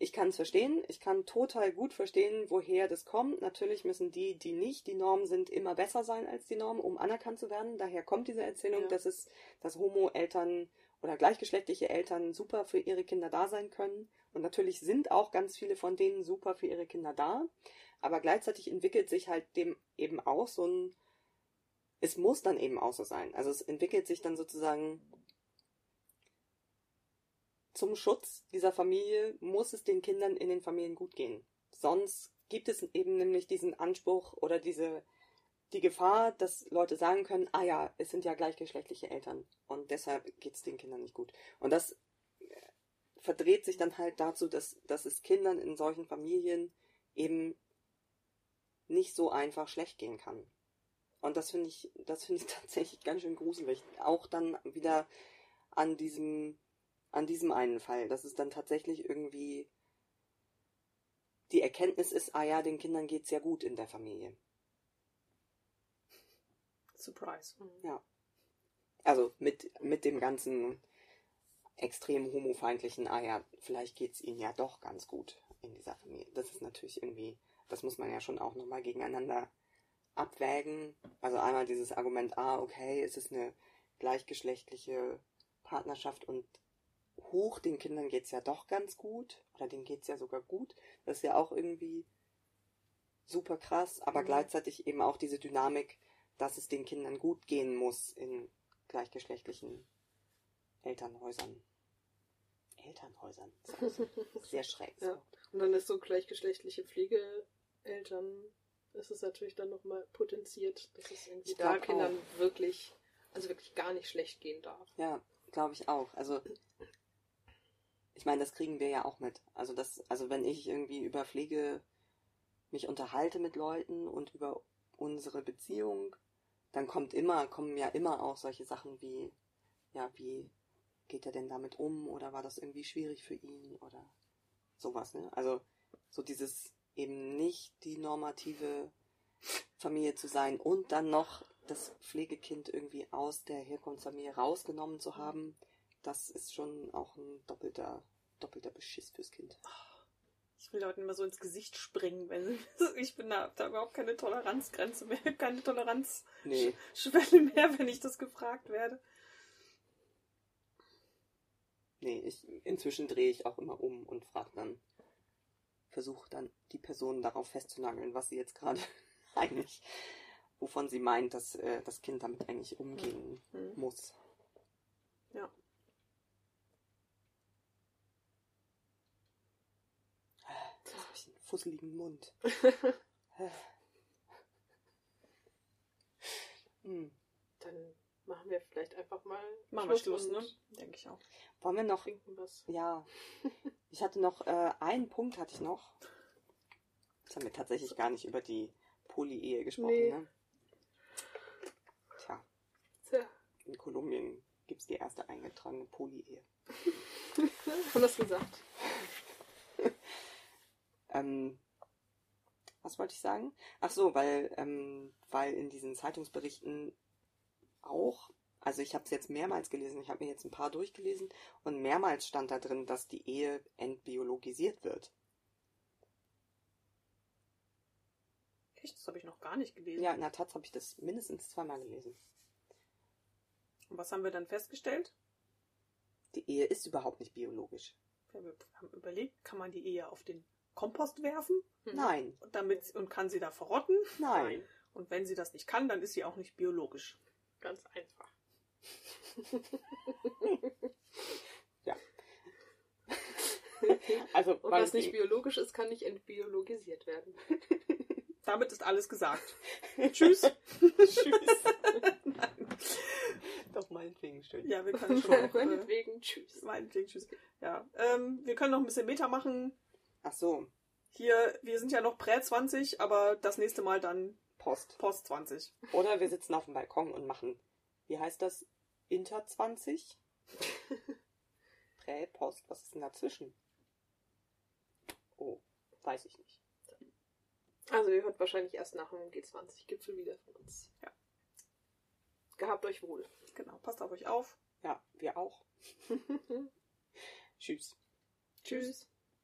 ich kann es verstehen, ich kann total gut verstehen, woher das kommt. Natürlich müssen die, die nicht die Norm sind, immer besser sein als die Norm, um anerkannt zu werden. Daher kommt diese Erzählung, Ja. dass es, dass Homo-Eltern oder gleichgeschlechtliche Eltern super für ihre Kinder da sein können. Und natürlich sind auch ganz viele von denen super für ihre Kinder da. Aber gleichzeitig entwickelt sich halt dem eben auch so ein, es muss dann eben auch so sein. Also es entwickelt sich dann sozusagen zum Schutz dieser Familie muss es den Kindern in den Familien gut gehen. Sonst gibt es eben nämlich diesen Anspruch oder diese die Gefahr, dass Leute sagen können, ah ja, es sind ja gleichgeschlechtliche Eltern und deshalb geht es den Kindern nicht gut. Und das äh, verdreht sich dann halt dazu, dass, dass es Kindern in solchen Familien eben nicht so einfach schlecht gehen kann. Und das finde ich, das finde ich tatsächlich ganz schön gruselig. Auch dann wieder an diesem, an diesem einen Fall, dass es dann tatsächlich irgendwie die Erkenntnis ist, ah ja, den Kindern geht's ja gut in der Familie. Surprise. Mhm. Also mit, mit dem ganzen extrem homofeindlichen, ah ja, vielleicht geht's ihnen ja doch ganz gut in dieser Familie. Das ist natürlich irgendwie, das muss man ja schon auch nochmal gegeneinander abwägen. Also einmal dieses Argument, ah, okay, es ist eine gleichgeschlechtliche Partnerschaft und hoch, den Kindern geht's ja doch ganz gut oder denen geht's ja sogar gut. Das ist ja auch irgendwie super krass, aber Mhm. gleichzeitig eben auch diese Dynamik, dass es den Kindern gut gehen muss in gleichgeschlechtlichen Elternhäusern. Elternhäusern. Auch Sehr schräg. Ja. Und dann ist so gleichgeschlechtliche Pflegeeltern, ist es natürlich dann nochmal potenziert, dass es irgendwie da Kindern wirklich, also wirklich gar nicht schlecht gehen darf. Ja, glaube ich auch. Also ich meine, das kriegen wir ja auch mit. Also das, also wenn ich irgendwie über Pflege mich unterhalte mit Leuten und über unsere Beziehung, dann kommt immer, kommen ja immer auch solche Sachen wie, ja, wie geht er denn damit um oder war das irgendwie schwierig für ihn oder sowas, ne? Also so dieses eben nicht die normative Familie zu sein und dann noch das Pflegekind irgendwie aus der Herkunftsfamilie rausgenommen zu haben, das ist schon auch ein doppelter, doppelter Beschiss fürs Kind. Ich will Leuten immer so ins Gesicht springen, wenn ich bin da, da überhaupt keine Toleranzgrenze mehr, keine Toleranzschwelle Nee, mehr, wenn ich das gefragt werde. nee, ich, inzwischen drehe ich auch immer um und frage dann, versuche dann die Person darauf festzunageln, was sie jetzt gerade eigentlich, wovon sie meint, dass äh, das Kind damit eigentlich umgehen Hm. muss. Ja. Fusseligen Mund. hm. Dann machen wir vielleicht einfach mal Machen wir Schluss, ne? Denke ich auch. Wollen wir noch Trinken was. Ja, ich hatte noch äh, einen Punkt hatte ich noch. Jetzt haben wir tatsächlich gar nicht über die Poly-Ehe gesprochen. Nee. Ne? Tja, Tja, in Kolumbien gibt es die erste eingetragene Poly-Ehe. haben das gesagt. Ähm, was wollte ich sagen? Ach so, weil, ähm, weil in diesen Zeitungsberichten auch, also ich habe es jetzt mehrmals gelesen, ich habe mir jetzt ein paar durchgelesen und mehrmals stand da drin, dass die Ehe entbiologisiert wird. Echt? Das habe ich noch gar nicht gelesen. Ja, in der Taz habe ich das mindestens zweimal gelesen. Und was haben wir dann festgestellt? Die Ehe ist überhaupt nicht biologisch. Ja, wir haben überlegt, kann man die Ehe auf den Kompost werfen Mhm. Nein, und, damit, und kann sie da verrotten? nein. Und wenn sie das nicht kann, dann ist sie auch nicht biologisch. Ganz einfach. Also, Und was nicht biologisch ist, kann nicht entbiologisiert werden. Damit ist alles gesagt. Tschüss. Tschüss. Doch meinetwegen schön. Ja, wir können schon auch, äh, Meinetwegen, tschüss. meinetwegen tschüss. Ja, ähm, wir können noch ein bisschen Meta machen. Ach so, Hier, wir sind ja noch Prä 20, aber das nächste Mal dann Post. Post 20. Oder wir sitzen auf dem Balkon und machen, wie heißt das? Inter 20? Prä, Post, was ist denn dazwischen? Oh, weiß ich nicht. Also ihr hört wahrscheinlich erst nach dem G20-Gipfel wieder von uns. Ja. Gehabt euch wohl. Genau, passt auf euch auf. Ja, wir auch. Tschüss. Tschüss.